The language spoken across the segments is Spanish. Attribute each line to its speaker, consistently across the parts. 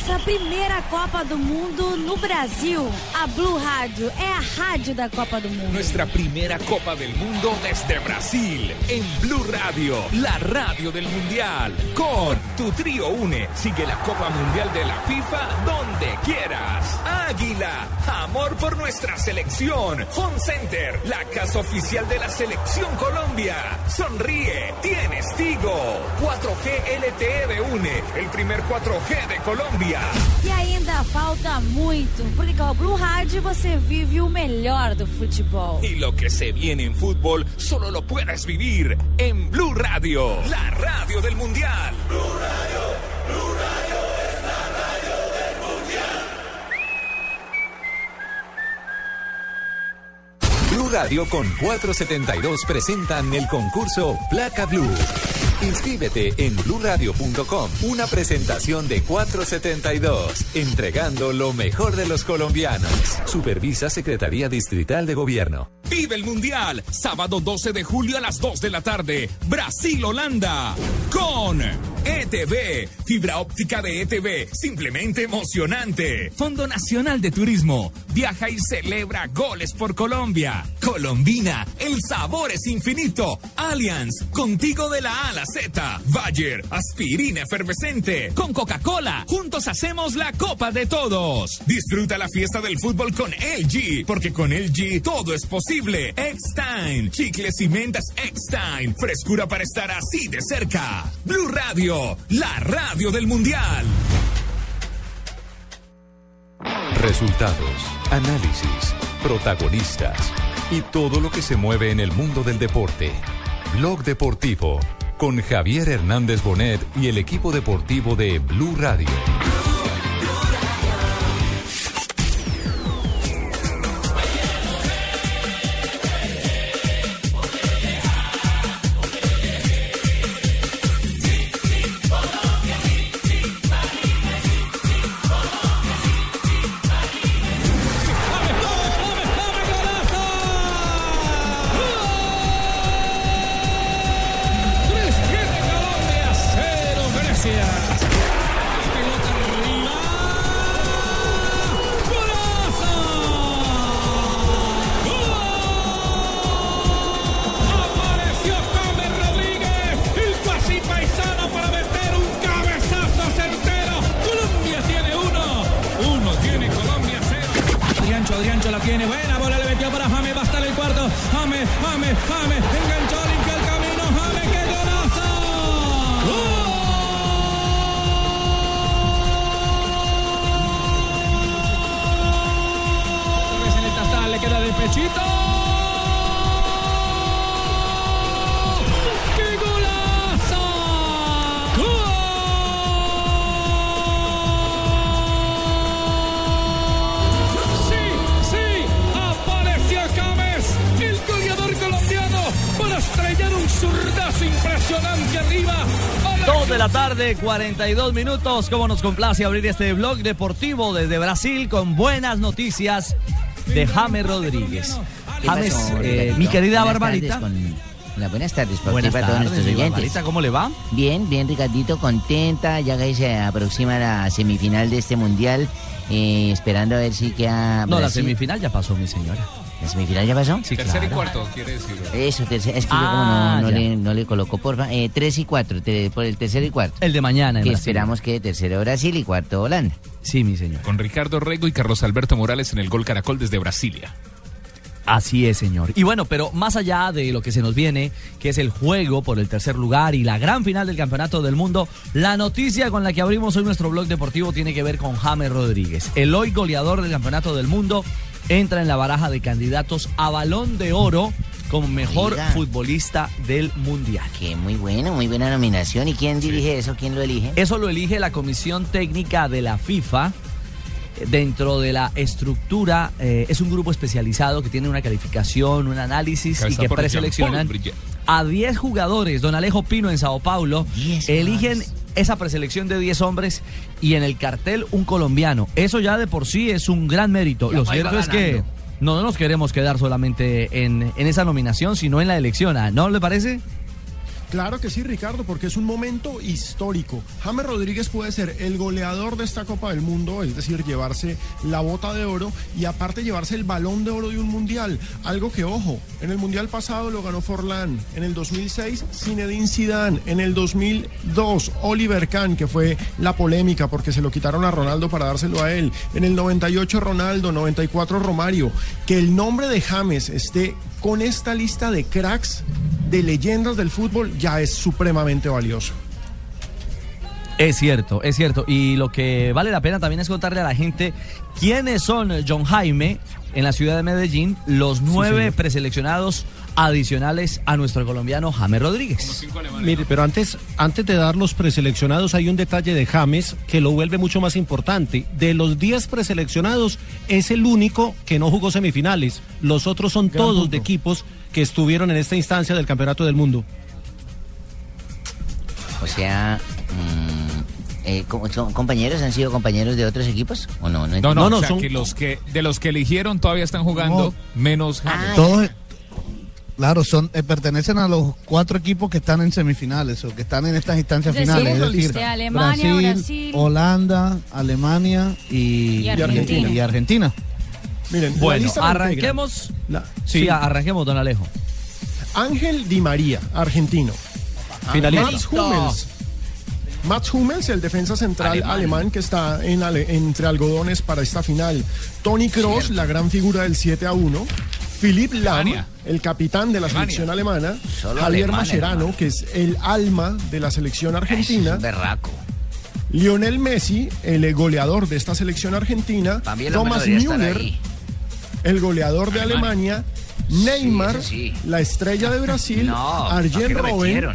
Speaker 1: nossa primeira Copa do Mundo no Brasil. A Blue Rádio é a rádio da Copa do Mundo.
Speaker 2: Nuestra primera Copa del Mundo desde Brasil. En Blue Radio, la radio del Mundial. Con tu trío Une. Sigue la Copa Mundial de la FIFA donde quieras. Águila, amor por nuestra selección. Home Center, la casa oficial de la selección Colombia. Sonríe, tienes Tigo. 4G LTE de Une, el primer 4G de Colombia.
Speaker 1: E ainda falta muito, porque com a Blue Rádio você vive o melhor do futebol.
Speaker 2: Y lo que se viene en fútbol solo lo puedes vivir en Blue Radio, la radio del Mundial.
Speaker 3: Blue Radio con 472 presentan el concurso Placa Blue. Inscríbete en bluradio.com. Una presentación de 472, entregando lo mejor de los colombianos. Supervisa Secretaría Distrital de Gobierno.
Speaker 2: Vive el Mundial, sábado 12 de julio a las 2 de la tarde, Brasil-Holanda, con ETV, fibra óptica de ETV, simplemente emocionante. Fondo Nacional de Turismo, viaja y celebra goles por Colombia. Colombina, el sabor es infinito. Allianz, contigo de la A a la Z. Bayer, aspirina efervescente. Con Coca-Cola, juntos hacemos la Copa de Todos. Disfruta la fiesta del fútbol con LG, porque con LG todo es posible. X-Time, chicles y mentas X-Time. Frescura para estar así de cerca. Blue Radio, la radio del Mundial.
Speaker 3: Resultados, análisis, protagonistas y todo lo que se mueve en el mundo del deporte. Blog Deportivo con Javier Hernández Bonet y el equipo deportivo de Blue Radio.
Speaker 4: Adriancho la tiene. Buena bola le metió para James. Va a estar el cuarto. James, James, James. Enganchó, limpió el camino. James, qué golazo. Tastal, le queda de pechito. Zurdazo impresionante arriba. a la
Speaker 5: 2 de la tarde, 42 minutos. Como nos complace abrir este blog deportivo desde Brasil con buenas noticias de James Rodríguez.
Speaker 6: ¿Qué
Speaker 5: James, eh, mi querida
Speaker 6: Buenas
Speaker 5: Barbarita.
Speaker 6: tardes con- buenas tardes, por
Speaker 5: Buenas
Speaker 6: para todos nuestros oyentes.
Speaker 5: Barbarita, ¿cómo le va?
Speaker 6: Bien, bien, Ricardito, contenta, ya que se aproxima la semifinal de este mundial, eh, esperando a ver si queda.
Speaker 5: No, la
Speaker 6: Brasil.
Speaker 5: semifinal ya pasó, mi señora.
Speaker 6: ¿La semifinal ya pasó?
Speaker 5: Sí,
Speaker 7: Tercer y cuarto, quiere decir.
Speaker 6: Eso, tercer, es que yo
Speaker 5: Ah,
Speaker 6: como no, no
Speaker 5: ya.
Speaker 6: le, no le colocó, porfa. Eh, tres y cuatro, te- por el tercero y cuarto.
Speaker 5: El de mañana. en
Speaker 6: Que
Speaker 5: Brasil.
Speaker 6: esperamos que tercero Brasil y cuarto Holanda.
Speaker 5: Sí, mi señor.
Speaker 7: Con Ricardo Rego y Carlos Alberto Morales en el Gol Caracol desde Brasilia.
Speaker 5: Así es, señor. Y bueno, pero más allá de lo que se nos viene, que es el juego por el tercer lugar y la gran final del Campeonato del Mundo, la noticia con la que abrimos hoy nuestro blog deportivo tiene que ver con James Rodríguez. El hoy goleador del Campeonato del Mundo entra en la baraja de candidatos a Balón de Oro como mejor
Speaker 6: Oiga.
Speaker 5: futbolista del Mundial.
Speaker 6: Que muy buena, muy buena nominación. ¿Y quién dirige eso? ¿Quién lo elige?
Speaker 5: Eso lo elige la Comisión Técnica de la FIFA. Dentro de la estructura, eh, es un grupo especializado que tiene una calificación, un análisis y que preseleccionan a 10 jugadores. Don Alejo Pino en Sao Paulo
Speaker 6: 10
Speaker 5: eligen
Speaker 6: más.
Speaker 5: esa preselección de 10 hombres y en el cartel un colombiano. Eso ya de por sí es un gran mérito.
Speaker 7: Ya
Speaker 5: Lo cierto es que no nos queremos quedar solamente en, en esa nominación, sino en la elección. ¿ah? ¿No le parece?
Speaker 8: Claro que sí, Ricardo, porque es un momento histórico. James Rodríguez puede ser el goleador de esta Copa del Mundo, es decir, llevarse la bota de oro y aparte llevarse el balón de oro de un mundial. Algo que, ojo, en el mundial pasado lo ganó Forlán, en el 2006 Zinedine Zidane, en el 2002 Oliver Kahn, que fue la polémica porque se lo quitaron a Ronaldo para dárselo a él, en el 98 Ronaldo, 94 Romario. Que el nombre de James esté con esta lista de cracks, de leyendas del fútbol, ya es supremamente valioso.
Speaker 5: Es cierto, es cierto. Y lo que vale la pena también es contarle a la gente quiénes son John Jaime en la ciudad de Medellín, los nueve preseleccionados adicionales a nuestro colombiano James Rodríguez.
Speaker 9: Mire, pero antes, antes de dar los preseleccionados hay un detalle de James que lo vuelve mucho más importante. De los 10 preseleccionados es el único que no jugó semifinales. Los otros son
Speaker 8: Gran
Speaker 9: todos
Speaker 8: punto.
Speaker 9: de equipos que estuvieron en esta instancia del Campeonato del Mundo.
Speaker 6: O sea, mm, eh, ¿cómo- son compañeros? ¿Han sido compañeros de otros equipos? ¿O no?
Speaker 7: No,
Speaker 6: entiendo.
Speaker 7: no, o sea, que los que de los que eligieron todavía están jugando, menos James.
Speaker 10: Todos, claro, son eh, pertenecen a los cuatro equipos que están en semifinales o que están en estas instancias
Speaker 1: Es decir,
Speaker 10: finales. Es decir,
Speaker 1: de Alemania, Brasil.
Speaker 10: Holanda, Alemania y,
Speaker 1: Y Argentina.
Speaker 10: y Argentina.
Speaker 8: Miren,
Speaker 5: Bueno, arranquemos.
Speaker 8: La-
Speaker 5: Sí,
Speaker 8: sí.
Speaker 5: arranquemos, don Alejo.
Speaker 8: Ángel Di María, argentino.
Speaker 9: Finalista.
Speaker 8: Mats Hummels. Mats Hummels, el defensa central
Speaker 6: Alemán.
Speaker 8: alemán, que está en ale- entre algodones para esta final. Tony Kroos, la gran figura del 7 a 1. Philipp Lahm, el capitán de la
Speaker 7: Alemania.
Speaker 8: selección alemana.
Speaker 6: Solo
Speaker 8: Javier
Speaker 6: alemán,
Speaker 8: Mascherano,
Speaker 6: hermano.
Speaker 8: que es el alma de la selección argentina.
Speaker 6: berraco.
Speaker 8: Lionel Messi, el goleador de esta selección argentina.
Speaker 6: También
Speaker 8: Thomas Müller, el goleador de Alemania. Neymar,
Speaker 6: sí.
Speaker 8: la estrella de Brasil.
Speaker 6: No, ¿para
Speaker 8: Arjen Robben,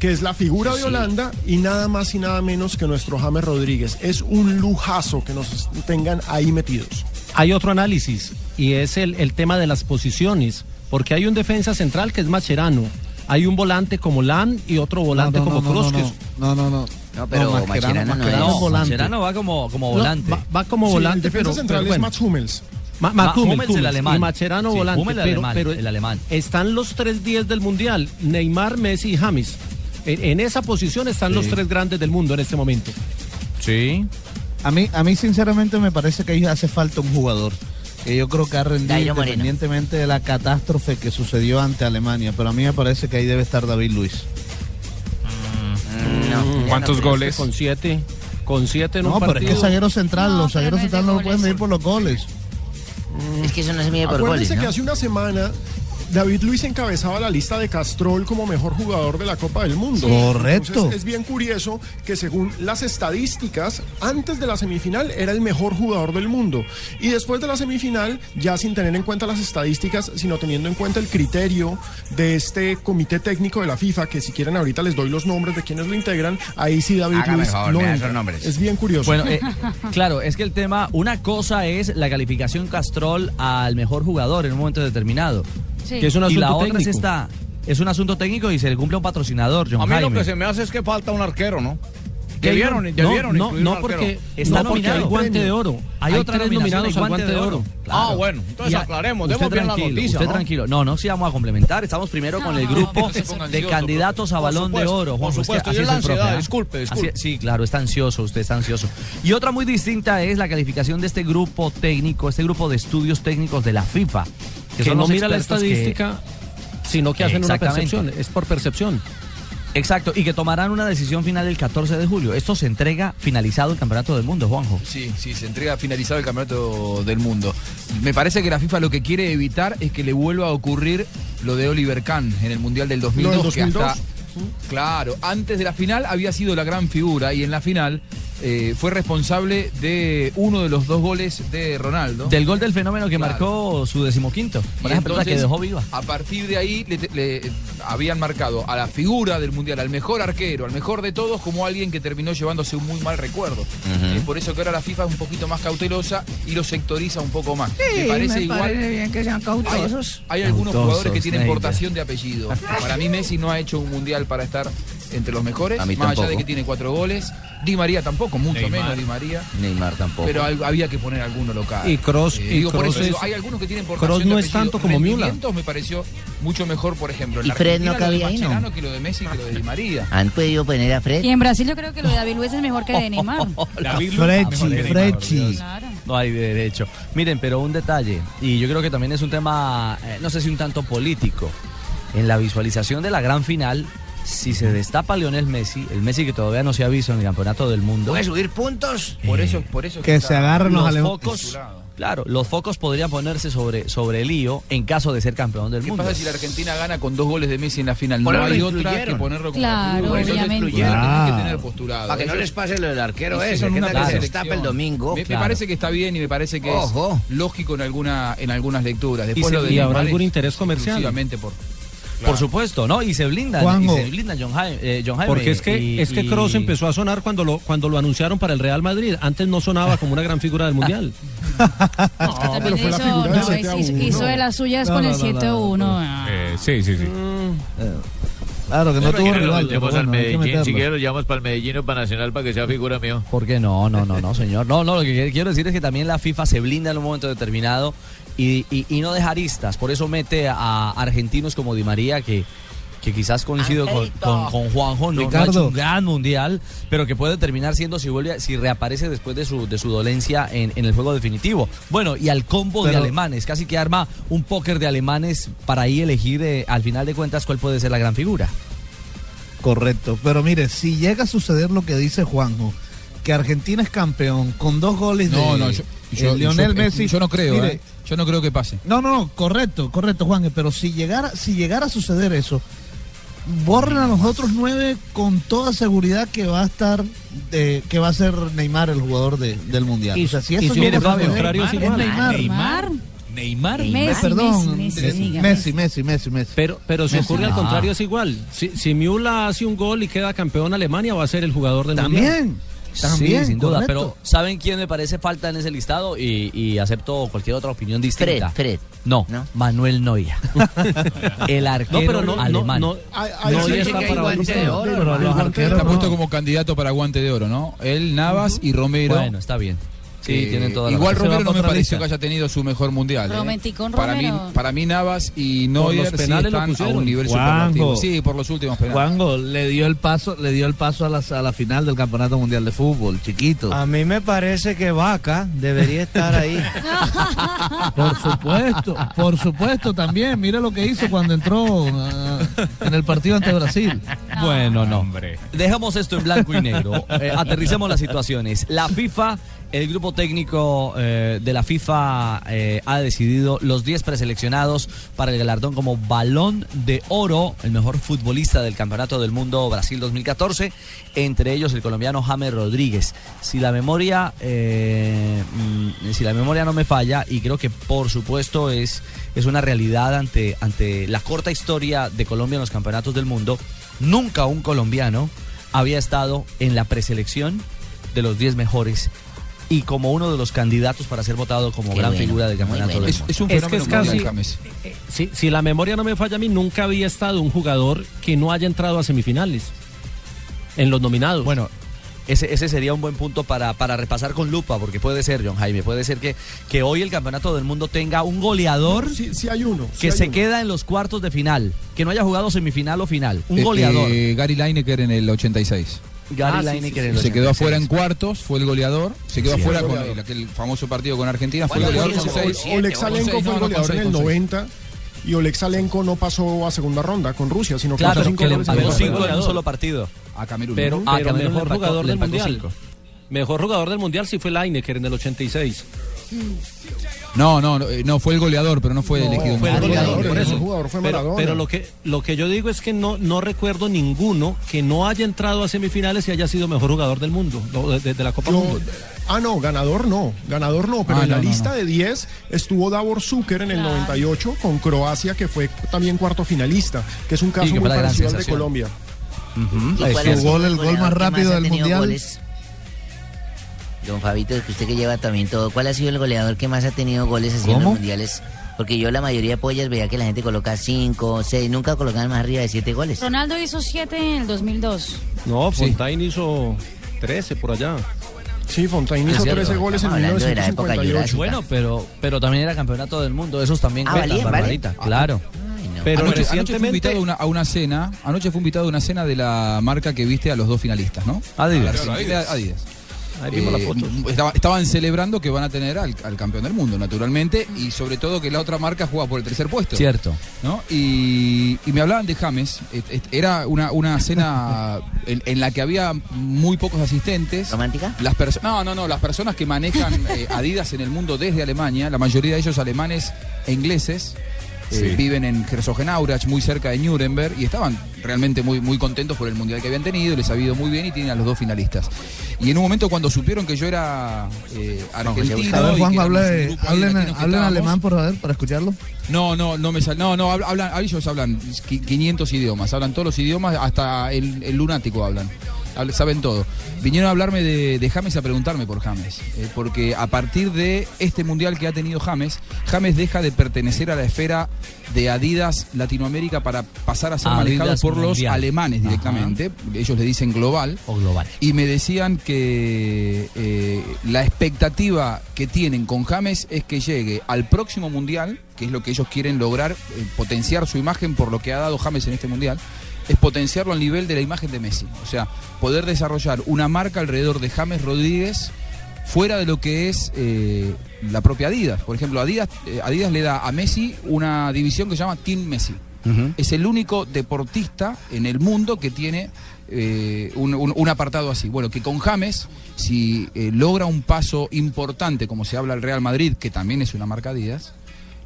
Speaker 8: que es la figura de
Speaker 6: Sí.
Speaker 8: Holanda y nada más y nada menos que nuestro James Rodríguez. Es un lujazo que nos tengan ahí metidos.
Speaker 9: Hay otro análisis y es el, el tema de las posiciones, porque hay un defensa central que es Macherano, hay un volante como Lan y otro volante
Speaker 10: no, no,
Speaker 9: como
Speaker 10: no,
Speaker 9: Kroos.
Speaker 10: no, no, no, no, no.
Speaker 6: No, pero
Speaker 10: Mascherano-
Speaker 6: Mascherano no
Speaker 10: Mascherano
Speaker 6: es.
Speaker 10: es volante.
Speaker 5: Mascherano va como, como
Speaker 9: No,
Speaker 5: volante.
Speaker 9: va, va como
Speaker 8: Sí,
Speaker 9: volante,
Speaker 8: el defensa
Speaker 9: pero,
Speaker 8: central
Speaker 9: pero
Speaker 8: es
Speaker 9: bueno.
Speaker 8: Mats Hummels.
Speaker 9: Ma-
Speaker 5: Ma-
Speaker 9: Hummels,
Speaker 5: el alemán.
Speaker 9: Y Macherano
Speaker 5: Sí,
Speaker 9: volante.
Speaker 5: El
Speaker 9: pero,
Speaker 5: alemán,
Speaker 9: pero
Speaker 5: el alemán.
Speaker 9: Están los tres 10 del Mundial, Neymar, Messi y James. En, en esa posición están los tres grandes del mundo en este momento.
Speaker 5: Sí.
Speaker 10: A mí, a mí sinceramente me parece que ahí hace falta un jugador. Que yo creo que ha rendido independientemente de la catástrofe que sucedió ante Alemania. Pero a mí me parece que ahí debe estar David Luis.
Speaker 6: Mm, no, ya
Speaker 7: ¿Cuántos
Speaker 6: no,
Speaker 7: goles?
Speaker 9: Con siete, con siete en
Speaker 10: No,
Speaker 9: un
Speaker 10: pero es que zaguero central.
Speaker 1: No,
Speaker 10: los zagueros
Speaker 1: no
Speaker 10: centrales no lo pueden
Speaker 1: goles.
Speaker 10: medir por los goles.
Speaker 6: Es que eso no se mide por goles,
Speaker 8: Acuérdense
Speaker 6: ¿no?
Speaker 8: que hace una semana David Luis encabezaba la lista de Castrol como mejor jugador de la Copa del Mundo.
Speaker 10: Correcto.
Speaker 8: Entonces, es bien curioso que según las estadísticas, antes de la semifinal era el mejor jugador del mundo. Y después de la semifinal, ya sin tener en cuenta las estadísticas, sino teniendo en cuenta el criterio de este comité técnico de la FIFA, que si quieren ahorita les doy los nombres de quienes lo integran, ahí sí David
Speaker 6: Hágame
Speaker 8: Luis
Speaker 6: favor,
Speaker 8: no
Speaker 6: esos nombres.
Speaker 8: Es bien curioso.
Speaker 5: Bueno, eh, claro, es que el tema, una cosa es la calificación Castrol al mejor jugador en un momento determinado.
Speaker 1: Sí.
Speaker 9: Que es un
Speaker 5: y
Speaker 9: asunto
Speaker 5: la otra es
Speaker 9: técnico.
Speaker 5: esta, es un asunto técnico y se le cumple a un patrocinador, John
Speaker 11: A mí lo que se me hace es que falta un arquero, ¿no?
Speaker 9: ¿Qué
Speaker 11: Debieron,
Speaker 9: no,
Speaker 11: debieron
Speaker 9: no, no, porque,
Speaker 5: Está
Speaker 9: no porque hay
Speaker 5: nominado.
Speaker 9: guante de oro.
Speaker 5: Hay, otra
Speaker 9: tres
Speaker 5: nominación
Speaker 9: nominados al guante de oro.
Speaker 11: Ah, bueno, entonces
Speaker 5: Y a-
Speaker 11: aclaremos,
Speaker 5: usted
Speaker 11: demos bien la
Speaker 5: tranquilo,
Speaker 11: noticia,
Speaker 5: Usted
Speaker 11: ¿no?
Speaker 5: tranquilo. No, no, sí vamos a complementar. Estamos primero con el grupo de
Speaker 7: ansioso,
Speaker 5: candidatos a balón de oro.
Speaker 11: por
Speaker 5: que
Speaker 11: supuesto,
Speaker 5: así
Speaker 11: y es la
Speaker 5: profe,
Speaker 11: ansiedad,
Speaker 5: ¿ah?
Speaker 11: disculpe, disculpe.
Speaker 5: Así- sí, claro, está ansioso, usted está ansioso. Y otra muy distinta es la calificación de este grupo técnico, este grupo de estudios técnicos de la FIFA.
Speaker 9: Que,
Speaker 5: son
Speaker 9: no
Speaker 5: los
Speaker 9: mira la
Speaker 5: que-
Speaker 9: estadística, sino que hacen una percepción. Es por percepción.
Speaker 5: exacto, y que tomarán una decisión final el 14 de julio. Esto se entrega finalizado el Campeonato del Mundo, Juanjo.
Speaker 11: Sí, sí, se entrega finalizado el campeonato del mundo. Me parece que la FIFA lo que quiere evitar es que le vuelva a ocurrir lo de Oliver Kahn en el Mundial del 2002.
Speaker 8: Lo del
Speaker 11: que hasta-
Speaker 8: 2002.
Speaker 11: claro, antes de la final había sido la gran figura y en la final eh, fue responsable de uno de los dos goles de Ronaldo.
Speaker 5: Del gol del fenómeno que
Speaker 11: Claro.
Speaker 5: marcó su decimoquinto.
Speaker 11: Y
Speaker 5: Para esa pelota que
Speaker 11: entonces,
Speaker 5: dejó viva.
Speaker 11: A partir de ahí le, le habían marcado a la figura del mundial, al mejor arquero, al mejor de todos, como alguien que terminó llevándose un muy mal recuerdo. Eh, por eso que ahora la FIFA es un poquito más cautelosa y lo sectoriza un poco más. me parece igual.
Speaker 6: bien que sean
Speaker 11: Hay, hay algunos
Speaker 5: Cautosos,
Speaker 11: jugadores que tienen portación de apellido. Para mí Messi no ha hecho un mundial para estar entre los mejores,
Speaker 6: A mí
Speaker 11: más allá de que tiene cuatro goles. Di María tampoco, mucho
Speaker 9: Neymar.
Speaker 11: menos Di María.
Speaker 6: Neymar tampoco.
Speaker 11: Pero al- había que poner alguno local.
Speaker 9: Y Kroos- y
Speaker 11: digo, por eso digo, hay algunos que tienen por de
Speaker 9: no es tanto como.
Speaker 11: Rendimientos me pareció mucho mejor, por ejemplo, en
Speaker 6: ¿Y
Speaker 11: la
Speaker 6: Fred no
Speaker 11: Argentina
Speaker 6: cabía ahí, no?
Speaker 11: Que lo de Messi que lo de Di María.
Speaker 6: Han podido poner a Fred.
Speaker 1: Y en Brasil yo creo que lo de David Luiz es mejor que de Neymar.
Speaker 10: Frechi, Frechi.
Speaker 5: No hay derecho. Miren, pero un detalle, y yo creo que también es un tema, eh, no sé si un tanto político. En la visualización de la gran final, si se destapa Lionel Messi, el Messi que todavía no se ha visto en el campeonato del mundo.
Speaker 6: ¿Puede subir puntos?
Speaker 11: Por eso, por eso
Speaker 10: Que se agarren los
Speaker 5: los
Speaker 10: alemanes.
Speaker 5: focos, claro, los focos podrían ponerse sobre, sobre el lío en caso de ser campeón del
Speaker 11: ¿Qué
Speaker 5: mundo.
Speaker 11: pasa si la Argentina gana con dos goles de Messi en la final?
Speaker 6: Por
Speaker 11: no hay otra que ponerlo como
Speaker 1: Claro,
Speaker 11: Por eso lo
Speaker 1: obviamente.
Speaker 10: Claro.
Speaker 11: que tener posturado.
Speaker 6: Para que no
Speaker 11: Eso-
Speaker 6: les pase lo del arquero ese, que
Speaker 11: una
Speaker 6: que se destapa el domingo.
Speaker 11: Me, me
Speaker 5: Claro.
Speaker 11: parece que está bien y me parece que
Speaker 6: Ojo.
Speaker 11: es lógico en alguna en algunas lecturas. Después
Speaker 9: se-
Speaker 11: lo de
Speaker 9: y habrá algún interés comercial.
Speaker 11: exclusivamente por
Speaker 5: Por supuesto, ¿no? Y se blindan,
Speaker 10: Juanjo.
Speaker 5: y se blindan John Jaime. eh, John Jaime,
Speaker 9: Porque es que,
Speaker 5: y-
Speaker 9: es que
Speaker 5: y-
Speaker 9: Kroos empezó a sonar cuando lo, cuando lo anunciaron para el Real Madrid. Antes no sonaba como una gran figura del Mundial.
Speaker 1: También
Speaker 8: pero fue la
Speaker 1: hizo,
Speaker 8: figura del
Speaker 1: no,
Speaker 8: 7 a
Speaker 1: hizo,
Speaker 8: 1.
Speaker 1: hizo de las suyas
Speaker 10: No,
Speaker 1: con
Speaker 10: no,
Speaker 1: el
Speaker 10: no, no,
Speaker 1: 7-1.
Speaker 10: no,
Speaker 1: ah.
Speaker 7: Eh, sí, sí, sí.
Speaker 10: Claro, que no tuvo rival.
Speaker 12: al
Speaker 10: bueno, que
Speaker 12: Medellín, si quiere lo llevamos para el Medellín o para Nacional para que sea figura mío.
Speaker 5: ¿Por qué no? No, no, no, señor. No, no, lo que quiero decir es que también la FIFA se blinda en un momento determinado y, y- y no deja aristas. Por eso mete a argentinos como Di María, que, que quizás coincido con, con- con Juanjo, no, no ha hecho un gran mundial, pero que puede terminar siendo si vuelve, a- si reaparece después de su, de su dolencia en, en el juego definitivo. Bueno, y al combo de alemanes, casi que arma un póker de alemanes para ahí elegir eh, al final de cuentas cuál puede ser la gran figura.
Speaker 10: Correcto, pero mire, si llega a suceder lo que dice Juanjo, que Argentina es campeón con dos goles
Speaker 11: No,
Speaker 10: de
Speaker 11: no, yo,
Speaker 10: eh,
Speaker 11: yo-
Speaker 10: Lionel
Speaker 11: yo-
Speaker 10: Messi.
Speaker 11: Yo no creo,
Speaker 10: Mire,
Speaker 11: eh. Yo no creo que pase.
Speaker 10: No, no, correcto, correcto, Juan, pero si llegara, si llegara a suceder eso, borren a los otros nueve con toda seguridad que va a estar, eh, que va a ser Neymar el jugador de- del mundial.
Speaker 9: Y-
Speaker 10: o sea, si
Speaker 9: y
Speaker 10: eso suceder,
Speaker 9: contrario es igual.
Speaker 10: Neymar.
Speaker 1: Neymar.
Speaker 7: Neymar.
Speaker 1: Messi,
Speaker 10: Perdón,
Speaker 1: Messi,
Speaker 10: eh,
Speaker 1: Messi,
Speaker 10: Messi, Messi, Messi, Messi.
Speaker 9: Pero, pero si
Speaker 10: Messi.
Speaker 9: ocurre al
Speaker 5: Ah.
Speaker 9: contrario es igual. Si, si Müller hace un gol y queda campeón Alemania, va a ser el jugador del Mundial.
Speaker 10: También, también,
Speaker 5: sí, sin duda.
Speaker 10: correcto.
Speaker 5: Pero ¿saben quién me parece falta en ese listado? Y, y acepto cualquier otra opinión distinta.
Speaker 6: Fred, Fred.
Speaker 5: No,
Speaker 6: ¿No?
Speaker 5: Manuel Neuer. el arquero
Speaker 9: No, pero no,
Speaker 5: alemán.
Speaker 9: no,
Speaker 8: sí,
Speaker 9: está para
Speaker 8: de oro, guante de
Speaker 10: arqueros
Speaker 11: Está
Speaker 8: oro.
Speaker 11: puesto como candidato para guante de oro, ¿no? Él, Navas y Romero.
Speaker 5: Bueno, está bien. Sí,
Speaker 11: Eh,
Speaker 5: tienen toda la
Speaker 11: Igual. Romero no me pareció
Speaker 10: lista.
Speaker 11: que haya tenido su mejor mundial. ¿eh?
Speaker 1: Romanticón
Speaker 11: para mí, para mí Navas y Neuer
Speaker 9: los
Speaker 11: sí
Speaker 9: penales lo
Speaker 11: están a un nivel
Speaker 10: Juanjo.
Speaker 11: superlativo. Sí, por los últimos penales.
Speaker 10: Juanjo le dio el paso, le dio el paso a la, a la final del Campeonato Mundial de Fútbol, chiquito.
Speaker 13: A mí me parece que Vaca debería estar ahí.
Speaker 10: Por supuesto, por supuesto también. Mire lo que hizo cuando entró ah, en el partido ante Brasil.
Speaker 5: Bueno, no.
Speaker 7: Hombre.
Speaker 5: Dejamos esto en blanco y negro. Eh, aterricemos las situaciones. La FIFA, el grupo técnico eh, de la FIFA eh, ha decidido los 10 preseleccionados para el galardón como balón de oro, el mejor futbolista del Campeonato del Mundo Brasil 2014, entre ellos el colombiano James Rodríguez. Si la memoria, eh, mm, si la memoria no me falla, y creo que por supuesto es, es una realidad ante, ante la corta historia de Colombia en los campeonatos del mundo, nunca un colombiano había estado en la preselección de los 10 mejores y como uno de los candidatos para ser votado como
Speaker 6: Qué
Speaker 5: gran
Speaker 6: bueno,
Speaker 5: figura del campeonato
Speaker 6: bueno.
Speaker 5: del
Speaker 11: Es,
Speaker 5: mundo.
Speaker 11: es un
Speaker 9: Es que es casi-
Speaker 11: mundial, James.
Speaker 9: Si, si la memoria no me falla a mí, nunca había estado un jugador que no haya entrado a semifinales en los nominados.
Speaker 5: Bueno, ese, ese sería un buen punto para, para repasar con lupa, porque puede ser, John Jaime, puede ser que, que hoy el campeonato del mundo tenga un goleador
Speaker 8: Sí, sí hay uno. sí
Speaker 5: que
Speaker 8: hay
Speaker 5: se
Speaker 8: uno.
Speaker 5: queda en los cuartos de final, que no haya jugado semifinal o final. Un
Speaker 11: Eh,
Speaker 5: goleador.
Speaker 11: eh, Gary Lineker en el 86.
Speaker 5: Gary
Speaker 9: ah,
Speaker 5: Lineker
Speaker 9: sí,
Speaker 11: Se quedó
Speaker 5: 86.
Speaker 11: afuera en cuartos, fue el goleador. Se quedó
Speaker 5: Sí,
Speaker 11: afuera con el, aquel famoso partido con Argentina. Fue el goleador con seis.
Speaker 8: fue el goleador en el
Speaker 11: con seis.
Speaker 8: 90 y Oleg Salenko no pasó a segunda ronda con Rusia, sino que
Speaker 5: Claro, que le empató cinco en un solo partido.
Speaker 11: A Camerún.
Speaker 9: pero,
Speaker 11: ¿no?
Speaker 5: Ah,
Speaker 9: pero
Speaker 5: Camerún
Speaker 9: mejor jugador del mundial.
Speaker 5: cinco.
Speaker 9: Mejor jugador del mundial sí fue Lineker en el 86.
Speaker 11: No, no, no, eh, no, fue el goleador, pero no fue elegido.
Speaker 9: fue el
Speaker 11: mejor
Speaker 9: goleador,
Speaker 11: jugador.
Speaker 9: por
Speaker 8: el
Speaker 9: eso.
Speaker 8: jugador fue
Speaker 9: Pero,
Speaker 8: Maradona.
Speaker 9: pero lo que lo que yo digo es que no no recuerdo ninguno que no haya entrado a semifinales y haya sido mejor jugador del mundo, no, de, de la Copa
Speaker 8: Yo-
Speaker 9: Mundo.
Speaker 8: ah, no, ganador no, ganador no, pero
Speaker 11: Ah,
Speaker 8: en la
Speaker 11: no,
Speaker 8: lista
Speaker 11: no.
Speaker 8: de 10 estuvo Davor Zucker en el 98 con Croacia, que fue también cuarto finalista, que es un caso
Speaker 5: Sí,
Speaker 8: muy parecido al de. Colombia.
Speaker 6: ¿Y
Speaker 10: Ahí
Speaker 6: cuál
Speaker 10: su
Speaker 6: ha sido
Speaker 10: gol, el gol más rápido del mundial.
Speaker 6: goles? Don Fabito, que usted que lleva también todo, ¿cuál ha sido el goleador que más ha tenido goles así en
Speaker 10: ¿Cómo?
Speaker 6: los mundiales? Porque yo la mayoría de pollas veía que la gente coloca 5, 6, nunca colocaban más arriba de 7 goles.
Speaker 1: Ronaldo hizo 7 en el 2002.
Speaker 9: No,
Speaker 11: Sí.
Speaker 9: Fontaine hizo 13 por allá.
Speaker 8: Sí, Fontaine hizo
Speaker 5: Es cierto.
Speaker 8: 13 goles en
Speaker 6: Estamos hablando de la época
Speaker 8: 1958.
Speaker 5: Bueno, pero, pero también era campeonato del mundo. Esos también
Speaker 6: Ah,
Speaker 5: cuentan,
Speaker 6: ¿valía? ¿Vale?
Speaker 5: Barbarita. Claro.
Speaker 9: Pero
Speaker 11: anoche, anoche fue invitado a una, a una cena, anoche fue invitado a una cena de la marca que viste a los dos finalistas, ¿no?
Speaker 5: Adidas.
Speaker 11: A Adidas. Adidas.
Speaker 9: Ahí vimos la
Speaker 11: Eh,
Speaker 9: foto.
Speaker 11: estaba- estaban celebrando que van a tener al, al campeón del mundo, naturalmente, y sobre todo que la otra marca juega por el tercer puesto.
Speaker 5: Cierto.
Speaker 11: ¿no? Y, y me hablaban de James. Era una, una cena en, en la que había muy pocos asistentes.
Speaker 6: ¿Romántica?
Speaker 11: Las perso- no, no, no. Las personas que manejan eh, Adidas en el mundo desde Alemania, la mayoría de ellos alemanes e ingleses, eh, viven en Herzogenaurach, muy cerca de Nuremberg, y estaban realmente muy, muy contentos por el mundial que habían tenido, les ha ido muy bien y tienen a los dos finalistas. Y en un momento cuando supieron que yo era eh, argentino.
Speaker 10: A ver, Juan, hable, hablen, alemán, por favor, para escucharlo.
Speaker 11: no, no, no me sal, No, no, hablan, ellos hablan qui- 500 idiomas, hablan todos los idiomas, hasta el, el lunático hablan. Saben todo. Vinieron a hablarme de, de James, a preguntarme por James. eh, porque a partir de este mundial que ha tenido James, James deja de pertenecer a la esfera de Adidas Latinoamérica para pasar a ser
Speaker 5: Adidas
Speaker 11: manejado por los alemanes
Speaker 5: Ajá.
Speaker 11: directamente. Ellos le dicen global.
Speaker 5: O global.
Speaker 11: Y me decían que eh, la expectativa que tienen con James es que llegue al próximo mundial, que es lo que ellos quieren lograr, eh, potenciar su imagen por lo que ha dado James en este mundial, es potenciarlo al nivel de la imagen de Messi. O sea, poder desarrollar una marca alrededor de James Rodríguez fuera de lo que es eh, la propia Adidas. Por ejemplo, Adidas, eh, Adidas le da a Messi una división que se llama Team Messi. Es el único deportista en el mundo que tiene eh, un, un- un apartado así. Bueno, que con James, si logra un paso importante, como se habla el Real Madrid, que también es una marca Adidas,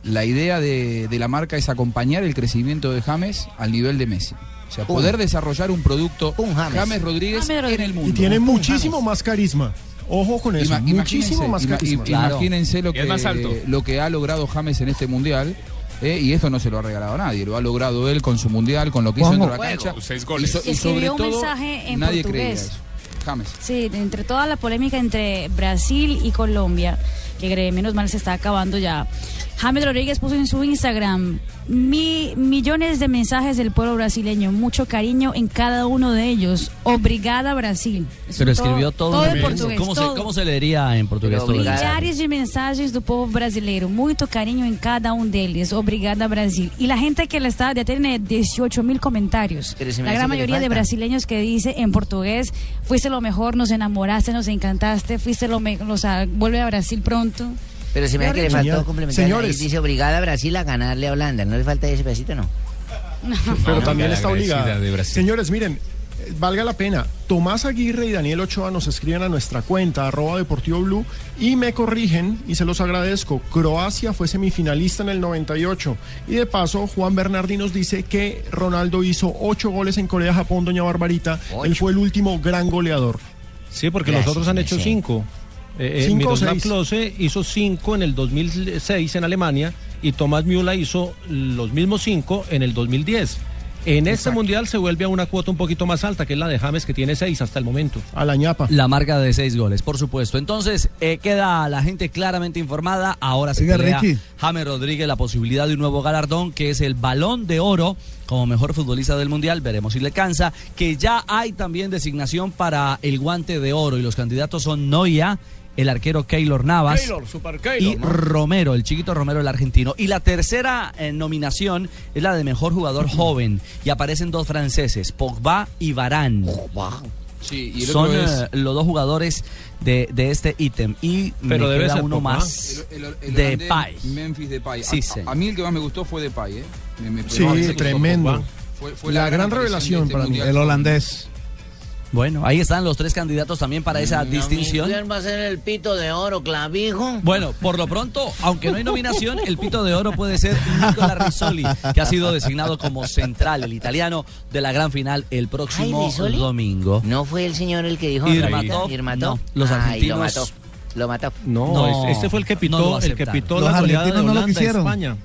Speaker 11: la idea de, de la marca es acompañar el crecimiento de James al nivel de Messi. O sea, poder desarrollar un producto
Speaker 8: James.
Speaker 11: James, Rodríguez en el mundo.
Speaker 8: Y tiene muchísimo más carisma. Ojo con eso.
Speaker 11: Ima-
Speaker 8: muchísimo más
Speaker 11: ima-
Speaker 8: carisma.
Speaker 11: im- Imagínense lo
Speaker 7: Y
Speaker 11: que,
Speaker 7: más alto.
Speaker 11: lo que ha logrado James en este mundial. eh, y esto no se lo ha regalado a nadie, lo ha logrado él con su mundial, con lo que hizo de la cancha.
Speaker 7: Seis
Speaker 11: Y,
Speaker 7: goles.
Speaker 11: so- y
Speaker 1: Y
Speaker 11: sobre
Speaker 1: un
Speaker 11: todo,
Speaker 1: mensaje en
Speaker 11: nadie
Speaker 1: portugués.
Speaker 11: creía eso. James.
Speaker 1: Sí, entre toda la polémica entre Brasil y Colombia, que cree, menos mal se está acabando ya. James Rodríguez puso en su Instagram mi- millones de mensajes del pueblo brasileño, mucho cariño en cada uno de ellos. Obrigada Brasil. Eso
Speaker 5: Pero
Speaker 1: todo-
Speaker 5: escribió todo,
Speaker 1: todo
Speaker 5: en
Speaker 1: en portugués.
Speaker 5: ¿Cómo, se,
Speaker 1: todo.
Speaker 5: ¿Cómo se leería en portugués todo?
Speaker 1: Milhares de mensajes do povo brasileiro, muito carinho em cada um deles. Obrigada, Brasil. Y la gente que le está, ya tiene 18 mil comentarios.
Speaker 6: Se me
Speaker 1: La gran mayoría de brasileños que dice en portugués, fuiste lo mejor, nos enamoraste, nos encantaste, fuiste lo mejor, o sea, vuelve a Brasil pronto.
Speaker 6: Pero se me hace que le faltó complementar.
Speaker 8: Señores.
Speaker 6: Dice obligada a Brasil a ganarle a Holanda. ¿No le falta ese pedacito, no?
Speaker 8: Pero
Speaker 7: No,
Speaker 8: también está obligada. Señores, miren, valga la pena. Tomás Aguirre y Daniel Ochoa nos escriben a nuestra cuenta, arroba Deportivo Blue, y me corrigen, y se los agradezco. Croacia fue semifinalista en el 98. Y de paso, Juan Bernardi nos dice que Ronaldo hizo ocho goles en Corea-Japón, doña Barbarita. Él fue el último gran goleador.
Speaker 9: Sí, porque
Speaker 8: Gracias,
Speaker 9: los otros han hecho cinco. Eh, eh,
Speaker 8: Cinco
Speaker 9: Miroslav. Klose hizo cinco en el 2006 en Alemania y Tomás Müller hizo los mismos cinco en el 2010. En este mundial se vuelve a una cuota un poquito más alta, que es la de James, que tiene seis hasta el momento.
Speaker 8: A la ñapa.
Speaker 5: La marca de seis goles, por supuesto. Entonces, eh, queda la gente claramente informada. Ahora se
Speaker 10: Oiga,
Speaker 5: pelea. James Rodríguez la posibilidad de un nuevo galardón, que es el Balón de Oro como mejor futbolista del Mundial. Veremos si le cansa. Que ya hay también designación para el Guante de Oro y los candidatos son Noia, el arquero Keylor Navas
Speaker 9: Keylor, super
Speaker 5: y. Romero, el chiquito Romero, el argentino. Y la tercera eh, nominación es la de mejor jugador joven. Y aparecen dos franceses, Pogba y Varane.
Speaker 11: Sí, y el
Speaker 5: Son
Speaker 11: es-
Speaker 5: eh, los dos jugadores de, de este ítem. Y
Speaker 9: Pero
Speaker 5: me
Speaker 9: debe
Speaker 5: queda
Speaker 9: ser
Speaker 5: uno
Speaker 9: Pogba.
Speaker 5: más
Speaker 11: El- el- el
Speaker 5: de
Speaker 11: holandés
Speaker 5: Pay.
Speaker 11: Memphis Depay.
Speaker 5: Sí,
Speaker 11: a,
Speaker 5: señor.
Speaker 11: a mí el que más me gustó fue Depay, ¿eh? Me- me-
Speaker 8: Sí, tremendo.
Speaker 11: Fue- fue
Speaker 8: la, gran revelación
Speaker 11: este
Speaker 8: para mí.
Speaker 10: El holandés.
Speaker 5: Bueno, ahí están los tres candidatos también para esa distinción.
Speaker 6: ¿Quién va a ser el pito de oro, clavijo?
Speaker 5: Bueno, por lo pronto, aunque no hay nominación, el pito de oro puede ser Nicola Rizzoli, que ha sido designado como central, el italiano, de la gran final el próximo domingo.
Speaker 6: ¿No fue el señor el que dijo
Speaker 5: Irmatov, no, los
Speaker 6: Ay,
Speaker 5: argentinos-
Speaker 6: lo mató. Lo mató.
Speaker 9: No,
Speaker 5: No,
Speaker 9: es- este fue el que pitó, el que pitó
Speaker 10: Los
Speaker 9: la goleada de
Speaker 10: no lo quisieron.
Speaker 9: España.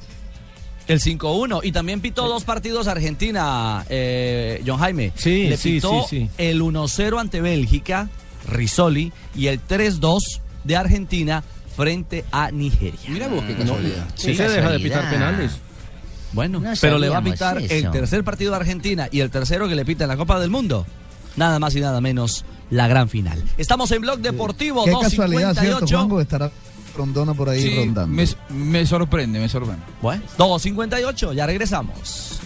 Speaker 5: El 5-1 y también pitó dos partidos Argentina, eh, John Jaime.
Speaker 9: Sí,
Speaker 5: Le
Speaker 9: sí,
Speaker 5: pitó
Speaker 9: sí, sí.
Speaker 5: el 1-0 ante Bélgica, Risoli, y el 3-2 de Argentina frente a Nigeria.
Speaker 11: Mira vos qué casualidad.
Speaker 9: Sí,
Speaker 6: Qué
Speaker 9: se deja de pitar penales.
Speaker 5: Bueno,
Speaker 6: No
Speaker 5: pero le va a pitar el tercer partido de Argentina y el tercero que le pita en la Copa del Mundo. Nada más y nada menos la gran final. Estamos en Blog Deportivo
Speaker 10: Qué casualidad, ¿cierto,
Speaker 5: 258.
Speaker 10: Juanjo? Estará Rondona por ahí
Speaker 11: Sí,
Speaker 10: rondando.
Speaker 11: me, me sorprende, me sorprende.
Speaker 5: Bueno, 258, ya regresamos.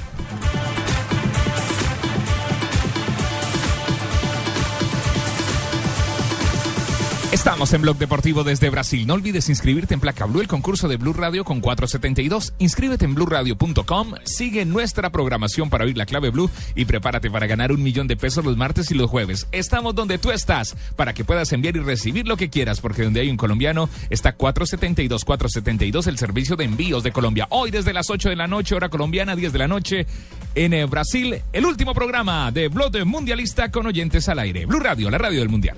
Speaker 2: Estamos en Blog Deportivo desde Brasil. No olvides inscribirte en Placa Blue, el concurso de Blue Radio con 472. Inscríbete en blueradio.com, sigue nuestra programación para oír la clave Blue y prepárate para ganar un millón de pesos los martes y los jueves. Estamos donde tú estás para que puedas enviar y recibir lo que quieras, porque donde hay un colombiano está 472, 472, el servicio de envíos de Colombia. Hoy desde las 8 de la noche, hora colombiana, 10 de la noche, en eh, Brasil, el último programa de Blog Mundialista con oyentes al aire. Blue Radio, la radio del Mundial.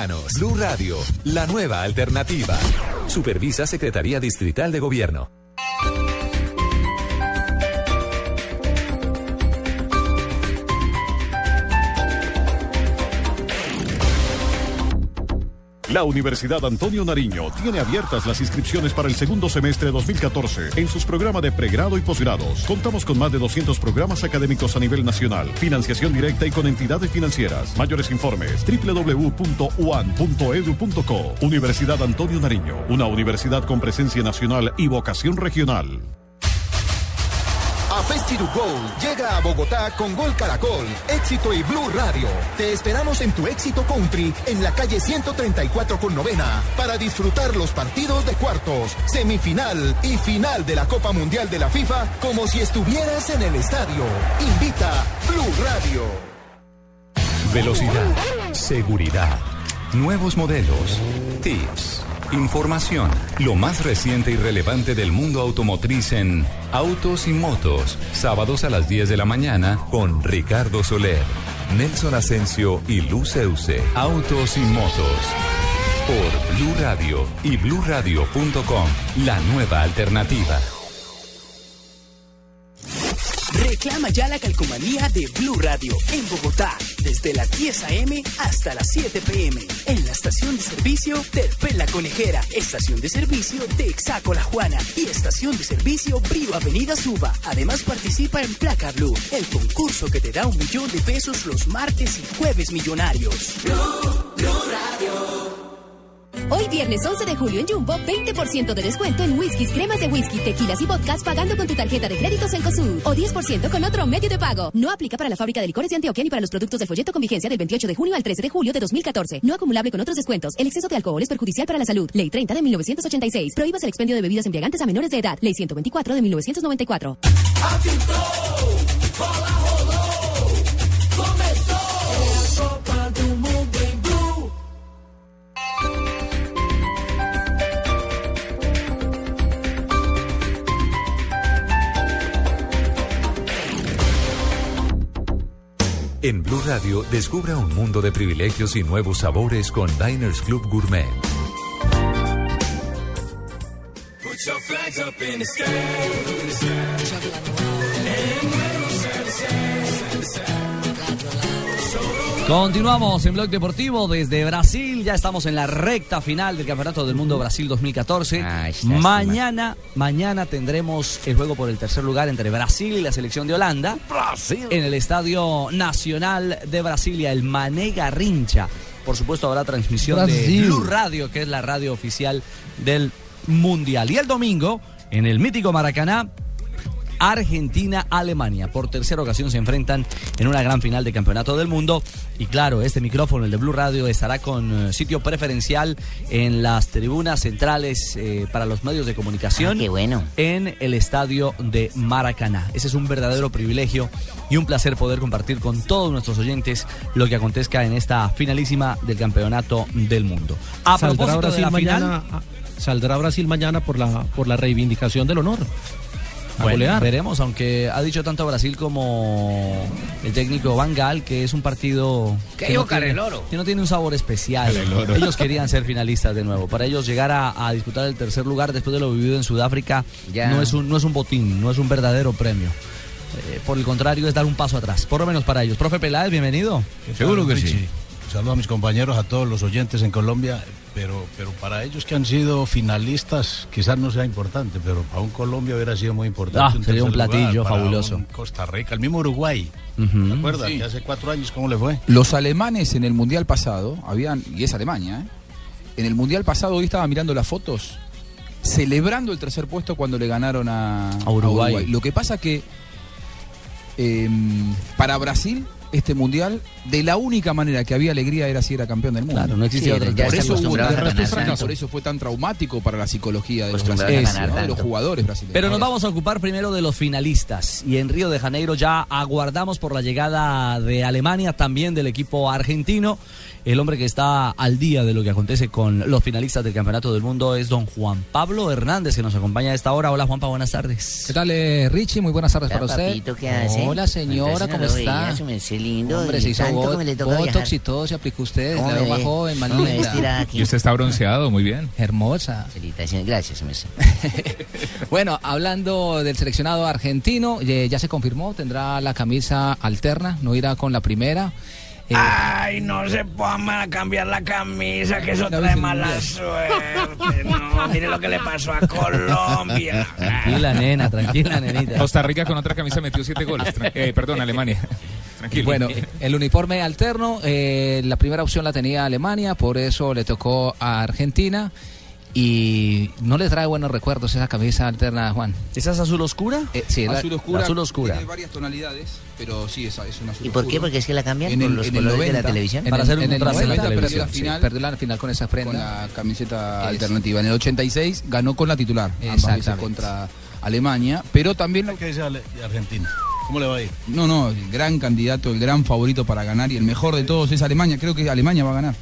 Speaker 3: Blue Radio, la nueva alternativa. Supervisa Secretaría Distrital de Gobierno.
Speaker 14: La Universidad Antonio Nariño tiene abiertas las inscripciones para el segundo semestre 2014 en sus programas de pregrado y posgrados. Contamos con más de 200 programas académicos a nivel nacional, financiación directa y con entidades financieras. Mayores informes www.uan.edu.co. Universidad Antonio Nariño, una universidad con presencia nacional y vocación regional.
Speaker 15: A Festi2 Gold llega a Bogotá con Gol Caracol, Éxito y Blue Radio. Te esperamos en tu Éxito Country en la calle 134 con novena para disfrutar los partidos de cuartos, semifinal y final de la Copa Mundial de la FIFA como si estuvieras en el estadio. Invita Blue Radio.
Speaker 3: Velocidad, seguridad, nuevos modelos, tips, información, lo más reciente y relevante del mundo automotriz en Autos y Motos, sábados a las 10 de la mañana con Ricardo Soler, Nelson Asensio y Luz Euse. Autos y Motos por Blue Radio y bluradio.com, la nueva alternativa.
Speaker 16: Reclama ya la calcomanía de Blue Radio en Bogotá, desde las 10 a.m. hasta las 7 p.m. En la estación de servicio Terpel La Conejera, estación de servicio Texaco La Juana y estación de servicio Brío Avenida Suba. Además participa en Placa Blue, el concurso que te da un millón de pesos los martes y jueves millonarios.
Speaker 17: Hoy viernes 11 de julio en Jumbo, 20% de descuento en whiskies, cremas de whisky, tequilas y vodkas pagando con tu tarjeta de créditos en. O 10% con otro medio de pago. No aplica para la fábrica de licores de Antioquia ni para los productos del folleto con vigencia del 28 de junio al 13 de julio de 2014. No acumulable con otros descuentos. El exceso de alcohol es perjudicial para la salud. Ley 30 de 1986. Prohíbas el expendio de bebidas embriagantes a menores de edad. Ley 124 de 1994.
Speaker 3: En Blue Radio, descubra un mundo de privilegios y nuevos sabores con Diners Club Gourmet.
Speaker 5: Continuamos en Blog Deportivo desde Brasil. Ya estamos en la recta final del Campeonato del Mundo Brasil 2014. mañana, mañana tendremos el juego por el tercer lugar entre Brasil y la selección de Holanda. En el Estadio Nacional de Brasilia, el Mané Garrincha. Por supuesto, habrá transmisión de
Speaker 10: Brasil.
Speaker 5: Blue Radio, que es la radio oficial del Mundial. Y el domingo, en el mítico Maracaná, Argentina-Alemania. Por tercera ocasión se enfrentan en una gran final de campeonato del mundo. Y claro, este micrófono, el de Blue Radio, estará con eh, sitio preferencial en las tribunas centrales eh, para los medios de comunicación.
Speaker 6: qué bueno.
Speaker 5: En el estadio de Maracaná. Ese es un verdadero privilegio y un placer poder compartir con todos nuestros oyentes lo que acontezca en esta finalísima del campeonato del mundo. A
Speaker 9: ¿Saldrá
Speaker 5: propósito de
Speaker 9: Brasil
Speaker 5: la
Speaker 9: mañana, ah, saldrá Brasil mañana por la por la reivindicación del honor. A
Speaker 5: Bueno,
Speaker 9: golear.
Speaker 5: veremos, aunque ha dicho tanto Brasil como el técnico Van Gaal que es un partido
Speaker 12: ¿Qué
Speaker 5: que no, tiene, que no tiene un sabor especial. Ellos querían ser finalistas de nuevo. Para ellos llegar a, a disputar el tercer lugar después de lo vivido en Sudáfrica
Speaker 6: Ya.
Speaker 5: no es un no es un botín, no es un verdadero premio. Eh, por el contrario, es dar un paso atrás, por lo menos para ellos. Profe Peláez, bienvenido.
Speaker 18: Seguro que sí. Saludo a mis compañeros, a todos los oyentes en Colombia, pero, pero para ellos que han sido finalistas quizás no sea importante, pero para un Colombia hubiera sido muy importante.
Speaker 5: Ah, sería un platillo
Speaker 18: para
Speaker 5: fabuloso.
Speaker 18: un Costa Rica, el mismo Uruguay. ¿Se acuerdan?
Speaker 11: Sí.
Speaker 18: Que hace cuatro años, ¿cómo le fue?
Speaker 11: Los alemanes en el mundial pasado, habían, y es Alemania, ¿eh? en el mundial pasado, hoy estaba mirando las fotos, celebrando el tercer puesto cuando le ganaron a,
Speaker 5: A Uruguay.
Speaker 11: Lo que pasa que eh, para Brasil, este mundial, de la única manera que había alegría era si era campeón del mundo.
Speaker 5: Claro, no existía
Speaker 11: Sí,
Speaker 5: otra
Speaker 11: por eso, hubo
Speaker 6: ganar
Speaker 11: por eso fue tan traumático para la psicología de los brasileños,
Speaker 6: ganar
Speaker 11: ¿no? de los jugadores brasileños.
Speaker 5: Pero nos vamos a ocupar primero de los finalistas. Y en Río de Janeiro ya aguardamos por la llegada de Alemania, también del equipo argentino. El hombre que está al día de lo que acontece con los finalistas del Campeonato del Mundo es don Juan Pablo Hernández, que nos acompaña a esta hora. Hola Juanpa, buenas tardes.
Speaker 19: ¿Qué tal, eh, Richie? Muy buenas tardes
Speaker 6: Hola,
Speaker 19: para usted.
Speaker 6: ¿qué hace?
Speaker 19: Hola, señora, ¿cómo está?
Speaker 6: merced lindo,
Speaker 19: Hombre, se hizo
Speaker 6: tanto
Speaker 19: bot-
Speaker 6: le toca
Speaker 19: botox
Speaker 6: viajar.
Speaker 19: y todo se aplicó usted.
Speaker 6: ¿Cómo
Speaker 19: La veo más joven, más
Speaker 6: ¿Cómo me
Speaker 19: linda.
Speaker 7: Y usted está bronceado, muy bien.
Speaker 19: Hermosa.
Speaker 6: Felicitaciones, gracias, merced.
Speaker 19: Bueno, hablando del seleccionado argentino, eh, ya se confirmó, tendrá la camisa alterna, no irá con la primera. Eh,
Speaker 12: Ay, no se pongan a cambiar la camisa, que eso trae mala suerte. No, mire lo que le pasó a Colombia.
Speaker 5: Tranquila, nena, tranquila, nenita.
Speaker 7: Costa Rica con otra camisa metió siete goles. Eh, perdón, Alemania. Tranquilo.
Speaker 19: Bueno, el uniforme alterno, eh, la primera opción la tenía Alemania, por eso le tocó a Argentina. Y no le trae buenos recuerdos esa camisa alterna, Juan.
Speaker 5: ¿Esa es azul oscura?
Speaker 19: Eh, sí, la-
Speaker 11: azul oscura,
Speaker 5: azul oscura.
Speaker 11: tiene varias tonalidades, pero sí, es, es un azul
Speaker 6: ¿Y por qué? Porque es que la cambian
Speaker 11: En
Speaker 6: por
Speaker 11: el-
Speaker 6: los
Speaker 11: en
Speaker 6: de la
Speaker 11: 90,
Speaker 6: televisión.
Speaker 5: Para
Speaker 19: en
Speaker 5: hacer
Speaker 19: el,
Speaker 5: un
Speaker 19: en el
Speaker 5: contraste en la
Speaker 19: 90 perdió la
Speaker 11: sí.
Speaker 19: final, perdió la final con esa
Speaker 11: con
Speaker 19: prenda.
Speaker 11: la camiseta
Speaker 19: Es-
Speaker 11: alternativa. En el 86 ganó con la titular,
Speaker 19: Exactamente.
Speaker 11: contra Alemania, pero también la-
Speaker 18: ¿Qué dice Argentina? ¿Cómo le va a ir?
Speaker 11: no, no, el gran candidato, el gran favorito para ganar y el mejor de todos es Alemania. Creo que Alemania va a ganar.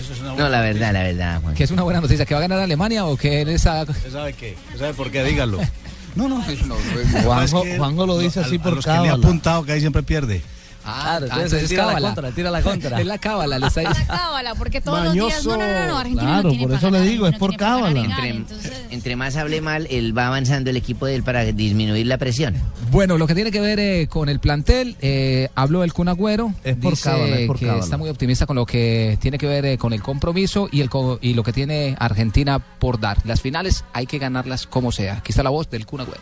Speaker 18: Eso es una
Speaker 6: No,
Speaker 18: buena
Speaker 6: la verdad, la verdad, Juan.
Speaker 19: Que es una buena noticia, que va a ganar Alemania o que él esa...
Speaker 18: ¿Usted sabe qué? ¿Usted sabe por qué? Dígalo.
Speaker 11: No, no, es una-
Speaker 10: Juanjo,
Speaker 18: Es que
Speaker 10: Juanjo lo dice
Speaker 18: a-
Speaker 10: así
Speaker 18: a
Speaker 10: por
Speaker 18: los que le ha apuntado que ahí siempre pierde.
Speaker 19: Ah,
Speaker 5: Claro,
Speaker 19: ah,
Speaker 5: entonces
Speaker 19: entonces
Speaker 5: tira la contra, tira la contra.
Speaker 19: Es la cábala, le está
Speaker 1: La
Speaker 19: diciendo.
Speaker 1: cábala, porque todos los días. No, no, no, no. Argentina
Speaker 10: Claro,
Speaker 1: no tiene
Speaker 10: por eso le digo, es por cábala.
Speaker 6: Entre,
Speaker 1: entonces-
Speaker 6: entre más hable mal, él va avanzando el equipo de él para disminuir la presión.
Speaker 19: Bueno, lo que tiene que ver eh, con el plantel, eh, habló el Kun Agüero,
Speaker 10: Es por
Speaker 19: dice
Speaker 10: cábala, es por
Speaker 19: que
Speaker 10: cábala.
Speaker 19: está muy optimista con lo que tiene que ver eh, con el compromiso y, el co- y lo que tiene Argentina por dar. Las finales hay que ganarlas como sea. Aquí está la voz del Kun Agüero.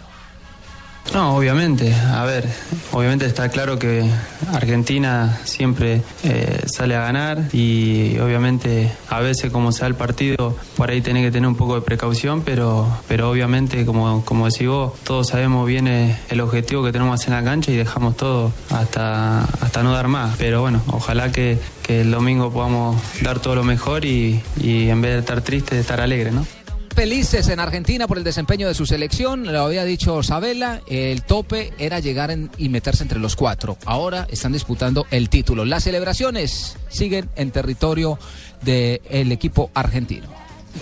Speaker 20: No, obviamente. A ver, obviamente está claro que Argentina siempre eh, sale a ganar y obviamente a veces como sea el partido, por ahí tiene que tener un poco de precaución, pero, pero obviamente como, como decís vos, todos sabemos bien el objetivo que tenemos en la cancha y dejamos todo hasta, hasta no dar más. Pero bueno, ojalá que, que el domingo podamos dar todo lo mejor y, y en vez de estar triste, estar alegre, ¿no?
Speaker 19: Felices en Argentina por el desempeño de su selección, lo había dicho Sabela, el tope era llegar y meterse entre los cuatro. Ahora están disputando el título. Las celebraciones siguen en territorio del equipo argentino.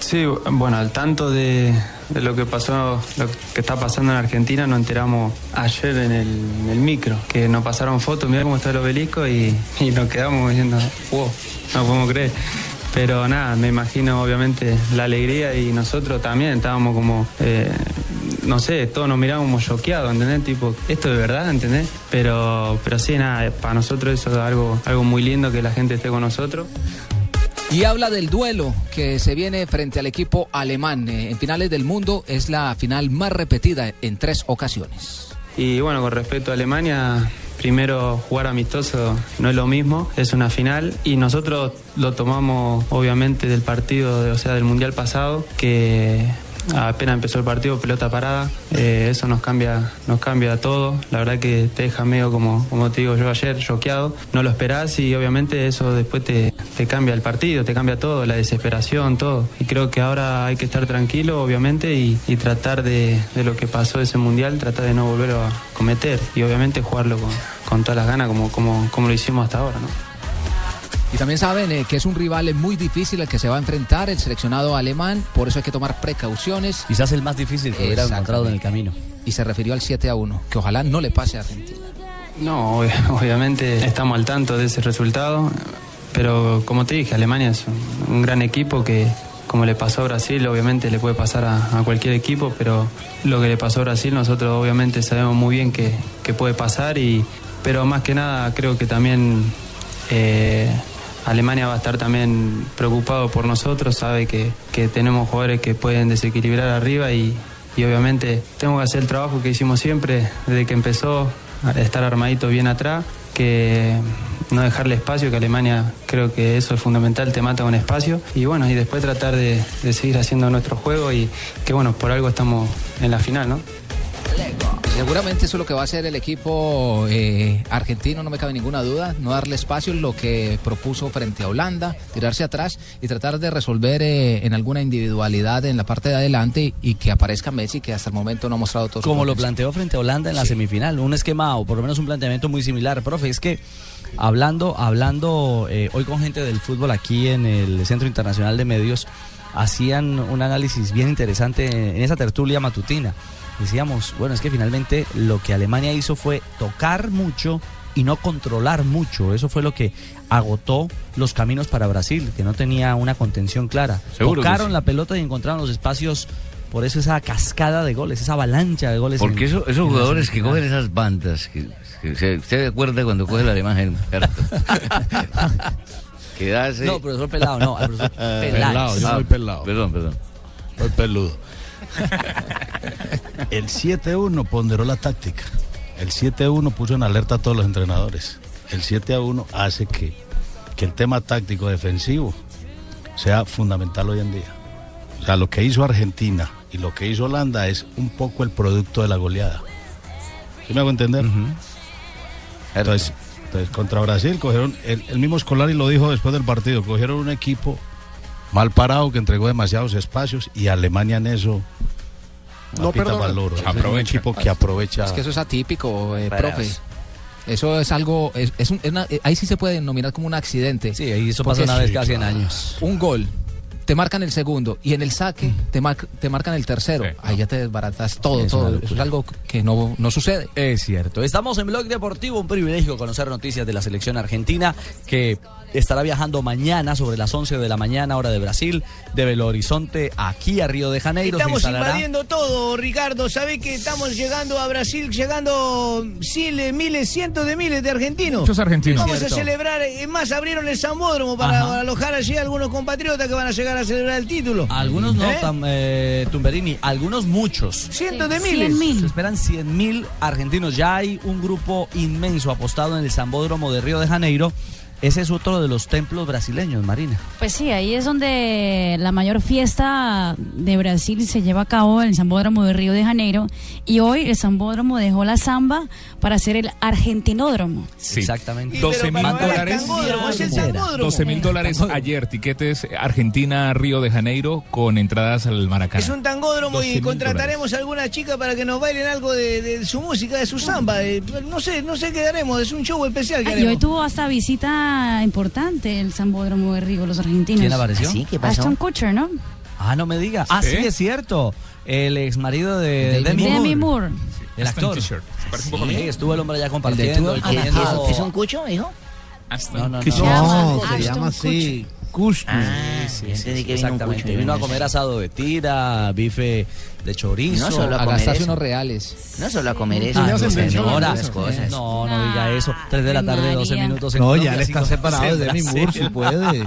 Speaker 20: Sí, bueno, al tanto de, lo que pasó, lo que está pasando en Argentina, nos enteramos ayer en el, micro, que nos pasaron fotos, mira cómo está el obelisco y, y nos quedamos diciendo, wow, no podemos creer. Pero nada, me imagino obviamente la alegría y nosotros también estábamos como, eh, no sé, todos nos mirábamos choqueados, ¿entendés? Tipo, esto es verdad, ¿entendés? Pero, pero sí, nada, para nosotros eso es algo, algo muy lindo que la gente esté con nosotros.
Speaker 19: Y habla del duelo que se viene frente al equipo alemán. Eh, En finales del mundo es la final más repetida en tres ocasiones.
Speaker 20: Y bueno, con respecto a Alemania, primero jugar amistoso no es lo mismo, es una final. Y nosotros lo tomamos obviamente del partido, o sea, del Mundial pasado, que apenas empezó el partido, pelota parada. Eh, eso nos cambia, nos cambia todo. La verdad que te deja medio como, como te digo yo ayer, choqueado. No lo esperás y obviamente eso después te, te cambia el partido, te cambia todo, la desesperación, todo. Y creo que ahora hay que estar tranquilo, obviamente, y, y tratar de, de lo que pasó ese mundial, tratar de no volver a cometer y obviamente jugarlo con, con todas las ganas como, como, como lo hicimos hasta ahora. ¿no?
Speaker 19: Y también saben eh, que es un rival muy difícil al que se va a enfrentar el seleccionado alemán, por eso hay que tomar precauciones.
Speaker 5: Quizás el más difícil que hubiera encontrado en el camino.
Speaker 19: Y se refirió al 7 a 1, que ojalá no le pase a Argentina.
Speaker 20: No, ob- obviamente estamos al tanto de ese resultado, pero como te dije, Alemania es un, un gran equipo que, como le pasó a Brasil, obviamente le puede pasar a, a cualquier equipo, pero lo que le pasó a Brasil nosotros obviamente sabemos muy bien que, que puede pasar, y, pero más que nada creo que también eh, Alemania va a estar también preocupado por nosotros, sabe que, que tenemos jugadores que pueden desequilibrar arriba y, y obviamente tengo que hacer el trabajo que hicimos siempre desde que empezó, a estar armadito bien atrás, que no dejarle espacio, que Alemania creo que eso es fundamental, te mata con espacio y bueno, y después tratar de, de seguir haciendo nuestro juego y que bueno, por algo estamos en la final, ¿no?
Speaker 19: Seguramente eso es lo que va a hacer el equipo eh, argentino, no me cabe ninguna duda, no darle espacio en lo que propuso frente a Holanda, tirarse atrás y tratar de resolver eh, en alguna individualidad en la parte de adelante y que aparezca Messi, que hasta el momento no ha mostrado todo su
Speaker 5: Como lo planteó frente a Holanda en la semifinal, un esquema o por lo menos un planteamiento muy similar. Profe, es que hablando, hablando eh, hoy con gente del fútbol aquí en el Centro Internacional de Medios, hacían un análisis bien interesante en esa tertulia matutina. Decíamos, bueno, es que finalmente lo que Alemania hizo fue tocar mucho y no controlar mucho. Eso fue lo que agotó los caminos para Brasil, que no tenía una contención clara.
Speaker 7: Seguro
Speaker 5: Tocaron
Speaker 7: sí.
Speaker 5: la pelota y encontraron los espacios. Por eso esa cascada de goles, esa avalancha de goles.
Speaker 21: Porque
Speaker 5: en-
Speaker 21: eso- esos
Speaker 5: la
Speaker 21: jugadores que cogen esas bandas, que, que se, ¿usted acuerda cuando coge que hace...
Speaker 5: No, profesor Pelado, no, al profesor Peláez.
Speaker 21: Ah,
Speaker 18: soy pelado.
Speaker 21: Perdón, perdón.
Speaker 18: Soy peludo. El 7-1 ponderó la táctica. El 7-1 puso en alerta a todos los entrenadores. El 7-1 hace que, que el tema táctico defensivo sea fundamental hoy en día. O sea, lo que hizo Argentina y lo que hizo Holanda es un poco el producto de la goleada. ¿Sí me hago entender? Entonces, entonces, contra Brasil cogieron, el, el mismo Scolari lo dijo después del partido, cogieron un equipo mal parado que entregó demasiados espacios y Alemania en eso
Speaker 8: No
Speaker 18: valor. Es un
Speaker 19: Aprovecha.
Speaker 18: equipo que aprovecha.
Speaker 19: Es que eso es atípico, eh, profe. Eso es algo, es, es un- es una- eh, ahí sí se puede denominar como un accidente.
Speaker 5: Sí, ahí eso pasa una vez cada 100 años.
Speaker 19: Un gol, te marcan el segundo y en el saque te, mar- te marcan el tercero. Ahí ya te desbaratas todo,
Speaker 5: Es
Speaker 19: todo. es algo que no, no sucede.
Speaker 5: Es cierto. Estamos en Blog Deportivo, un privilegio conocer noticias de la selección argentina que estará viajando mañana sobre las 11 de la mañana, hora de Brasil, de Belo Horizonte aquí a Río de Janeiro.
Speaker 12: Estamos invadiendo todo, Ricardo. Sabés que estamos llegando a Brasil, llegando miles, miles, cientos de miles de argentinos.
Speaker 7: Muchos argentinos.
Speaker 12: Vamos a celebrar, es más, abrieron el Zambódromo para
Speaker 5: Ajá.
Speaker 12: alojar allí a algunos compatriotas que van a llegar a celebrar el título.
Speaker 5: Algunos no,
Speaker 12: ¿Eh?
Speaker 5: tam- eh, Tumberini, algunos muchos.
Speaker 12: Cientos de miles.
Speaker 1: 100.000.
Speaker 5: Se esperan 100 mil argentinos. Ya hay un grupo inmenso apostado en el Zambódromo de Río de Janeiro. Ese es otro de los templos brasileños, Marina.
Speaker 1: Pues sí, ahí es donde la mayor fiesta de Brasil se lleva a cabo en el Zambódromo de Río de Janeiro. Y hoy el Zambódromo dejó la samba para hacer el Argentinódromo.
Speaker 7: Sí.
Speaker 5: Exactamente.
Speaker 7: 12 mil dólares.
Speaker 12: tangódromo, es el tangódromo.
Speaker 7: 12 mil dólares ayer, tiquetes Argentina, Río de Janeiro, con entradas al Maracaná.
Speaker 12: Es un tangódromo
Speaker 7: 12
Speaker 12: y contrataremos a alguna chica para que nos bailen algo de, de su música, de su samba. eh, no sé, no sé qué haremos, es un show especial que
Speaker 1: y hoy tuvo hasta visita importante el Zambódromo de Río, los argentinos.
Speaker 5: ¿Quién apareció?
Speaker 6: ¿Ah, sí? ¿Qué pasó?
Speaker 1: Ashton Kutcher, ¿no?
Speaker 5: Ah, no me diga. Ah, sí, es cierto. El ex marido de
Speaker 19: Demi
Speaker 5: Demi,
Speaker 1: Demi
Speaker 5: Moore.
Speaker 1: Moore.
Speaker 5: El actor.
Speaker 7: Se parece un poco a mí.
Speaker 5: estuvo el hombre allá
Speaker 19: El
Speaker 5: compartiendo.
Speaker 19: de Tour-
Speaker 6: ¿Es, un cucho, hijo?
Speaker 5: No, no,
Speaker 7: ¿Qué
Speaker 5: no.
Speaker 10: se llama así. Kushner.
Speaker 6: Ah,
Speaker 5: Sí, sí,
Speaker 6: entendí
Speaker 5: sí,
Speaker 6: que vino un.
Speaker 5: Vino a comer asado de tira, bife de chorizo.
Speaker 6: No solo
Speaker 19: A
Speaker 6: comer
Speaker 19: gastarse
Speaker 6: eso.
Speaker 19: unos reales.
Speaker 6: No solo a comer eso,
Speaker 5: Ah, no,
Speaker 8: a
Speaker 5: señora.
Speaker 8: esas
Speaker 6: cosas.
Speaker 5: No, no diga eso. 3 de la tarde,
Speaker 1: Ave
Speaker 5: 12
Speaker 1: María.
Speaker 5: minutos. en
Speaker 10: No,
Speaker 5: Colombia,
Speaker 10: ya le está
Speaker 5: cinco
Speaker 10: separado
Speaker 5: en
Speaker 10: de
Speaker 5: Brasil.
Speaker 10: Moore, si puede.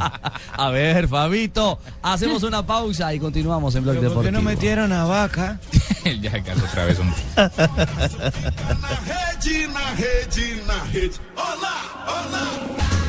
Speaker 5: A ver, Fabito, hacemos una pausa y continuamos en Blog
Speaker 13: ¿Pero ¿Por qué
Speaker 5: Deportivo.
Speaker 13: no metieron a Vaca?
Speaker 7: ya Carlos, otra vez. hombre.
Speaker 4: rede, na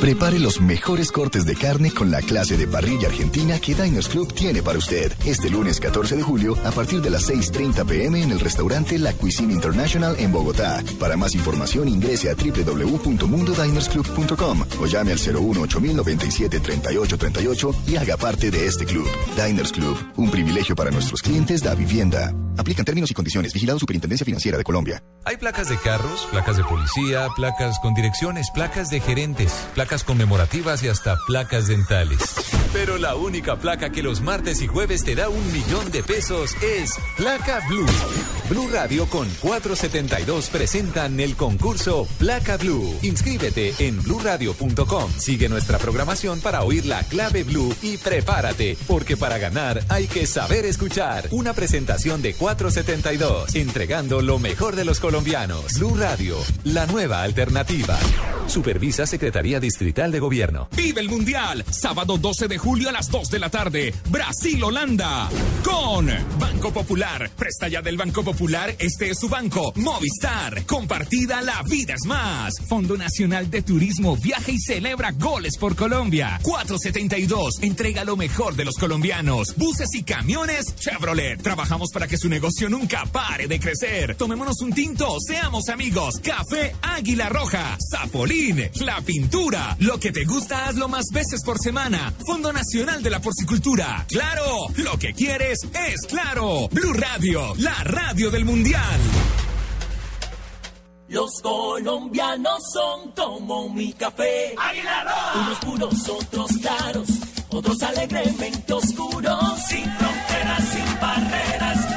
Speaker 22: Prepare los mejores cortes de carne con la clase de parrilla argentina que Diners Club tiene para usted. Este lunes 14 de julio a partir de las 6.30 pm en el restaurante La Cuisine International en Bogotá. Para más información ingrese a www.mundodinersclub.com o llame al 018-097-3838 y haga parte de este club. Diners Club, un privilegio para nuestros clientes da vivienda. Aplican términos y condiciones. Vigilado Superintendencia Financiera de Colombia.
Speaker 3: Hay placas de carros, placas de policía, placas con direcciones, placas de gerentes, placas conmemorativas y hasta placas dentales. Pero la única placa que los martes y jueves te da un millón de pesos es Placa Blue. Blue Radio con 472 presentan el concurso Placa Blue. Inscríbete en bluradio.com. Sigue nuestra programación para oír la clave Blue y prepárate, porque para ganar hay que saber escuchar. Una presentación de 472, entregando lo mejor de los colombianos. Blue Radio, la nueva alternativa. Supervisa Secretaría Distrital de Gobierno.
Speaker 2: Vive el Mundial, sábado 12 de julio a las 2 de la tarde, Brasil-Holanda, con Banco Popular. Presta ya del Banco Popular, este es su banco, Movistar. Compartida, la vida es más. Fondo Nacional de Turismo viaja y celebra goles por Colombia. 472, entrega lo mejor de los colombianos. Buses y camiones, Chevrolet. Trabajamos para que su negocio nunca pare de crecer. Tomémonos un tinto, seamos amigos. Café Águila Roja, Zapolín, la pintura. Lo que te gusta, hazlo más veces por semana. Fondo Nacional de la Porcicultura. Claro, lo que quieres es claro. Blue Radio, la radio del Mundial.
Speaker 23: Los colombianos son como mi café. Unos puros, otros claros, otros alegremente oscuros. Sin fronteras, sin barreras,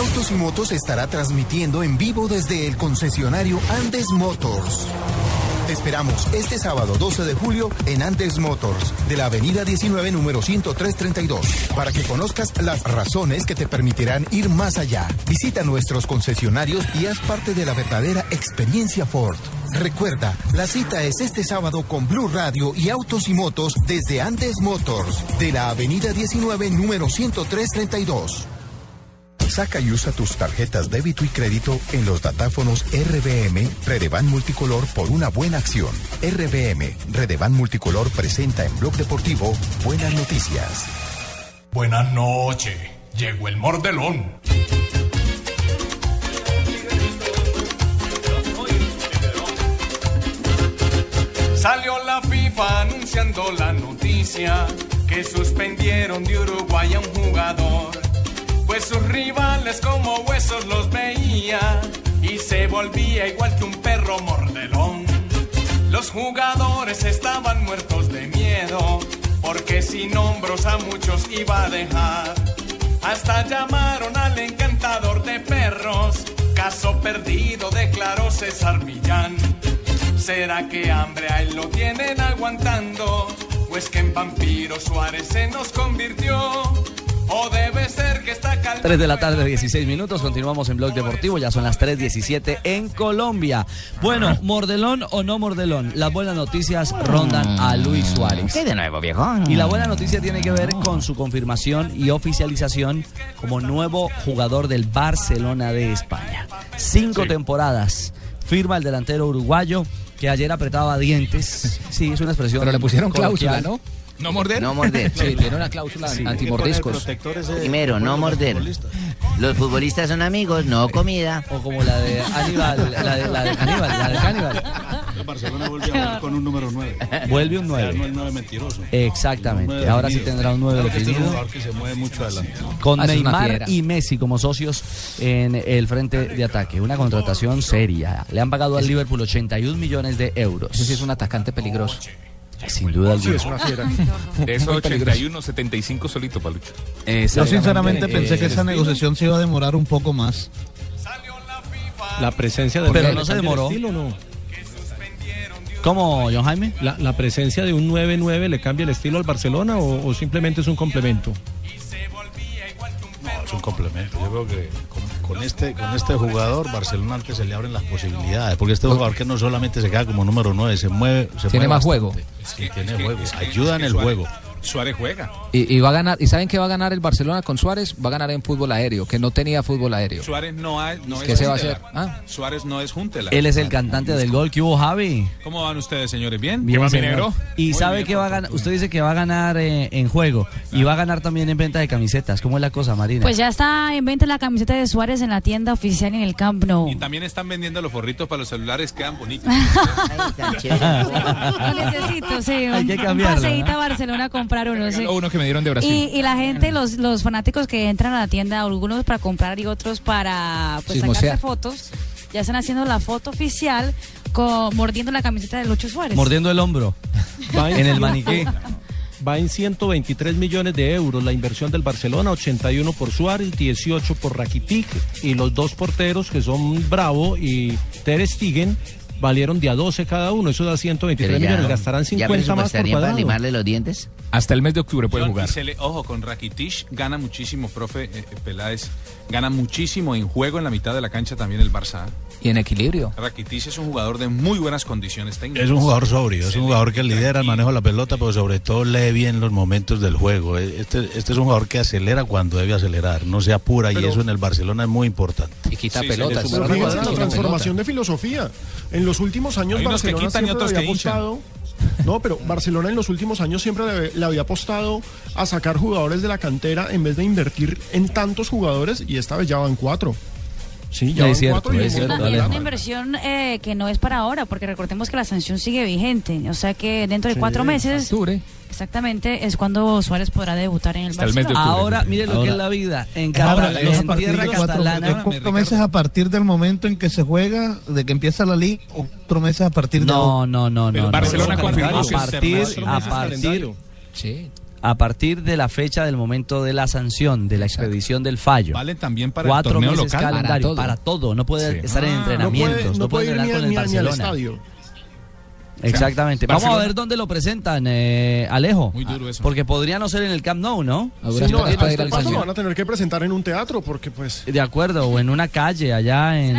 Speaker 24: Autos y Motos estará transmitiendo en vivo desde el concesionario Andes Motors. Te esperamos este sábado 12 de julio en Andes Motors, de la avenida 19, número 10332, para que conozcas las razones que te permitirán ir más allá. Visita nuestros concesionarios y haz parte de la verdadera experiencia Ford. Recuerda, la cita es este sábado con Blue Radio y Autos y Motos desde Andes Motors, de la avenida 19, número 10332. Saca y usa tus tarjetas débito y crédito en los datáfonos RBM Redevan Multicolor por una buena acción. RBM Redevan Multicolor presenta en Blog Deportivo Buenas Noticias.
Speaker 2: Buenas noches. Llegó el mordelón.
Speaker 25: Salió la FIFA anunciando la noticia que suspendieron de Uruguay a un jugador, pues sus rivales como huesos los veía y se volvía igual que un perro mordelón. Los jugadores estaban muertos de miedo, porque sin hombros a muchos iba a dejar. Hasta llamaron al encantador de perros, caso perdido, declaró César Millán. ¿Será que hambre a él lo tienen aguantando? Pues que en vampiro Suárez se nos convirtió. O debe ser que está calmado.
Speaker 5: 3 de la tarde, 16 minutos. Continuamos en Blog Deportivo. Ya son las 3.17 en Colombia. Bueno, mordelón o no mordelón. Las buenas noticias rondan a Luis Suárez.
Speaker 6: ¿Qué de nuevo, viejo?
Speaker 5: Y la buena noticia tiene que ver con su confirmación y oficialización como nuevo jugador del Barcelona de España. Cinco temporadas. Firma el delantero uruguayo que ayer apretaba dientes. Sí, es una expresión.
Speaker 19: Pero le pusieron
Speaker 5: coloquial.
Speaker 19: cláusula, ¿no?
Speaker 26: ¿No morder?
Speaker 6: No morder.
Speaker 19: Sí, tiene una cláusula
Speaker 5: Sí.
Speaker 19: antimordiscos.
Speaker 6: Primero, no morder. Los futbolistas son amigos, no comida.
Speaker 5: O como la de Aníbal, la de, la de Caníbal, la de Caníbal.
Speaker 18: Barcelona vuelve a con un número 9.
Speaker 5: Vuelve un
Speaker 18: O sea,
Speaker 5: 9.
Speaker 18: no el 9 mentiroso.
Speaker 5: Exactamente.
Speaker 18: Un nueve
Speaker 5: Ahora sí
Speaker 18: definido.
Speaker 5: tendrá un 9
Speaker 18: Claro que este es un
Speaker 5: definido.
Speaker 18: jugador que se mueve mucho adelante.
Speaker 5: Con
Speaker 19: Ah,
Speaker 5: Neymar y Messi como socios en el frente de ataque. Una contratación seria. Le han pagado al Liverpool 81 millones de euros.
Speaker 19: Ese sí es un atacante peligroso.
Speaker 5: Sin duda alguna.
Speaker 1: Sí, es una fiera.
Speaker 27: De esos
Speaker 19: Muy peligroso.
Speaker 27: 81, 75 solito, Palucho.
Speaker 10: Yo sinceramente
Speaker 5: Eh,
Speaker 10: pensé que esa
Speaker 5: eh,
Speaker 10: negociación se iba a demorar un poco más.
Speaker 9: La presencia de
Speaker 5: Pero no se demoró.
Speaker 9: estilo, ¿no?
Speaker 5: ¿Cómo, John Jaime?
Speaker 9: ¿La, la presencia de un 9-9 le cambia el estilo al Barcelona o, o simplemente es un complemento?
Speaker 18: No, es un complemento. Yo creo que con, este, con este jugador, Barcelona antes se le abren las posibilidades. Porque este jugador que no solamente se queda como número 9, se mueve. Se
Speaker 19: Tiene
Speaker 18: mueve
Speaker 19: más
Speaker 18: bastante.
Speaker 19: juego.
Speaker 18: Sí, tiene juego. Ayuda en el juego.
Speaker 7: Suárez juega.
Speaker 19: Y, y va a ganar, ¿y saben qué va a ganar el Barcelona con Suárez? Va a ganar en fútbol aéreo, que no tenía fútbol aéreo.
Speaker 7: Suárez no, ha- no
Speaker 19: ¿Qué
Speaker 7: es
Speaker 19: se va a hacer? Ah.
Speaker 7: Suárez no es Juntelar.
Speaker 5: Él es el cantante del gol que hubo Javi.
Speaker 7: ¿Cómo van ustedes, señores? ¿Bien?
Speaker 5: Bien,
Speaker 7: ¿Qué negro?
Speaker 5: Y
Speaker 7: Muy
Speaker 5: sabe
Speaker 7: bien,
Speaker 5: que va a ganar, usted dice que va a ganar eh, en juego y va a ganar también en venta de camisetas. ¿Cómo es la cosa, Marina?
Speaker 1: Pues ya está en venta la camiseta de Suárez en la tienda oficial en el Camp Nou.
Speaker 7: Y también están vendiendo los forritos para los celulares, quedan bonitos.
Speaker 1: Lo necesito, sí.
Speaker 7: Hay que
Speaker 1: un
Speaker 7: cambiarlo,
Speaker 1: a Barcelona a comprar uno. sí.
Speaker 7: uno que me dieron de Brasil.
Speaker 1: Y, y la gente, los, los fanáticos que entran a la tienda, algunos para comprar y otros para pues, sacarse fotos, ya están haciendo la foto oficial con, mordiendo la camiseta de Lucho Suárez.
Speaker 5: Mordiendo el hombro.
Speaker 9: Va
Speaker 5: en el maniquí.
Speaker 9: Va en 123 millones de euros la inversión del Barcelona, 81 por Suárez, 18 por Rakitic y los dos porteros que son Bravo y Ter Stegen valieron de a 12 cada uno, eso da 123
Speaker 6: Pero ya-
Speaker 9: millones, gastarán
Speaker 6: ¿ya
Speaker 9: 50 más por
Speaker 6: presupuestarían para
Speaker 9: cuadrado.
Speaker 6: limarle los dientes?
Speaker 7: Hasta el mes de octubre puede
Speaker 6: John,
Speaker 7: jugar.
Speaker 6: y
Speaker 7: Se le- ojo, con Rakitic gana muchísimo, profe eh, eh, Peláez. Gana muchísimo en juego en la mitad de la cancha también el Barça.
Speaker 19: Y en equilibrio.
Speaker 7: Rakitic es un jugador de muy buenas condiciones técnicas.
Speaker 18: Es un jugador sobrio, es un jugador que lidera el manejo de la pelota, pero sobre todo lee bien los momentos del juego. Este, este es un jugador que acelera cuando debe acelerar, no se apura y
Speaker 8: Pero-
Speaker 18: eso en el Barcelona es muy importante.
Speaker 19: Y quita
Speaker 8: Sí, sí, Pero fíjense la transformación de filosofía. En los últimos años
Speaker 7: Hay unos que
Speaker 8: Barcelona
Speaker 7: quitan y otros que hinchan.
Speaker 8: No, pero Barcelona en los últimos años siempre le, había apostado a sacar jugadores de la cantera en vez de invertir en tantos jugadores y esta vez ya van cuatro. Sí, ya
Speaker 5: Es
Speaker 8: van
Speaker 5: cierto,
Speaker 8: cuatro y
Speaker 5: es
Speaker 8: montón
Speaker 5: cierto,
Speaker 1: Y es una inversión eh, que no es para ahora, porque recordemos que la sanción sigue vigente. O sea que dentro de
Speaker 5: Sí,
Speaker 1: cuatro meses,
Speaker 19: octubre.
Speaker 1: Exactamente, es cuando Suárez podrá debutar en el
Speaker 5: Hasta el
Speaker 1: Barcelona.
Speaker 5: octubre. Ahora, mire lo que
Speaker 10: Ahora-
Speaker 5: es la vida. En,
Speaker 10: Ahora,
Speaker 5: en
Speaker 10: partidos
Speaker 5: tierra
Speaker 10: cuatro-
Speaker 5: catalana.
Speaker 10: cuatro meses a partir del momento en que se juega, de que empieza la liga, cuatro meses a partir de
Speaker 5: No, no, no, no.
Speaker 10: Barcelona
Speaker 5: no.
Speaker 10: confirmó
Speaker 5: a
Speaker 10: que
Speaker 5: partir,
Speaker 10: internacional.
Speaker 5: a partir,
Speaker 19: Sí.
Speaker 5: a partir de la fecha del momento de la sanción, de la expedición del fallo.
Speaker 7: Vale también para
Speaker 5: Cuatro
Speaker 7: el torneo
Speaker 5: meses
Speaker 7: local.
Speaker 5: calendario, para todo. No puede
Speaker 7: Sí.
Speaker 5: estar en
Speaker 7: Ah.
Speaker 5: entrenamientos, no puede,
Speaker 8: ir
Speaker 5: entrenar
Speaker 8: ni,
Speaker 5: con el
Speaker 8: ni- ni al
Speaker 5: Barcelona.
Speaker 8: estadio.
Speaker 5: Exactamente. Vamos a ver dónde lo presentan, eh, Alejo.
Speaker 7: Muy duro eso.
Speaker 5: Porque podría no ser en el Camp Nou, ¿no?
Speaker 8: Sí, no, este paso lo van a tener que presentar en un teatro porque pues
Speaker 5: De acuerdo, o en una calle allá en,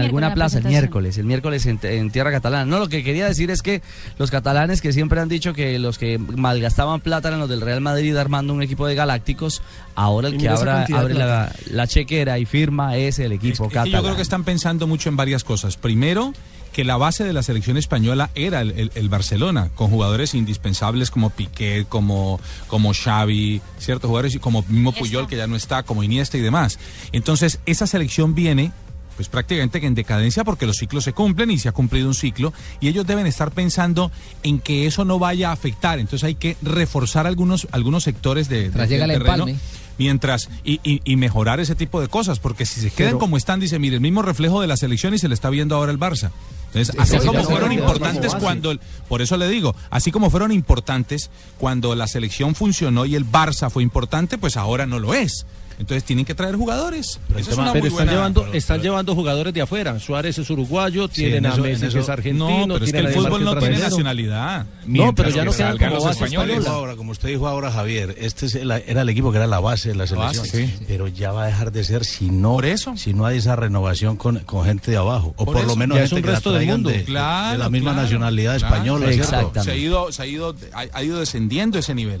Speaker 5: alguna plaza, el miércoles, el miércoles en, en tierra catalana. No, lo que quería decir es que los catalanes que siempre han dicho que los que malgastaban plata eran los del Real Madrid armando un equipo de galácticos, ahora el que abra- abre la, la chequera y firma es el equipo
Speaker 7: Es que
Speaker 5: catalán.
Speaker 7: yo creo que están pensando mucho en varias cosas. Primero, que la base de la selección española era el, el- el Barcelona, con jugadores indispensables como Piqué, como, como Xavi, ciertos jugadores y como mismo Puyol, que ya no está, como Iniesta y demás. Entonces, esa selección viene pues prácticamente en decadencia porque los ciclos se cumplen y se ha cumplido un ciclo y ellos deben estar pensando en que eso no vaya a afectar. Entonces hay que reforzar algunos, algunos sectores de, de- del terreno
Speaker 19: empalme.
Speaker 7: Mientras y, y- y mejorar ese tipo de cosas porque si se quedan
Speaker 8: Pero-
Speaker 7: como están dice mire el mismo reflejo de la selección y se le está viendo ahora el Barça. Entonces
Speaker 8: Sí,
Speaker 7: así
Speaker 8: sí,
Speaker 7: como fueron importantes cuando el- por eso le digo así como fueron importantes cuando la selección funcionó y el Barça fue importante pues ahora no lo es entonces tienen que traer jugadores Esa es una
Speaker 9: pero
Speaker 7: muy
Speaker 9: están
Speaker 7: buena-
Speaker 9: llevando, están llevando jugadores de afuera. Suárez es uruguayo,
Speaker 18: Sí,
Speaker 9: tienen
Speaker 18: en
Speaker 9: a
Speaker 18: eso- en
Speaker 9: Messi que
Speaker 18: eso-
Speaker 9: es argentino.
Speaker 7: no pero es que el
Speaker 9: a
Speaker 7: fútbol
Speaker 9: que
Speaker 7: no tiene nacionalidad
Speaker 9: No, pero ya no
Speaker 18: Mientras
Speaker 9: quedan
Speaker 18: que
Speaker 9: como
Speaker 18: los
Speaker 9: base
Speaker 18: españoles. Ahora, como usted dijo ahora, Javier, este es el- era el equipo que era la base de la selección.
Speaker 7: base, sí.
Speaker 18: Pero ya va a dejar de ser si no, si no hay esa renovación con, con gente de abajo. O
Speaker 7: Por
Speaker 18: por,
Speaker 7: eso.
Speaker 18: lo menos
Speaker 7: Ya es
Speaker 18: gente que la
Speaker 7: resto del
Speaker 18: traigan
Speaker 7: mundo.
Speaker 18: de, de
Speaker 7: Claro,
Speaker 18: la misma
Speaker 7: claro,
Speaker 18: nacionalidad
Speaker 7: claro.
Speaker 18: española. ¿cierto?
Speaker 7: se ha ido se ha ido ha, ido descendiendo ese nivel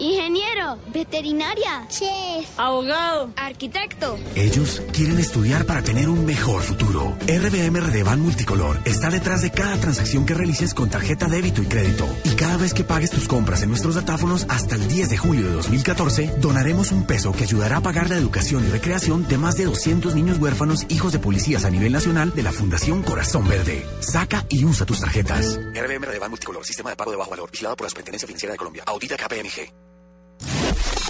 Speaker 28: ingeniero, Veterinaria. Chef. Abogado. Arquitecto.
Speaker 24: Ellos quieren estudiar para tener un mejor futuro. RBM Redevan Multicolor está detrás de cada transacción que realices con tarjeta débito y crédito. Y cada vez que pagues tus compras en nuestros datáfonos hasta el 10 de julio de 2014, donaremos un peso que ayudará a pagar la educación y recreación de más de 200 niños huérfanos hijos de policías a nivel nacional de la Fundación Corazón Verde. Saca y usa tus tarjetas. RBM Redevan Multicolor, sistema de pago de bajo valor, vigilado por la Superintendencia Financiera de Colombia. Audita KPMG.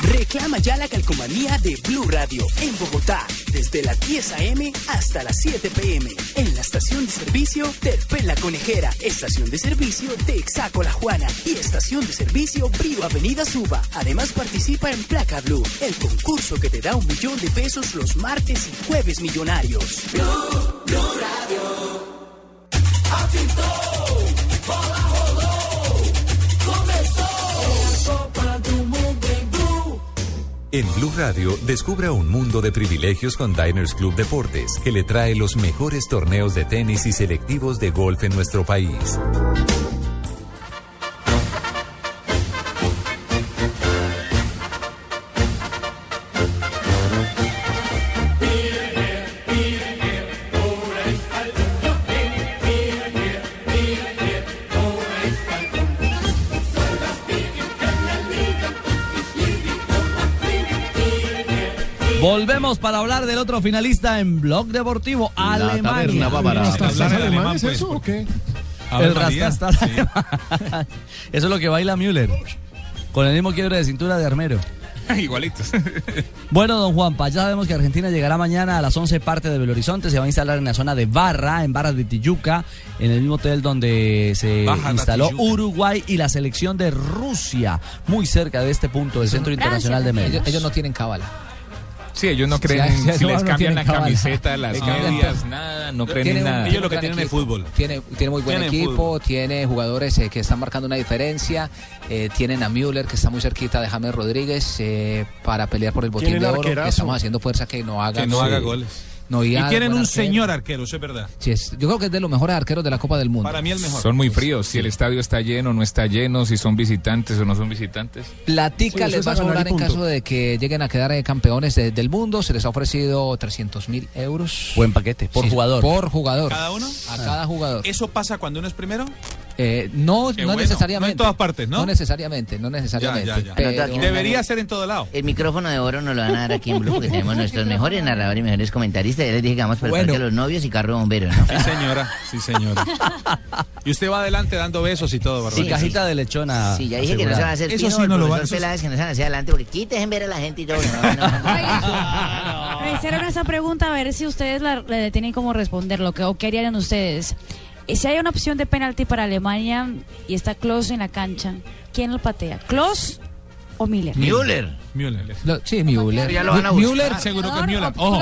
Speaker 29: Reclama ya la calcomanía de Blue Radio en Bogotá, desde las 10 a.m. hasta las 7 p.m. En la estación de servicio Terpel La Conejera, estación de servicio Texaco La Juana y estación de servicio Brío Avenida Suba. Además participa en Placa Blue, el concurso que te da un millón de pesos los martes y jueves millonarios.
Speaker 23: Blue Radio.
Speaker 3: En Blue Radio, descubra un mundo de privilegios con Diners Club Deportes, que le trae los mejores torneos de tenis y selectivos de golf en nuestro país.
Speaker 5: Volvemos para hablar del otro finalista en Blog Deportivo, Alemania.
Speaker 8: taberna. ¿Estás alemán,
Speaker 7: alemán,
Speaker 8: es
Speaker 7: pues,
Speaker 8: eso o qué?
Speaker 5: El
Speaker 7: María,
Speaker 5: rastastas
Speaker 7: sí.
Speaker 5: alemán. Eso es lo que baila Müller. Con el mismo quiebre de cintura de armero.
Speaker 7: Igualitos.
Speaker 5: Bueno, don Juanpa, ya sabemos que Argentina llegará mañana a las 11 parte de Belo Horizonte. Se va a instalar en la zona de Barra, en Barra de Tijuca, en el mismo hotel donde se instaló. Uruguay y la selección de Rusia, muy cerca de este punto del Centro Internacional de Medios.
Speaker 19: Ellos, ellos no tienen cábala.
Speaker 11: Sí, ellos no creen si
Speaker 19: no,
Speaker 11: les cambian la camiseta, las medias,
Speaker 19: todo.
Speaker 11: nada, no creen en
Speaker 19: un-
Speaker 11: nada.
Speaker 19: Ellos lo que tienen es fútbol. Tiene, tiene muy buen
Speaker 11: Tienen
Speaker 19: equipo,
Speaker 11: fútbol.
Speaker 19: tiene jugadores eh, que están marcando una diferencia. eh, tienen a Müller, que está muy cerquita de James Rodríguez, eh, para pelear por el botín de oro. que
Speaker 7: arquerazo.
Speaker 19: estamos haciendo fuerza que no haga
Speaker 7: Que no
Speaker 19: Sí.
Speaker 7: haga goles.
Speaker 19: No,
Speaker 7: y
Speaker 19: haga
Speaker 7: tienen un
Speaker 19: arquero.
Speaker 7: señor arquero, eso es verdad.
Speaker 19: Sí, es- yo creo que es de los mejores arqueros de la Copa del Mundo.
Speaker 7: Para mí el mejor.
Speaker 11: Son muy fríos, si el estadio está lleno, no está lleno, si son visitantes o no son visitantes.
Speaker 19: Platica
Speaker 11: Sí,
Speaker 19: les
Speaker 11: es
Speaker 19: va a sobrar
Speaker 11: y
Speaker 19: en
Speaker 11: punto.
Speaker 19: caso de que lleguen a quedar eh, campeones de- del mundo. Se les ha ofrecido 300 mil euros.
Speaker 5: Buen paquete, por
Speaker 19: Sí,
Speaker 5: jugador.
Speaker 19: Por jugador.
Speaker 7: ¿Cada uno?
Speaker 19: A cada jugador.
Speaker 7: ¿Eso pasa cuando uno es primero?
Speaker 19: Eh, no,
Speaker 7: Qué
Speaker 19: no
Speaker 7: bueno.
Speaker 19: necesariamente.
Speaker 7: No en todas partes, ¿no?
Speaker 19: No necesariamente, no necesariamente.
Speaker 7: Ya, ya, ya.
Speaker 19: pero-
Speaker 7: Debería ser en todo lado.
Speaker 6: El micrófono de oro nos lo van a dar aquí en Blue porque tenemos nuestros mejores narradores y mejores comentaristas. Vamos por el
Speaker 7: Bueno.
Speaker 6: parque de los novios y carro de bomberos, ¿no?
Speaker 7: Sí, señora, sí, señora. Y usted va adelante dando besos y todo, ¿verdad?
Speaker 5: Sí, cajita de lechona.
Speaker 6: Sí, ya dije que no se va a hacer
Speaker 7: Eso sí no lo va
Speaker 6: profesor
Speaker 7: eso sí-
Speaker 6: Peláez, que no se van a hacer adelante porque quiten ver a la gente y todo. No, no, no.
Speaker 1: Me hicieron esa pregunta a ver si ustedes la, la tienen como responder lo que o qué harían ustedes. Eh, Si hay una opción de penalti para Alemania y está Klose en la cancha, ¿quién lo patea? ¿Klose o Miller?
Speaker 7: Müller.
Speaker 19: Lo- sí, Müller.
Speaker 7: Ya lo van a buscar.
Speaker 19: Müller,
Speaker 7: Seguro que Müller. Ojo,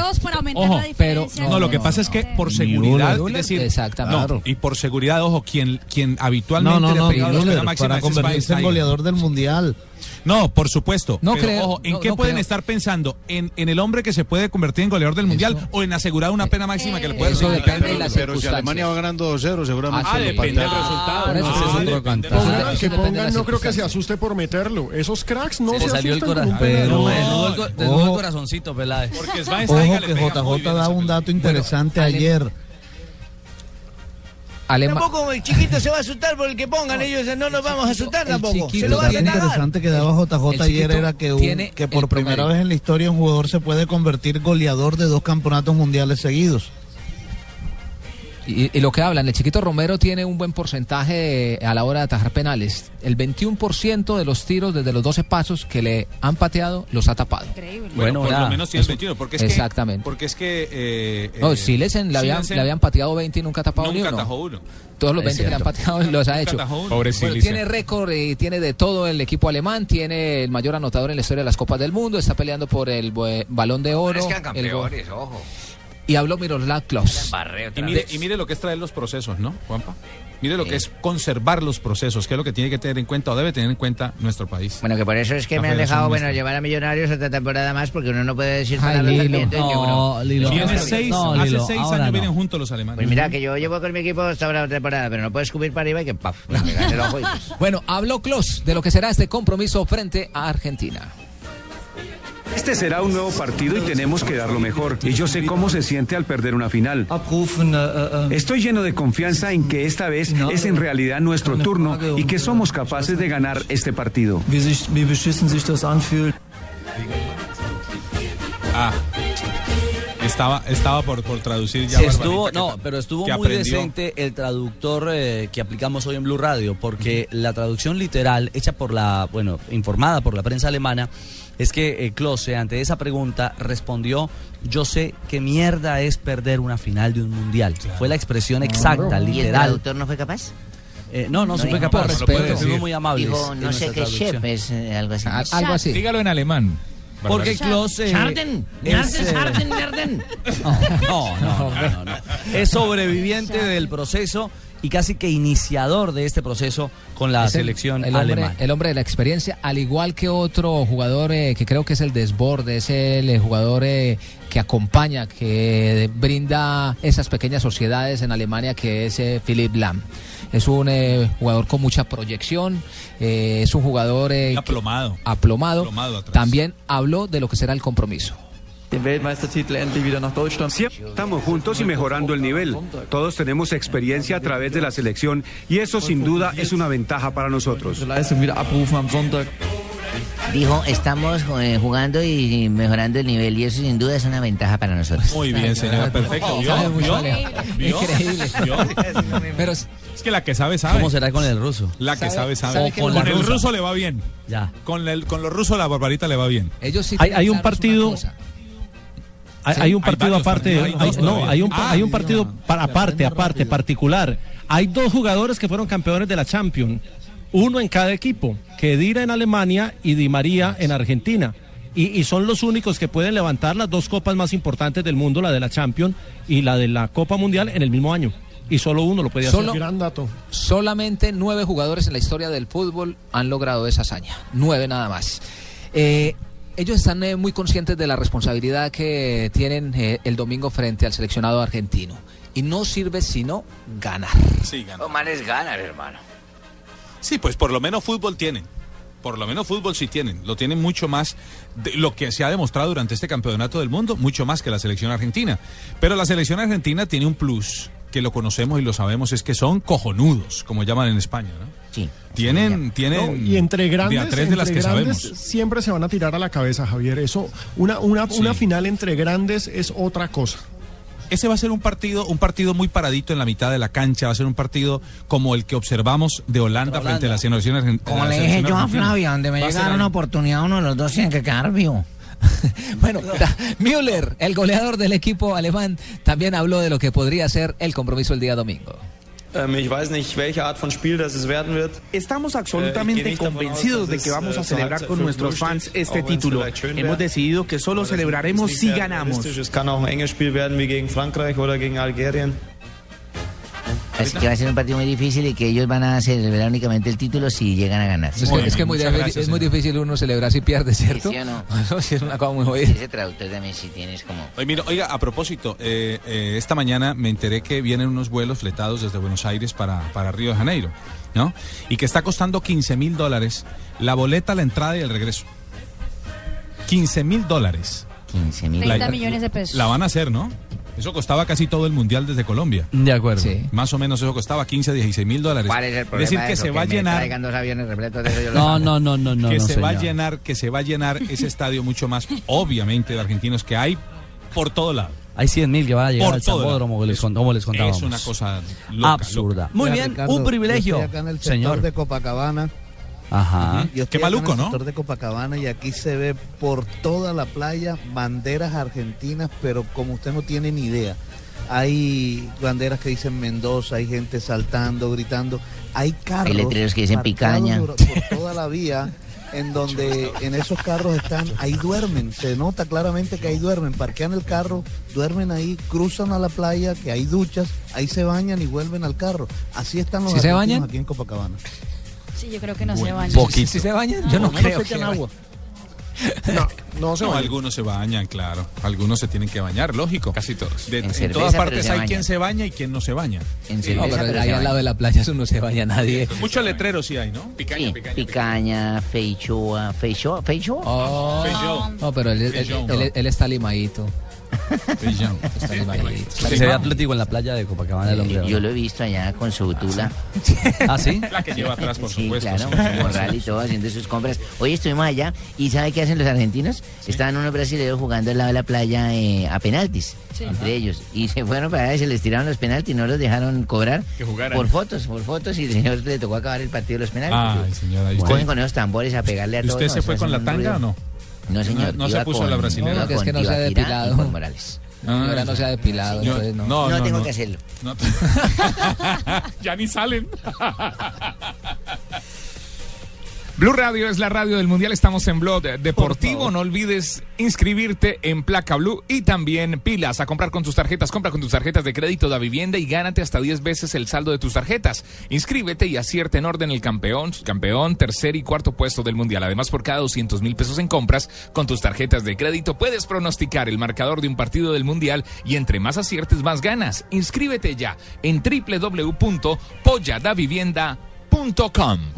Speaker 7: ojo,
Speaker 1: la diferencia.
Speaker 7: No, lo que pasa es que por seguridad,
Speaker 19: Müller,
Speaker 7: es decir,
Speaker 19: exactamente.
Speaker 7: no, y por seguridad, ojo, quien, quien habitualmente
Speaker 10: No, no,
Speaker 7: le
Speaker 10: no,
Speaker 7: la
Speaker 10: Müller, para convertirse en goleador del mundial.
Speaker 7: No, por supuesto.
Speaker 10: No
Speaker 7: pero,
Speaker 10: creo,
Speaker 7: ojo, ¿en
Speaker 10: no-
Speaker 7: qué
Speaker 10: no
Speaker 7: pueden
Speaker 10: creo.
Speaker 7: estar pensando? ¿En, ¿En el hombre que se puede convertir en goleador del mundial o en asegurar una pena máxima que le puede
Speaker 19: Eso depende de las
Speaker 18: Pero si Alemania va ganando 2-0, seguramente.
Speaker 7: Ah, depende del resultado.
Speaker 19: Eso
Speaker 7: Ah,
Speaker 19: ese es otro
Speaker 7: depende
Speaker 19: cantar.
Speaker 7: del
Speaker 8: Pongan,
Speaker 19: Eso
Speaker 8: que pongan, no creo que se asuste por meterlo. Esos cracks no
Speaker 5: Se
Speaker 8: se, asustan con un.
Speaker 5: Pero,
Speaker 8: No.
Speaker 5: desnudó el- corazoncito, Peláez.
Speaker 7: Porque
Speaker 10: Ojo que JJ da un dato interesante ayer.
Speaker 12: Tampoco el chiquito se va a asustar por el que pongan ellos, no nos vamos a asustar tampoco. Se lo van a
Speaker 10: interesante que daba JJ ayer era que, un- que por primera
Speaker 12: promedio.
Speaker 10: vez en la historia un jugador se puede convertir goleador de dos campeonatos mundiales seguidos.
Speaker 19: Y, y lo que hablan, el chiquito Romero tiene un buen porcentaje a la hora de atajar penales. El 21% de los tiros desde los 12 pasos que le han pateado los ha tapado.
Speaker 7: Bueno, por
Speaker 19: nada.
Speaker 7: lo menos tiene el
Speaker 19: Eso-
Speaker 7: 21. Porque es que,
Speaker 19: Exactamente.
Speaker 7: Porque es que. Eh,
Speaker 19: No,
Speaker 7: eh,
Speaker 19: Silesen le habían, le habían pateado 20 y nunca ha tapado ni
Speaker 7: nunca
Speaker 19: uno.
Speaker 7: atajó uno.
Speaker 19: Todos los
Speaker 7: Es
Speaker 19: 20 que le han pateado los ha
Speaker 7: Nunca
Speaker 19: hecho.
Speaker 7: atajó uno.
Speaker 11: Pobre
Speaker 19: Bueno,
Speaker 11: Silesen.
Speaker 19: tiene récord y tiene de todo el equipo alemán, tiene el mayor anotador en la historia de las Copas del Mundo, está peleando por el balón de oro.
Speaker 21: Es que
Speaker 19: el
Speaker 21: ojo.
Speaker 19: Y habló Miroslav Klose.
Speaker 7: Y mire, y mire lo que es traer los procesos, ¿no, Juanpa? Mire lo que es conservar los procesos, que es lo que tiene que tener en cuenta o debe tener en cuenta nuestro país.
Speaker 6: Bueno, que por eso es que
Speaker 7: La
Speaker 6: me han dejado bueno
Speaker 7: Nuestra.
Speaker 6: llevar a Millonarios otra temporada más porque uno no puede decir
Speaker 19: Ay, Lilo.
Speaker 5: No, Lilo.
Speaker 7: Seis,
Speaker 5: no,
Speaker 7: hace
Speaker 5: Lilo,
Speaker 7: seis
Speaker 5: ahora
Speaker 7: años
Speaker 5: no.
Speaker 7: vienen juntos los alemanes.
Speaker 6: Pues mira, que yo llevo con mi equipo hasta ahora la temporada, pero no puedo escupir para arriba y que paf, me gane el ojo y pues.
Speaker 19: Bueno, habló Klose de lo que será este compromiso frente a Argentina.
Speaker 30: Este será un nuevo partido y tenemos que dar lo mejor. Y yo sé cómo se siente al perder una final. Estoy lleno de confianza en que esta vez es en realidad nuestro turno y que somos capaces de ganar este partido.
Speaker 7: Ah. Estaba, estaba por, por traducir ya.
Speaker 5: Sí, estuvo, no,
Speaker 7: que-
Speaker 5: pero estuvo muy
Speaker 7: aprendió.
Speaker 5: decente el traductor eh, que aplicamos hoy en Blue Radio, porque la traducción literal hecha por la, bueno, informada por la prensa alemana, es que eh, Klose ante esa pregunta respondió, yo sé qué mierda es perder una final de un mundial. Fue la expresión exacta,
Speaker 6: ¿Y el
Speaker 5: literal.
Speaker 6: traductor no fue capaz?
Speaker 5: Eh, no, no, se fue capaz, pero
Speaker 6: respeto.
Speaker 5: muy amables.
Speaker 6: Dijo, no sé qué chef, es eh, algo así.
Speaker 11: Dígalo en alemán.
Speaker 5: Porque Klose
Speaker 6: Scharden,
Speaker 5: es, eh. No, no, no. Es sobreviviente del proceso y casi que iniciador de este proceso con la
Speaker 19: el-
Speaker 5: selección
Speaker 19: el hombre,
Speaker 5: alemana.
Speaker 19: el hombre de la experiencia, al igual que otro jugador eh, que creo que es el desborde, es el eh, jugador eh, que acompaña, que brinda esas pequeñas sociedades en Alemania, que es eh, Philipp Lahm. Es un eh, jugador con mucha proyección, eh, es un jugador eh, que-
Speaker 7: Aplomado.
Speaker 19: aplomado. También habló de lo que será el compromiso.
Speaker 30: Siempre estamos juntos y mejorando el nivel. Todos tenemos experiencia a través de la selección y eso sin duda es una ventaja para nosotros.
Speaker 6: Dijo, estamos eh, jugando y mejorando el nivel y eso sin duda es una ventaja para nosotros.
Speaker 7: Muy bien, señor, perfecto. ¿Vio?
Speaker 19: Increíble.
Speaker 7: ¿Vio?
Speaker 19: Pero
Speaker 7: es que la que sabe, sabe.
Speaker 5: ¿Cómo será con el ruso?
Speaker 7: La que
Speaker 19: Sabe-
Speaker 7: sabe, con el ruso le va bien.
Speaker 5: Ya.
Speaker 7: Con, el, con los rusos la barbarita le va bien.
Speaker 19: Ellos sí
Speaker 9: Hay, hay un partido. Hay,
Speaker 19: Sí.
Speaker 9: hay un partido aparte,
Speaker 19: hay
Speaker 9: no, hay un,
Speaker 19: Ah,
Speaker 9: hay un partido para, aparte, aparte, particular. Hay dos jugadores que fueron campeones de la Champions, uno en cada equipo, Kedira en Alemania y Di María en Argentina. Y, y son los únicos que pueden levantar las dos copas más importantes del mundo, la de la Champions y la de la Copa Mundial en el mismo año. Y solo uno lo puede
Speaker 19: Solo-
Speaker 9: hacer.
Speaker 8: Gran dato.
Speaker 19: Solamente nueve jugadores en la historia del fútbol han logrado esa hazaña. Nueve nada más. Eh, ellos están eh, muy conscientes de la responsabilidad que tienen eh, el domingo frente al seleccionado argentino. Y no sirve sino ganar.
Speaker 7: Sí, ganar.
Speaker 21: Omar es ganar, hermano.
Speaker 7: Sí, pues por lo menos fútbol tienen. Por lo menos fútbol sí tienen. Lo tienen mucho más de lo que se ha demostrado durante este campeonato del mundo, mucho más que la selección argentina. Pero la selección argentina tiene un plus que lo conocemos y lo sabemos, es que son cojonudos, como llaman en España, ¿no?
Speaker 6: Sí.
Speaker 7: Tienen, tienen
Speaker 8: No, y entre grandes,
Speaker 7: de a tres de las
Speaker 8: entre
Speaker 7: que
Speaker 8: grandes
Speaker 7: sabemos.
Speaker 8: siempre se van a tirar a la cabeza, Javier. Eso, una, una, una final entre grandes es otra cosa.
Speaker 7: Ese va a ser un partido, un partido muy paradito en la mitad de la cancha, va a ser un partido como el que observamos de Holanda, frente a la selección argentina.
Speaker 6: Como le dije yo a Flavia, donde me llegara una oportunidad, uno de los dos tiene que quedar vivo.
Speaker 19: Bueno, Müller, el goleador del equipo alemán, también habló de lo que podría ser el compromiso el día domingo.
Speaker 31: Wird.
Speaker 32: Estamos
Speaker 31: Äh,
Speaker 32: absolutamente convencidos de que vamos
Speaker 31: äh,
Speaker 32: a celebrar con
Speaker 31: 5-0
Speaker 32: nuestros fans este título. Hemos decidido que solo celebraremos si ganamos.
Speaker 6: Así que va a ser un partido muy difícil y que ellos van a celebrar únicamente el título si llegan a ganar.
Speaker 19: Es que, es que muy difícil- es muy difícil uno celebrar si pierde, ¿cierto?
Speaker 6: ¿Sí o no?
Speaker 19: Sí, es una cosa muy jodida.
Speaker 6: Ese traductor también si tienes como...
Speaker 7: Oye, mira, oiga, a propósito, eh, eh, esta mañana me enteré que vienen unos vuelos fletados desde Buenos Aires para, para Río de Janeiro, ¿no? Y que está costando 15 mil dólares la boleta, la entrada y el regreso. 15 mil dólares.
Speaker 6: 15
Speaker 1: mil. 30 millones de pesos.
Speaker 7: La van a hacer, ¿no? Eso costaba casi todo el mundial desde Colombia.
Speaker 5: De acuerdo.
Speaker 7: Más o menos eso costaba 15 a 16 mil dólares.
Speaker 6: ¿Cuál es el problema
Speaker 7: decir,
Speaker 6: de
Speaker 7: que
Speaker 6: eso?
Speaker 7: se va a llenar.
Speaker 6: traigan dos aviones repletos de eso, yo lo
Speaker 5: No, no, no, no, no.
Speaker 7: que
Speaker 5: no,
Speaker 7: se va a llenar, que se va a llenar ese estadio mucho más, obviamente, de argentinos que hay por todo lado.
Speaker 5: Hay 100 mil que van a llegar
Speaker 7: Por
Speaker 5: al como les, como les contábamos.
Speaker 7: Es una cosa loca,
Speaker 5: absurda.
Speaker 7: loca.
Speaker 5: Muy bien,
Speaker 10: Ricardo,
Speaker 5: un privilegio,
Speaker 10: yo estoy acá en el sector
Speaker 5: señor.
Speaker 10: de Copacabana.
Speaker 5: Ajá.
Speaker 10: Yo
Speaker 7: Qué
Speaker 10: en
Speaker 7: maluco,
Speaker 10: el
Speaker 7: ¿no?
Speaker 10: de Copacabana y aquí se ve por toda la playa banderas argentinas, pero como usted no tiene ni idea. Hay banderas que dicen Mendoza, hay gente saltando, gritando. Hay carros.
Speaker 6: Hay letreros que dicen picaña.
Speaker 10: Por, por toda la vía. En donde en esos carros están, ahí duermen, se nota claramente que ahí duermen, parquean el carro, duermen ahí, cruzan a la playa, que hay duchas, ahí se bañan y vuelven al carro. Así están los
Speaker 19: ¿Sí se bañan?
Speaker 10: aquí en Copacabana.
Speaker 1: Sí, yo creo que no se bañan.
Speaker 19: ¿Sí se bañan? Yo no,
Speaker 10: no
Speaker 19: creo que
Speaker 10: agua.
Speaker 8: No, No se bañan.
Speaker 7: algunos se bañan, claro. Algunos se tienen que bañar, lógico.
Speaker 2: Casi todos.
Speaker 7: De-
Speaker 6: En
Speaker 7: en,
Speaker 6: cerveza,
Speaker 7: todas partes hay quien se baña y quien no se baña.
Speaker 6: En
Speaker 19: No,
Speaker 6: cerveza,
Speaker 19: pero
Speaker 6: pero
Speaker 19: ahí al lado de la playa eso no se baña nadie.
Speaker 7: Muchos letreros sí hay, ¿no?
Speaker 6: Sí, picaña, feichoa, feichoa, feichoa.
Speaker 19: Oh, no, pero él, él- él- él está limadito. Está limadito.
Speaker 5: Se ve atlético en la playa de Copacabana del hombre.
Speaker 6: Yo lo he visto allá con su tula.
Speaker 5: ¿Ah, sí?
Speaker 7: La que lleva atrás, por
Speaker 6: Sí,
Speaker 7: supuesto.
Speaker 6: claro,
Speaker 7: sí.
Speaker 6: con su morral y todo, haciendo sus compras. Hoy estuvimos allá y ¿sabe qué hacen los argentinos? Estaban unos brasileños jugando al lado de la playa eh, a penaltis, entre ellos. Y se fueron para allá y se les tiraron los penaltis, no los dejaron cobrar
Speaker 7: Que
Speaker 6: por fotos, por fotos. Y el señor le tocó acabar el partido de los penaltis.
Speaker 7: Ay, señora. ¿y
Speaker 6: Cogen
Speaker 7: usted,
Speaker 6: con esos tambores a pegarle a
Speaker 7: ¿y
Speaker 6: todos.
Speaker 7: usted se fue con la tanga
Speaker 6: ruido.
Speaker 7: o no?
Speaker 6: No, señor.
Speaker 7: No- no se puso
Speaker 6: con-
Speaker 7: la brasilera.
Speaker 6: iba
Speaker 19: No, que es que no se ha depilado.
Speaker 6: con Morales.
Speaker 7: Ah,
Speaker 19: Ahora no se ha depilado,
Speaker 7: Yo-
Speaker 19: entonces no.
Speaker 7: no,
Speaker 6: No,
Speaker 7: no,
Speaker 6: tengo
Speaker 7: no.
Speaker 6: que hacerlo.
Speaker 7: No. ya ni salen.
Speaker 2: Blue Radio es la radio del Mundial. Estamos en Blog Deportivo. No olvides inscribirte en Placa Blue y también pilas a comprar con tus tarjetas. Compra con tus tarjetas de crédito da vivienda y gánate hasta 10 veces el saldo de tus tarjetas. Inscríbete y acierta en orden el campeón, campeón, tercer y cuarto puesto del Mundial. Además, por cada 200 mil pesos en compras con tus tarjetas de crédito puedes pronosticar el marcador de un partido del Mundial y entre más aciertes, más ganas. Inscríbete ya en www.polladavivienda.com.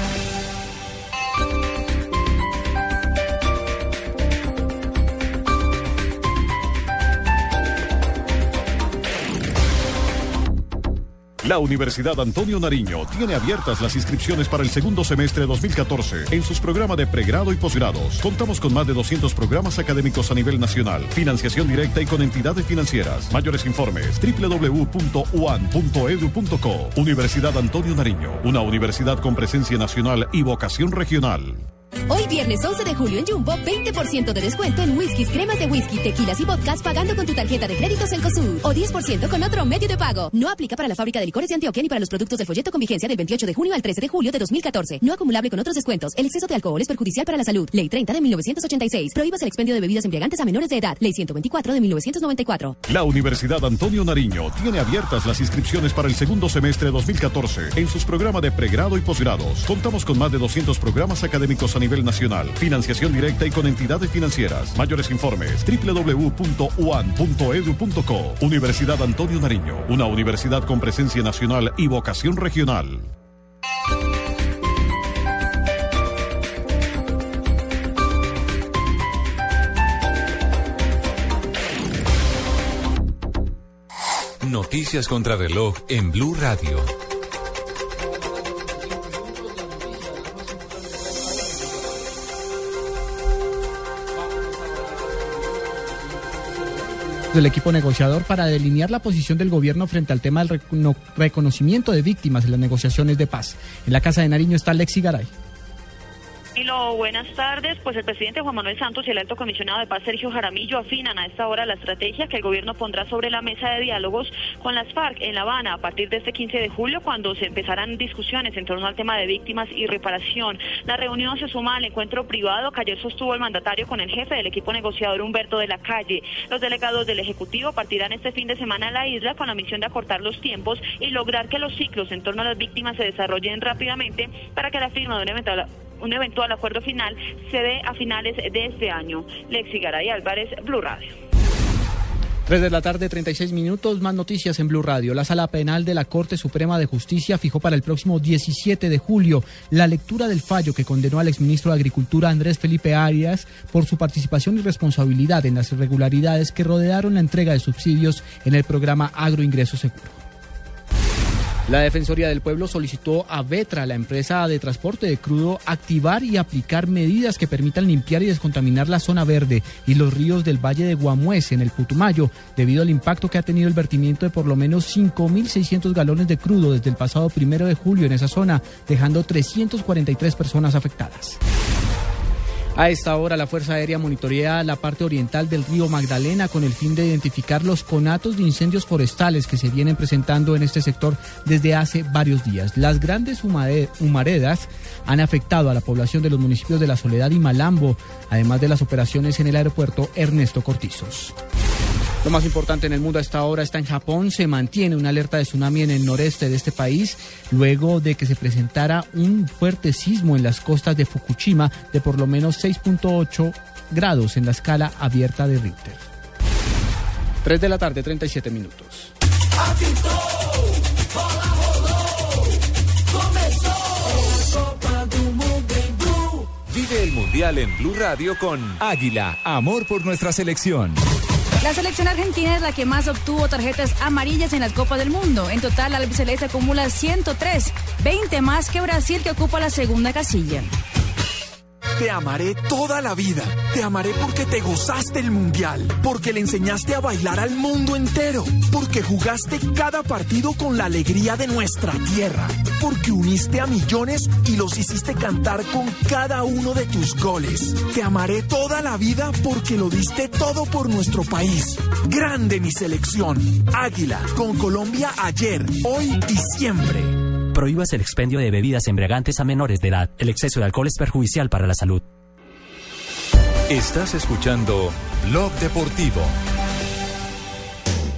Speaker 14: La Universidad Antonio Nariño tiene abiertas las inscripciones para el segundo semestre 2014 en sus programas de pregrado y posgrados. Contamos con más de 200 programas académicos a nivel nacional, financiación directa y con entidades financieras. Mayores informes www.uan.edu.co. Universidad Antonio Nariño, una universidad con presencia nacional y vocación regional.
Speaker 17: Hoy viernes 11 de julio en Jumbo, 20% de descuento en whiskies, cremas de whisky, tequilas y vodkas pagando con tu tarjeta de crédito Cencosud. O 10% con otro medio de pago. No aplica para la fábrica de licores de Antioquia ni para los productos del folleto con vigencia del 28 de junio al 13 de julio de 2014. No acumulable con otros descuentos. El exceso de alcohol es perjudicial para la salud. Ley 30 de 1986. Prohíbas el expendio de bebidas embriagantes a menores de edad. Ley 124 de 1994.
Speaker 14: La Universidad Antonio Nariño tiene abiertas las inscripciones para el segundo semestre 2014 en sus programas de pregrado y posgrados. Contamos con más de 200 programas académicos a nivel nacional, financiación directa y con entidades financieras. Mayores informes www.uan.edu.co. Universidad Antonio Nariño, una universidad con presencia nacional y vocación regional.
Speaker 3: Noticias contra reloj en Blue Radio.
Speaker 32: Del equipo negociador para delinear la posición del gobierno frente al tema del recono- reconocimiento de víctimas en las negociaciones de paz. En la Casa de Nariño está Lexi Garay.
Speaker 33: Camilo, buenas tardes. Pues el presidente Juan Manuel Santos y el alto comisionado de paz Sergio Jaramillo afinan a esta hora la estrategia que el gobierno pondrá sobre la mesa de diálogos con las FARC en La Habana a partir de este 15 de julio, cuando se empezarán discusiones en torno al tema de víctimas y reparación. La reunión se suma al encuentro privado que ayer sostuvo el mandatario con el jefe del equipo negociador Humberto de la Calle. Los delegados del Ejecutivo partirán este fin de semana a la isla con la misión de acortar los tiempos y lograr que los ciclos en torno a las víctimas se desarrollen rápidamente para que la firma de un eventual un eventual acuerdo final se dé a finales de este año. Lexi Garay Álvarez, Blue Radio.
Speaker 32: 3 de la tarde, 36 minutos, más noticias en Blue Radio. La Sala Penal de la Corte Suprema de Justicia fijó para el próximo 17 de julio la lectura del fallo que condenó al exministro de Agricultura Andrés Felipe Arias por su participación y responsabilidad en las irregularidades que rodearon la entrega de subsidios en el programa Agroingreso Seguro. La Defensoría del Pueblo solicitó a Vetra, la empresa de transporte de crudo, activar y aplicar medidas que permitan limpiar y descontaminar la zona verde y los ríos del Valle de Guamués en el Putumayo, debido al impacto que ha tenido el vertimiento de por lo menos 5.600 galones de crudo desde el pasado primero de julio en esa zona, dejando 343 personas afectadas. A esta hora la Fuerza Aérea monitorea la parte oriental del río Magdalena con el fin de identificar los conatos de incendios forestales que se vienen presentando en este sector desde hace varios días. Las grandes humaredas han afectado a la población de los municipios de La Soledad y Malambo, además de las operaciones en el aeropuerto Ernesto Cortizos. Lo más importante en el mundo a esta hora está en Japón. Se mantiene una alerta de tsunami en el noreste de este país luego de que se presentara un fuerte sismo en las costas de Fukushima de por lo menos 6.8 grados en la escala abierta de Richter. 3 de la tarde, 37 minutos.
Speaker 3: Vive el Mundial en Blue Radio con Águila, amor por nuestra selección.
Speaker 1: La selección argentina es la que más obtuvo tarjetas amarillas en las Copas del Mundo. En total, la albiceleste acumula 103, 20 más que Brasil, que ocupa la segunda casilla.
Speaker 34: Te amaré toda la vida. Te amaré porque te gozaste el mundial. Porque le enseñaste a bailar al mundo entero. Porque jugaste cada partido con la alegría de nuestra tierra. Porque uniste a millones y los hiciste cantar con cada uno de tus goles. Te amaré toda la vida porque lo diste todo por nuestro país. Grande mi selección. Águila. Con Colombia ayer, hoy y siempre.
Speaker 35: Prohíbas el expendio de bebidas embriagantes a menores de edad. El exceso de alcohol es perjudicial para la salud.
Speaker 3: Estás escuchando Blog Deportivo.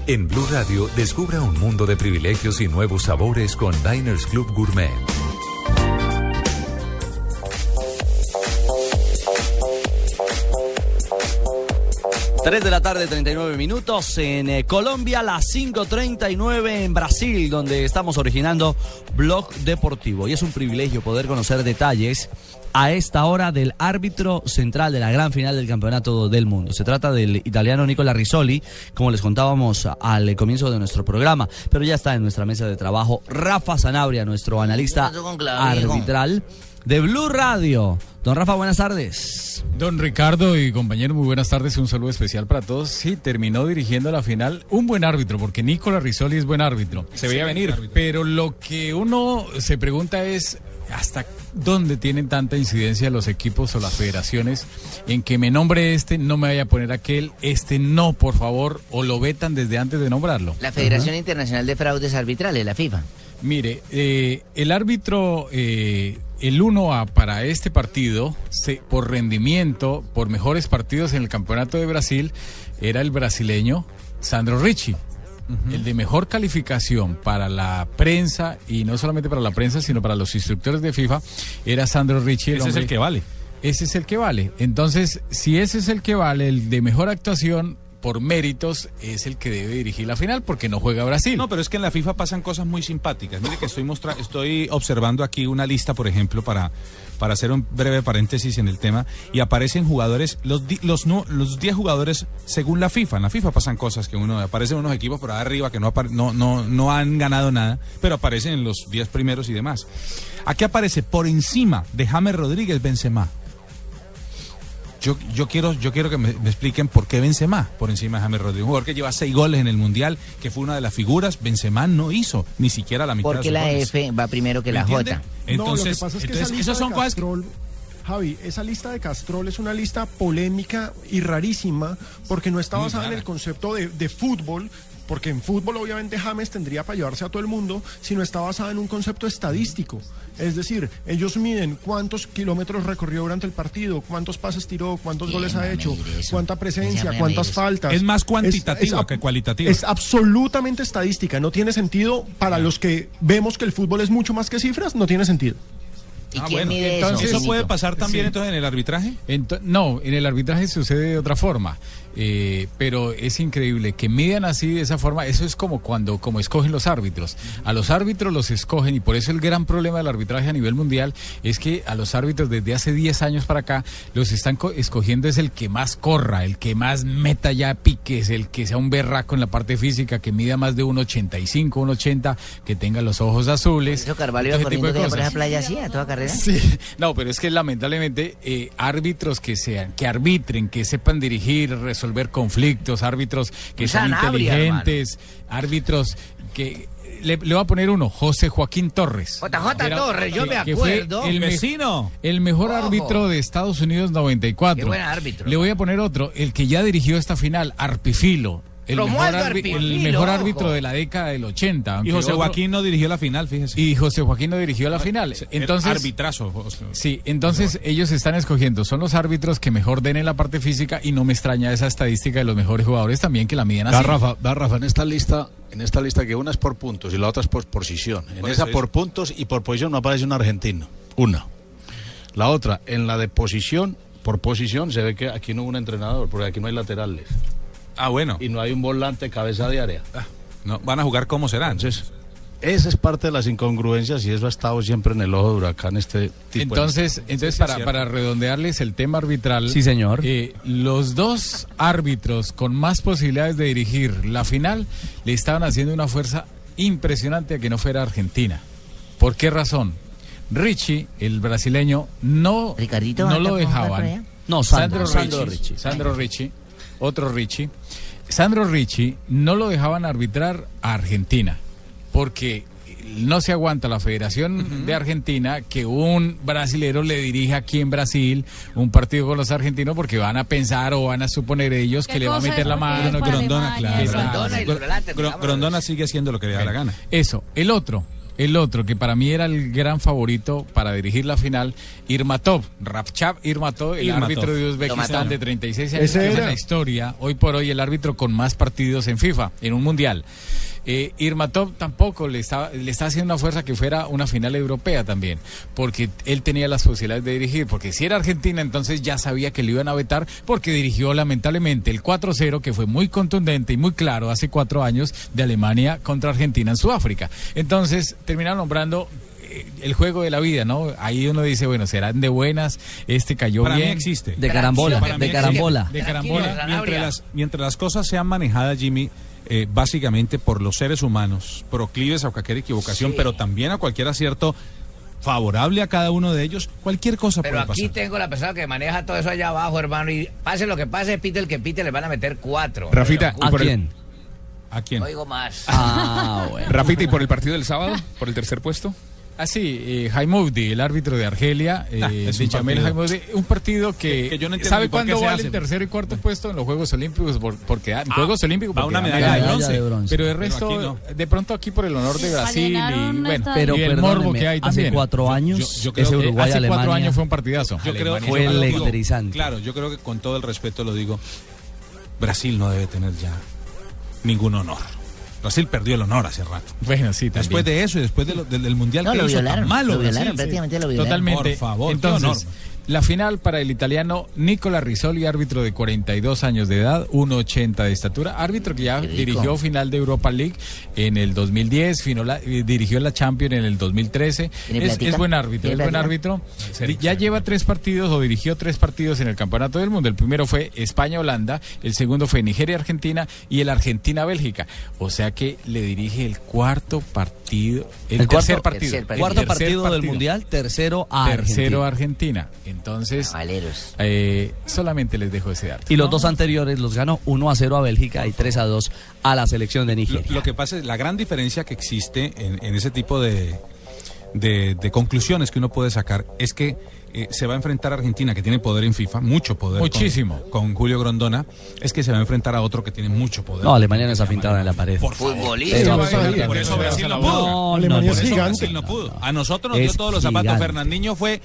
Speaker 3: En Blue Radio, descubra un mundo de privilegios y nuevos sabores con Diners Club Gourmet.
Speaker 5: 3 de la tarde, 39 minutos. En eh, Colombia, las 5.39 en Brasil, donde estamos originando Blog Deportivo. Y es un privilegio poder conocer detalles a esta hora del árbitro central de la gran final del Campeonato del Mundo. Se trata del italiano Nicola Risoli, como les contábamos al comienzo de nuestro programa. Pero ya está en nuestra mesa de trabajo Rafa Sanabria, nuestro analista arbitral de Blue Radio. Don Rafa, buenas tardes.
Speaker 36: Don Ricardo y compañeros, muy buenas tardes. Un saludo especial para todos. Sí, terminó dirigiendo la final un buen árbitro, porque Nicola Risoli es buen árbitro. Se veía venir. Pero lo que uno se pregunta es hasta dónde tienen tanta incidencia los equipos o las federaciones en que me nombre este, no me vaya a poner aquel, este no, por favor, o lo vetan desde antes de nombrarlo.
Speaker 6: La Federación Internacional de Fraudes Arbitrales, la FIFA.
Speaker 36: Mire, eh, el árbitro, eh, el uno a para este partido, se- por rendimiento, por mejores partidos en el Campeonato de Brasil, era el brasileño Sandro Ricci. El de mejor calificación para la prensa, y no solamente para la prensa, sino para los instructores de FIFA, era Sandro Ricci.
Speaker 7: Ese es el que vale.
Speaker 36: Ese es el que vale. Entonces, si ese es el que vale, el de mejor actuación, por méritos, es el que debe dirigir la final, porque no juega Brasil.
Speaker 7: No, pero es que en la FIFA pasan cosas muy simpáticas. Mire que estoy, mostra estoy observando aquí una lista, por ejemplo, para, para hacer un breve paréntesis en el tema, y aparecen jugadores, los los no- los 10 jugadores según la FIFA. En la FIFA pasan cosas que uno, aparecen unos equipos por arriba que no, no, no, no han ganado nada, pero aparecen en los 10 primeros y demás. Aquí aparece por encima de James Rodríguez Benzema. Yo, yo quiero, yo quiero que me, me expliquen por qué Benzema por encima de James Rodríguez. Un jugador que lleva seis goles en el Mundial, que fue una de las figuras, Benzema no hizo ni siquiera la mitad
Speaker 6: Porque
Speaker 7: de
Speaker 6: la
Speaker 7: goles.
Speaker 6: F va primero que
Speaker 7: ¿Me
Speaker 6: la
Speaker 7: entiende?
Speaker 6: J.
Speaker 7: Entonces,
Speaker 8: no, lo que pasa es que
Speaker 7: entonces,
Speaker 8: esa lista
Speaker 7: esas son
Speaker 8: de
Speaker 7: cosas que-
Speaker 8: Castrol, Javi, esa lista de Castrol es una lista polémica y rarísima porque no está basada en el concepto de, de fútbol, porque en fútbol obviamente James tendría para llevarse a todo el mundo, sino está basada en un concepto estadístico. Es decir, ellos miden cuántos kilómetros recorrió durante el partido, cuántos pases tiró, cuántos
Speaker 7: Bien,
Speaker 8: goles ha hecho, cuánta presencia, cuántas faltas.
Speaker 7: Es más cuantitativa que cualitativa.
Speaker 8: Es absolutamente estadística, no tiene sentido para los que vemos que el fútbol es mucho más que cifras, no tiene sentido.
Speaker 36: Ah, bueno, entonces
Speaker 7: ¿Eso puede pasar también
Speaker 36: Sí.
Speaker 7: entonces en el arbitraje?
Speaker 36: Ento- no, en el arbitraje sucede de otra forma, eh, pero es increíble que midan así de esa forma. Eso es como cuando como escogen los árbitros. A los árbitros los escogen y por eso el gran problema del arbitraje a nivel mundial es que a los árbitros desde hace 10 años para acá los están co- escogiendo es el que más corra, el que más meta ya piques, el que sea un berraco en la parte física, que mida más de 1,85, 1,80, que tenga los ojos azules.
Speaker 6: Eso Carvalho iba corriendo que por esa playa así, a toda carrera.
Speaker 36: Sí, no, pero es que lamentablemente eh, árbitros que sean, que arbitren, que sepan dirigir, resolver conflictos, árbitros que sean
Speaker 6: Sanabria,
Speaker 36: inteligentes, árbitros que le, le voy a poner uno, José Joaquín Torres.
Speaker 6: JJ
Speaker 36: Era-
Speaker 6: Torres, yo
Speaker 36: que-
Speaker 6: me
Speaker 36: que fue
Speaker 6: acuerdo.
Speaker 36: El, me-
Speaker 7: Vecino.
Speaker 36: el mejor
Speaker 6: Ojo.
Speaker 36: árbitro de Estados Unidos 94.
Speaker 6: Qué buen árbitro.
Speaker 36: Le voy a poner otro, el que ya dirigió esta final, Arpifilo. El mejor, el árbitro de la década del 80.
Speaker 7: Y José
Speaker 36: otro-
Speaker 7: Joaquín no dirigió la final, fíjese.
Speaker 36: Y José Joaquín no dirigió la final. Entonces,
Speaker 7: Arbitrazo. José.
Speaker 36: Sí, entonces ellos están escogiendo, son los árbitros que mejor den en la parte física y no me extraña esa estadística de los mejores jugadores también que la miden así.
Speaker 37: Da Rafa, da Rafa, en esta lista, en esta lista que una es por puntos y la otra es por posición. En esa por puntos y por posición no aparece un argentino. Una. La otra, en la de posición, por posición se ve que aquí no hubo un entrenador, porque aquí no hay laterales.
Speaker 7: Ah, bueno.
Speaker 37: Y no hay un volante cabeza de área.
Speaker 7: No, van a jugar como serán.
Speaker 37: Entonces, esa es parte de las incongruencias y eso ha estado siempre en el ojo de huracán este tipo de-
Speaker 36: Entonces, entonces
Speaker 37: Sí,
Speaker 36: para, para redondearles el tema arbitral.
Speaker 5: Sí, señor.
Speaker 36: eh, los dos árbitros con más posibilidades de dirigir la final le estaban haciendo una fuerza impresionante a que no fuera Argentina. ¿Por qué razón? Richie, el brasileño, no,
Speaker 6: Ricardito,
Speaker 36: no
Speaker 6: ¿anda
Speaker 36: lo dejaban.
Speaker 5: No,
Speaker 36: Sandro,
Speaker 5: Sandro.
Speaker 36: Richie,
Speaker 5: Sandro
Speaker 36: Richie, otro Richie. Sandro Richie no lo dejaban arbitrar a Argentina porque no se aguanta la Federación de Argentina que un brasilero le dirija aquí en Brasil un partido con los argentinos porque van a pensar o van a suponer ellos que
Speaker 1: ¿Qué
Speaker 36: le va a meter la mano.
Speaker 1: Alemania?
Speaker 7: claro.
Speaker 6: Grondona
Speaker 7: sigue haciendo lo que le da la gana.
Speaker 36: Eso, el otro, el otro que para mí era el gran favorito para dirigir la final, Irmatov, Rapchav Irmatov, el
Speaker 7: Irmatov.
Speaker 36: árbitro de Uzbekistán de 36 años,
Speaker 8: Ese
Speaker 36: que es en la historia, hoy por hoy el árbitro con más partidos en FIFA, en un mundial. Eh, Irmatov tampoco le estaba, le está haciendo una fuerza que fuera una final europea también, porque él tenía las posibilidades de dirigir, porque si era Argentina entonces ya sabía que le iban a vetar, porque dirigió lamentablemente el 4-0, que fue muy contundente y muy claro hace cuatro años de Alemania contra Argentina en Sudáfrica. Entonces terminaron nombrando eh, el juego de la vida, ¿no? Ahí uno dice, bueno, serán de buenas, este cayó
Speaker 7: Para mí
Speaker 36: bien.
Speaker 7: existe.
Speaker 5: De carambola,
Speaker 7: Para mí
Speaker 5: de
Speaker 7: existe.
Speaker 5: carambola.
Speaker 36: De carambola.
Speaker 7: Mientras las, mientras las cosas sean manejadas, Jimmy, eh, básicamente por los seres humanos, proclives a cualquier equivocación,
Speaker 6: Sí.
Speaker 7: pero también a cualquier acierto favorable a cada uno de ellos, cualquier cosa
Speaker 6: Pero
Speaker 7: puede
Speaker 6: aquí
Speaker 7: pasar.
Speaker 6: tengo la persona que maneja todo eso allá abajo, hermano. Y pase lo que pase, pite el que pite, le van a meter cuatro.
Speaker 7: Rafita,
Speaker 5: ¿A
Speaker 7: el-
Speaker 5: quién?
Speaker 7: ¿A quién?
Speaker 6: No oigo más.
Speaker 5: Ah, bueno.
Speaker 11: Rafita, ¿y por el partido del sábado? ¿Por el tercer puesto?
Speaker 36: Ah, sí, eh, Haimoudi, el árbitro de Argelia, eh,
Speaker 7: Ah, es
Speaker 36: de
Speaker 7: un partido.
Speaker 36: Haimoudi, un partido que,
Speaker 7: Que- que yo no
Speaker 36: ¿sabe cuándo vale
Speaker 7: hace?
Speaker 36: el tercero y cuarto puesto en los Juegos Olímpicos? Por- porque en
Speaker 7: Ah,
Speaker 36: Juegos Olímpicos
Speaker 7: va
Speaker 36: porque
Speaker 7: una
Speaker 36: dan
Speaker 7: medalla de
Speaker 36: medalla.
Speaker 7: bronce.
Speaker 5: de bronce.
Speaker 36: Pero el
Speaker 7: Pero
Speaker 36: resto,
Speaker 7: aquí no.
Speaker 36: de pronto aquí por el honor de Brasil y bueno.
Speaker 5: Pero
Speaker 36: y el morbo que hay
Speaker 5: hace
Speaker 36: también.
Speaker 5: cuatro años
Speaker 7: yo- yo creo
Speaker 5: ese
Speaker 7: que
Speaker 5: Uruguay
Speaker 36: hace cuatro
Speaker 5: Alemania
Speaker 36: años fue un partidazo.
Speaker 7: Yo creo
Speaker 5: Fue electrizante.
Speaker 7: Claro, yo creo que con todo el respeto lo digo, Brasil no debe tener ya ningún honor. Brasil perdió el honor hace rato.
Speaker 36: Bueno, sí, también.
Speaker 7: Después de eso y después de lo- del, del mundial
Speaker 6: No,
Speaker 7: que
Speaker 6: lo
Speaker 7: hizo
Speaker 6: violaron,
Speaker 7: tan malo
Speaker 6: lo
Speaker 7: Brasil.
Speaker 6: violaron, prácticamente lo violaron.
Speaker 36: Totalmente.
Speaker 7: Por favor, qué
Speaker 36: Entonces,
Speaker 7: honor.
Speaker 36: La final para el italiano Nicola Rizzoli, árbitro de 42 años de edad, 1.80 de estatura, árbitro que ya dirigió final de Europa League en el 2010, finó la- eh, dirigió la Champions en el 2013.
Speaker 6: ¿Tiene
Speaker 36: Es, es buen árbitro,
Speaker 6: ¿Tiene
Speaker 36: es buen árbitro. Ya lleva tres partidos o dirigió tres partidos en el Campeonato del Mundo. El primero fue España-Holanda, el segundo fue Nigeria-Argentina y el Argentina-Bélgica. O sea que le dirige el cuarto partido, el,
Speaker 5: El
Speaker 36: tercer
Speaker 5: cuarto-
Speaker 36: partido.
Speaker 6: tercer
Speaker 36: el
Speaker 5: Cuarto
Speaker 36: tercer
Speaker 5: partido del Mundial, tercero a
Speaker 36: Tercero
Speaker 5: Argentina.
Speaker 36: Argentina. Entonces,
Speaker 6: Valeros.
Speaker 36: eh, solamente les dejo ese dato.
Speaker 5: Y los dos anteriores los ganó 1 a 0 a Bélgica y 3 a 2 a la selección de Nigeria.
Speaker 7: lo que pasa es la gran diferencia que existe en, en ese tipo de, de- de conclusiones que uno puede sacar es que eh, se va a enfrentar a Argentina, que tiene poder en FIFA, mucho poder. con-
Speaker 36: Muchísimo.
Speaker 7: Con, Julio Grondona, es que se va a enfrentar a otro que tiene mucho poder.
Speaker 5: No, Alemania no está pintada en la pared.
Speaker 7: Por.
Speaker 6: Futbolista.
Speaker 7: Por eso,
Speaker 5: Pero-
Speaker 7: por eso Brasil no pudo.
Speaker 5: no,
Speaker 8: Alemania
Speaker 5: no,
Speaker 8: es
Speaker 7: Por eso
Speaker 8: gigante.
Speaker 7: Brasil no pudo. A nosotros nos
Speaker 5: Es
Speaker 7: dio todos los zapatos. Fernandinho fue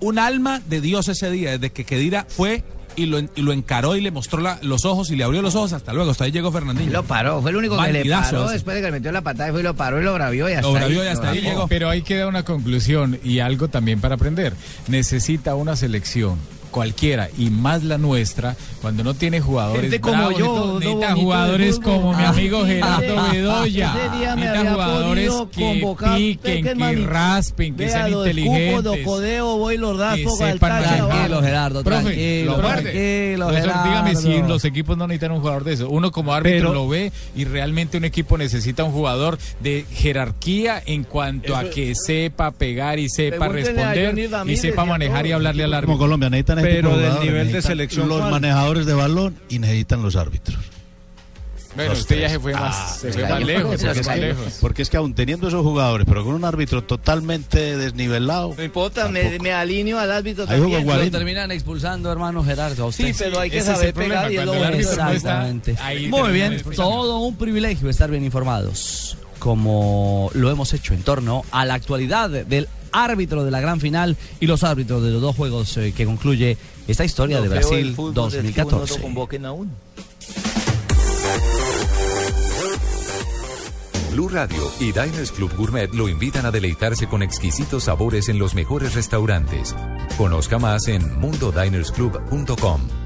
Speaker 7: un alma de Dios ese día. Desde que Kedira fue y lo, en- y lo encaró y le mostró la- los ojos y le abrió los ojos. Hasta luego. Hasta ahí llegó Fernandinho.
Speaker 6: Lo paró, fue el único que le paró
Speaker 7: ese.
Speaker 6: después de que le metió la patada y fue y lo paró y lo bravió y hasta
Speaker 7: Lo bravió
Speaker 6: ahí.
Speaker 7: y hasta ahí llegó.
Speaker 36: Pero ahí queda una conclusión y algo también para aprender. Necesita una selección cualquiera y más la nuestra cuando no tiene jugadores
Speaker 10: Gente como
Speaker 36: bravos
Speaker 10: yo, no
Speaker 36: necesita jugadores como mi
Speaker 10: Ah,
Speaker 36: amigo Gerardo
Speaker 10: ese-
Speaker 36: Bedoya necesita jugadores que piquen que raspen que sean
Speaker 10: lo escupo,
Speaker 36: inteligentes
Speaker 10: lo codeo, voy y lo raspo
Speaker 36: que sepan.
Speaker 5: Tranquilo, Gerardo,
Speaker 36: Profe,
Speaker 5: tranquilo, tranquilo,
Speaker 36: profesor, dígame si
Speaker 5: Gerardo.
Speaker 36: los equipos no necesitan un jugador de eso. Uno como árbitro
Speaker 9: Pero-
Speaker 36: lo ve y realmente un equipo necesita un jugador de jerarquía en cuanto a que sepa pegar y sepa responder y
Speaker 9: Ramírez
Speaker 36: sepa
Speaker 9: y
Speaker 36: manejar y hablarle al árbitro.
Speaker 37: Como Colombia necesitan ese
Speaker 9: Pero del nivel de selección,
Speaker 37: los manejadores de balón y necesitan los árbitros.
Speaker 36: Bueno,
Speaker 18: Dos,
Speaker 36: usted ya se fue más,
Speaker 18: Ah,
Speaker 36: se fue
Speaker 18: el
Speaker 36: más lejos, se
Speaker 18: Porque
Speaker 36: fue
Speaker 18: es
Speaker 36: más
Speaker 18: que-
Speaker 36: lejos.
Speaker 18: Porque es que aún teniendo esos jugadores, pero con un árbitro totalmente desnivelado.
Speaker 21: No importa, me, me alineo al árbitro
Speaker 18: Ahí
Speaker 21: también.
Speaker 5: Lo terminan expulsando, hermano Gerardo. a usted.
Speaker 21: Sí, pero hay que
Speaker 5: Ese
Speaker 21: saber pegar y es lo
Speaker 5: árbitro no está, Exactamente.
Speaker 36: ahí
Speaker 5: Muy bien, todo un privilegio estar bien informados, como lo hemos hecho en torno a la actualidad del árbitro de la gran final y los árbitros de los dos juegos eh, que concluye esta historia de Brasil
Speaker 21: fútbol es que uno no
Speaker 5: 2014.
Speaker 21: convoquen a uno.
Speaker 3: Blue Radio y Diners Club Gourmet lo invitan a deleitarse con exquisitos sabores en los mejores restaurantes. Conozca más en mundodinersclub.com.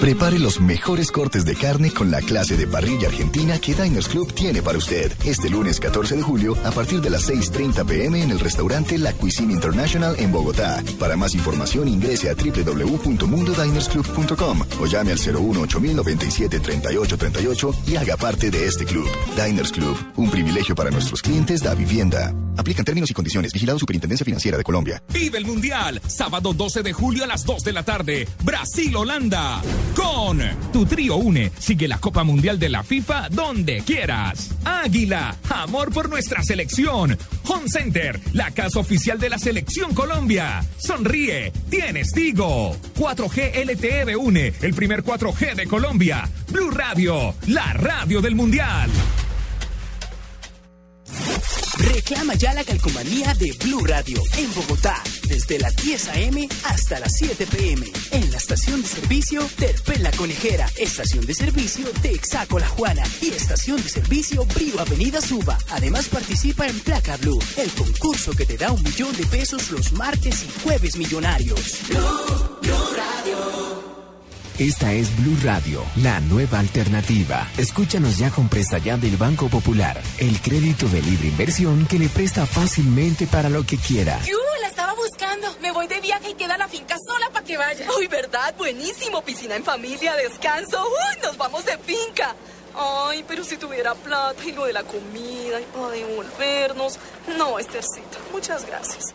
Speaker 22: Prepare los mejores cortes de carne con la clase de parrilla argentina que Diners Club tiene para usted. Este lunes 14 de julio a partir de las 6.30 pm en el restaurante La Cuisine International en Bogotá. Para más información ingrese a www.mundodinersclub.com o llame al 01 8097 3838 y haga parte de este club. Diners Club, un privilegio para nuestros clientes da vivienda. Aplican términos y condiciones. Vigilado Superintendencia Financiera de Colombia.
Speaker 2: Vive el Mundial, sábado 12 de julio a las 2 de la tarde, Brasil-Holanda. Con tu trío une, sigue la Copa Mundial de la FIFA donde quieras. Águila, amor por nuestra selección. Home Center, la casa oficial de la selección Colombia. Sonríe, tienes Tigo. 4G LTE de une, el primer 4G de Colombia. Blue Radio, la radio del Mundial.
Speaker 16: Reclama ya la calcomanía de Blue Radio en Bogotá, desde las 10 a.m. hasta las 7 p.m. En la estación de servicio Terpel La Conejera, estación de servicio Texaco La Juana y estación de servicio Brío Avenida Suba. Además participa en Placa Blue, el concurso que te da un millón de pesos los martes y jueves millonarios.
Speaker 38: Esta es Blue Radio, la nueva alternativa. Escúchanos ya con presta ya del Banco Popular, el crédito de libre inversión que le presta fácilmente para lo que quiera.
Speaker 39: ¡Yu! La estaba buscando. Me voy de viaje y queda la finca sola para que vaya. Uy, ¿verdad? Buenísimo. Piscina en familia, descanso. Uy, nos vamos de finca. Ay, pero si tuviera plata y lo de la comida y para devolvernos. No, Estercita, muchas gracias.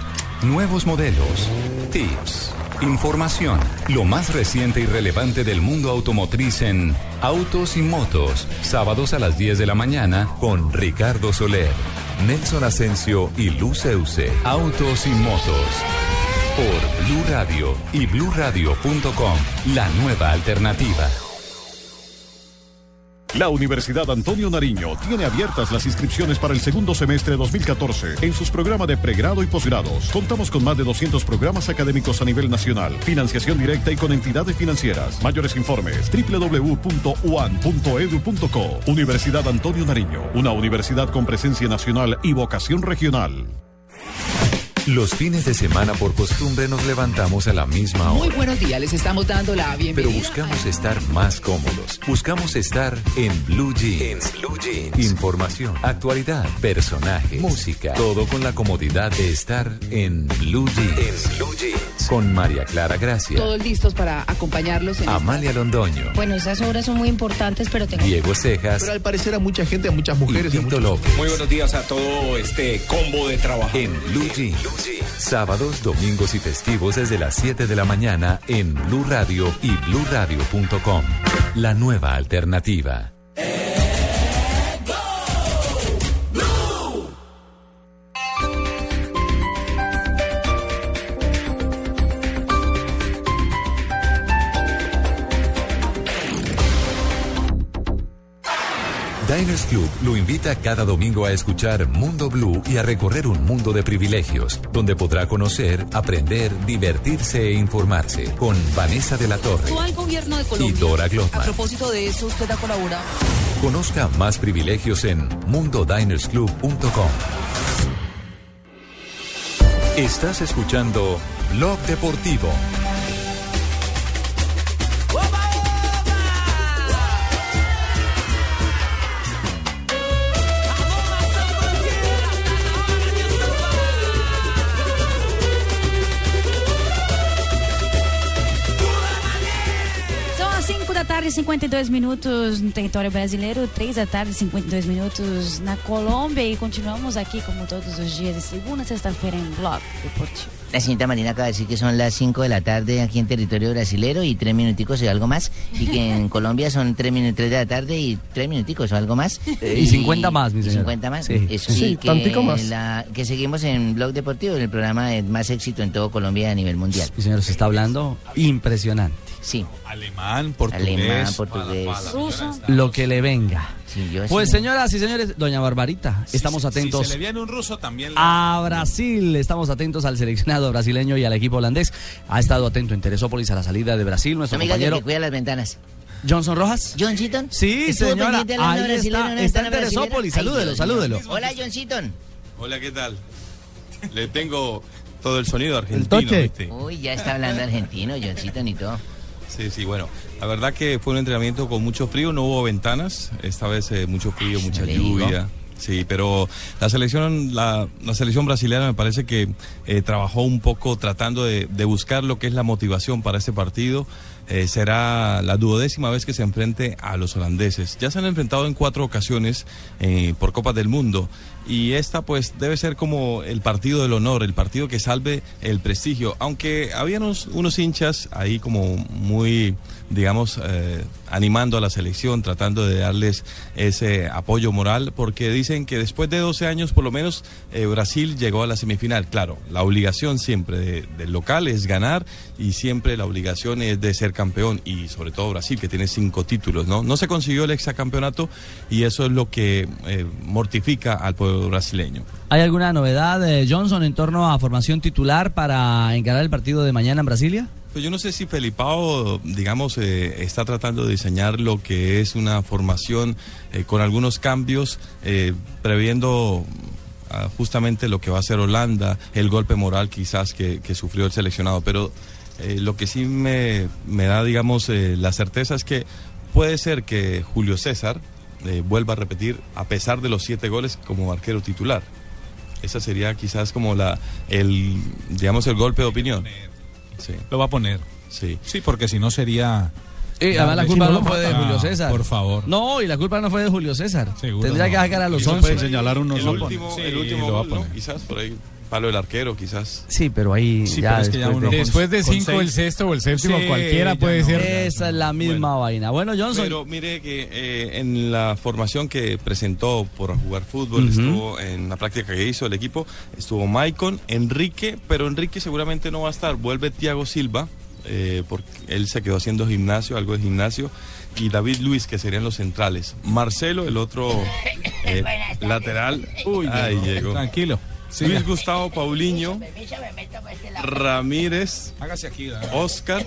Speaker 3: nuevos modelos, tips, información, lo más reciente y relevante del mundo automotriz en Autos y Motos, sábados a las 10 de la mañana con Ricardo Soler, Nelson Asensio y Luz Euse. Autos y Motos. Por Blue Radio y bluradio.com, la nueva alternativa.
Speaker 14: La Universidad Antonio Nariño tiene abiertas las inscripciones para el segundo semestre 2014 en sus programas de pregrado y posgrados. Contamos con más de 200 programas académicos a nivel nacional, financiación directa y con entidades financieras. Mayores informes www.uan.edu.co. Universidad Antonio Nariño, una universidad con presencia nacional y vocación regional.
Speaker 3: Los fines de semana por costumbre nos levantamos a la misma
Speaker 32: Muy
Speaker 3: hora.
Speaker 32: buenos días, les estamos dando la bienvenida.
Speaker 3: Pero buscamos estar más cómodos. Buscamos estar en Blue Jeans. Información, actualidad, personaje, música. Todo con la comodidad de estar en Blue Jeans. Con María Clara Gracia,
Speaker 32: Todos listos para acompañarlos en
Speaker 3: Amalia Londoño,
Speaker 40: Bueno, esas obras son muy importantes, pero tengo...
Speaker 3: Diego Cejas.
Speaker 40: Pero
Speaker 3: al parecer a mucha gente, a muchas mujeres. Y Tito López.
Speaker 34: Muy buenos días a todo este combo de trabajo.
Speaker 3: En Blue Jeans. Sábados, domingos y festivos desde las 7 de la mañana en Blue Radio y bluradio.com. La nueva alternativa. Diners Club lo invita cada domingo a escuchar Mundo Blue y a recorrer un mundo de privilegios, donde podrá conocer, aprender, divertirse e informarse con Vanessa de la Torre
Speaker 41: Actual gobierno de
Speaker 3: y. Dora
Speaker 41: A
Speaker 3: Glotman.
Speaker 41: propósito de eso, usted ha colaborado.
Speaker 3: Conozca más privilegios en mundodinersclub.com. Estás escuchando Blog Deportivo.
Speaker 42: Tarde, 52 minutos no território brasileiro, 3 da tarde, 52 minutos na Colômbia e continuamos aqui como todos os dias de segunda a sexta-feira em Blog Deportivo.
Speaker 6: La señorita Marina acaba de decir que son las 5 de la tarde aquí en territorio brasilero y 3 minuticos o algo más. Y que en Colombia son 3, de la tarde y 3 minuticos o algo más.
Speaker 5: Eh, y 50 más, mi
Speaker 6: y
Speaker 5: señor.
Speaker 6: 50 más.
Speaker 5: Sí.
Speaker 6: Eso
Speaker 5: Sí,
Speaker 6: sí, que,
Speaker 5: tantico más.
Speaker 6: la- que seguimos en Blog Deportivo, el programa de más éxito en todo Colombia a nivel mundial.
Speaker 5: Mi señor, se está hablando impresionante.
Speaker 6: Sí.
Speaker 7: Alemán, portugués.
Speaker 6: Alemán, portugués.
Speaker 42: Ruso.
Speaker 5: Lo que le venga.
Speaker 6: Sí, yo
Speaker 5: Pues
Speaker 6: sí.
Speaker 5: señoras y señores, doña Barbarita, estamos atentos
Speaker 7: Si se le viene un ruso también. la-
Speaker 5: a Brasil. Estamos atentos al seleccionado brasileño y al equipo holandés. Ha estado atento en Teresópolis a la salida de Brasil, nuestro
Speaker 6: Amiga
Speaker 5: compañero
Speaker 6: que cuida las ventanas.
Speaker 5: Johnson Rojas.
Speaker 6: ¿John Seaton?
Speaker 5: Sí, señora. Ahí está, está en. Teresópolis. Salúdelo, salúdelo.
Speaker 6: Hola, John Seaton.
Speaker 43: Hola, ¿qué tal? Le tengo todo el sonido argentino.
Speaker 6: toche.
Speaker 43: ¿viste?
Speaker 6: Uy, ya está hablando argentino, John Seaton y todo.
Speaker 43: Sí, sí, bueno. La verdad que fue un entrenamiento con mucho frío, no hubo ventanas. Esta vez eh, mucho frío, mucha
Speaker 6: le digo.
Speaker 43: lluvia. Sí, pero la selección, la, la selección brasileña me parece que eh, trabajó un poco tratando de, de buscar lo que es la motivación para este partido. Eh, será la duodécima vez que se enfrente a los holandeses. Ya se han enfrentado en cuatro ocasiones eh, por Copas del Mundo y esta pues debe ser como el partido del honor, el partido que salve el prestigio, aunque habían unos, hinchas ahí como muy, digamos, eh, animando a la selección, tratando de darles ese apoyo moral, porque dicen que después de 12 años por lo menos eh, Brasil llegó a la semifinal. Claro, la obligación siempre de- del local es ganar y siempre la obligación es de ser campeón y sobre todo Brasil que tiene cinco títulos, ¿no? No se consiguió el exacampeonato y eso es lo que eh, mortifica al pueblo brasileño.
Speaker 5: ¿Hay alguna novedad, eh, Johnson, en torno a formación titular para encarar el partido de mañana en Brasilia?
Speaker 43: Pues yo no sé si Felipao, digamos, eh, está tratando de diseñar lo que es una formación eh, con algunos cambios, eh, previendo ah, justamente lo que va a ser Holanda, el golpe moral quizás que, que sufrió el seleccionado. Pero lo que sí me, me da, digamos, la certeza es que puede ser que Julio César eh, vuelva a repetir, a pesar de los siete goles, como arquero titular. Esa sería quizás como la, el, digamos, el golpe de opinión. Sí.
Speaker 7: Lo va a poner.
Speaker 43: Sí.
Speaker 7: Sí, porque si no sería.
Speaker 5: Eh, además la
Speaker 7: Si
Speaker 5: culpa
Speaker 7: no
Speaker 5: no
Speaker 7: lo
Speaker 5: fue de. Julio César.
Speaker 7: Por favor.
Speaker 5: No, y la culpa no fue de Julio César.
Speaker 7: Seguro
Speaker 5: Tendría
Speaker 7: no.
Speaker 5: que sacar a los
Speaker 7: Y eso
Speaker 5: 11.
Speaker 7: puede señalar uno
Speaker 43: el último,
Speaker 7: Sí,
Speaker 43: el último
Speaker 7: lo va a
Speaker 43: gol, ¿no?
Speaker 7: poner.
Speaker 43: Quizás por ahí, palo del arquero, quizás.
Speaker 5: Sí, pero ahí
Speaker 7: Sí,
Speaker 5: ya
Speaker 7: pero es que ya
Speaker 5: después
Speaker 7: uno
Speaker 5: de...
Speaker 7: Después de cinco, el sexto o el séptimo,
Speaker 43: Sí,
Speaker 7: cualquiera
Speaker 43: ya
Speaker 7: puede
Speaker 43: no.
Speaker 7: ser.
Speaker 5: Esa es la misma vaina. Bueno, Johnson.
Speaker 43: Pero mire que eh, en la formación que presentó por jugar fútbol, estuvo en la práctica que hizo el equipo, estuvo Maicon, Enrique, pero Enrique seguramente no va a estar. Vuelve Thiago Silva, eh, porque él se quedó haciendo gimnasio, algo de gimnasio, y David Luis, que serían los centrales. Marcelo, el otro eh, lateral. Uy, ahí llegó.
Speaker 7: Tranquilo.
Speaker 43: Luis Gustavo Paulinho, Ramírez. Oscar,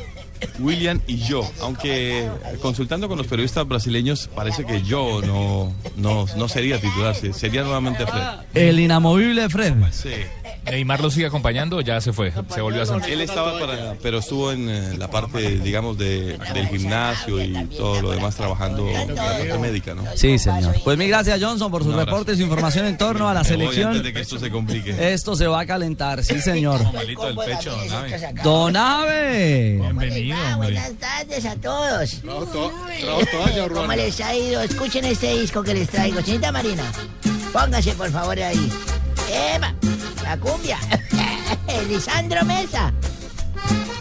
Speaker 43: William y yo. Aunque consultando con los periodistas brasileños, parece que yo no, no, no sería titular, sí, sería nuevamente Fred.
Speaker 5: El inamovible Fred.
Speaker 43: Sí.
Speaker 44: ¿Neymar lo sigue acompañando o ya se fue? Se volvió a sentir.
Speaker 43: Él estaba para, pero estuvo en eh, la parte, digamos, de, del gimnasio y todo lo demás trabajando en la parte médica, ¿no?
Speaker 5: Sí, señor. Pues mil gracias, Johnson, por sus reportes, su información en torno a la selección.
Speaker 43: antes de que esto se complique.
Speaker 5: Esto se va a calentar, sí, señor.
Speaker 7: Malito del pecho, don Abe.
Speaker 5: Don Ave.
Speaker 7: Bienvenido.
Speaker 6: Buenas tardes a todos. ¿Cómo les ha ido? Escuchen este disco que les traigo. Señorita Marina, póngase por favor ahí. Eva, la cumbia. Lisandro Mesa.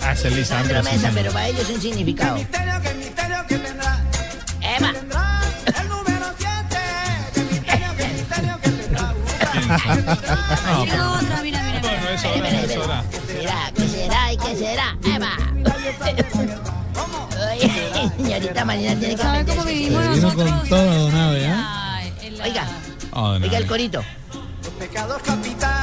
Speaker 7: Ah, es el Lisandro.
Speaker 6: Lisandro Mesa, pero para ellos es un significado. Eva.
Speaker 42: Mira otra, mira, mira.
Speaker 7: No, no es hora, no es hora.
Speaker 6: Será, ¿qué será y qué será? Eva. Oye, señorita Marina tiene que
Speaker 42: ¿Sabe cómo vivimos
Speaker 10: vino con todo, ¿eh?
Speaker 6: Oiga,
Speaker 7: Ah, don
Speaker 6: oiga el corito.
Speaker 45: Pecados capitales,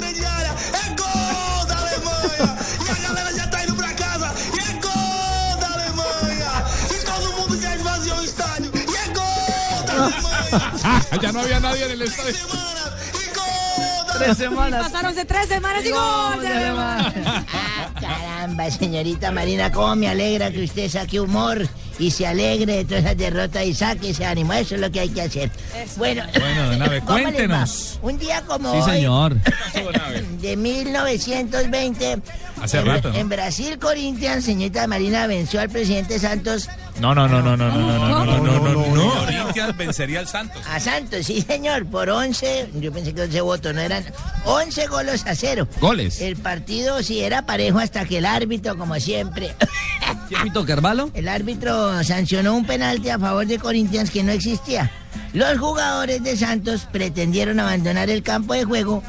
Speaker 44: ya no había nadie en el estadio.
Speaker 5: Tres semanas.
Speaker 42: Pasaron de tres semanas y gol. Alemania.
Speaker 6: Caramba, señorita Marina, cómo me alegra que usted saque humor y se alegre de todas esas derrotas y saque ese ánimo. Eso es lo que hay que hacer. Bueno,
Speaker 44: Bueno, don Abe,
Speaker 6: ¿cómo les va?
Speaker 44: cuéntenos.
Speaker 6: Un día como
Speaker 5: Sí,
Speaker 6: hoy,
Speaker 5: señor.
Speaker 6: de 1920,
Speaker 44: Hace
Speaker 6: en,
Speaker 44: rato, ¿no?
Speaker 6: en Brasil, Corinthians, señorita Marina venció al presidente Santos.
Speaker 44: No, no, no, no, no, no, no, no, no, no, no, no.
Speaker 7: Corinthians vencería al Santos.
Speaker 6: A Santos, sí, señor, por 11, yo pensé que 11 votos, no eran 11 goles a cero.
Speaker 44: Goles.
Speaker 6: El partido sí era parejo hasta que el árbitro, como siempre,
Speaker 5: ¿Quién pitó Carvalho?
Speaker 6: el árbitro sancionó un penalti a favor de Corinthians que no existía. Los jugadores de Santos pretendieron abandonar el campo de juego,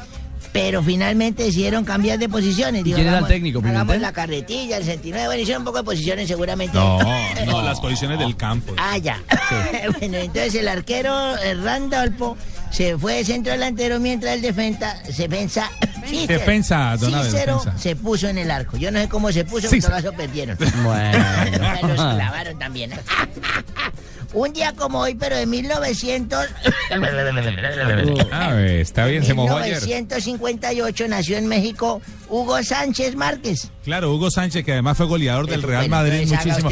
Speaker 6: pero finalmente decidieron cambiar de posiciones.
Speaker 5: ¿Y quién era el técnico,
Speaker 6: Hagamos la carretilla, el 69, bueno, hicieron un poco de posiciones seguramente.
Speaker 7: No, no, las posiciones del campo.
Speaker 6: Ah, ya. bueno, entonces el arquero eh, Randolfo se fue de centro delantero mientras el defensa, defensa, Cícero-
Speaker 44: Defensa, don Abel,
Speaker 6: Cícero
Speaker 44: defensa.
Speaker 6: se puso en el arco. Yo no sé cómo se puso, pero todo eso perdieron.
Speaker 5: Bueno.
Speaker 6: Los clavaron también. Un día como hoy, pero de 1900...
Speaker 44: ah, está bien, se mojó ayer.
Speaker 6: 1958 nació en México Hugo Sánchez Márquez.
Speaker 7: Claro, Hugo Sánchez, que además fue goleador del Real Madrid muchísimo.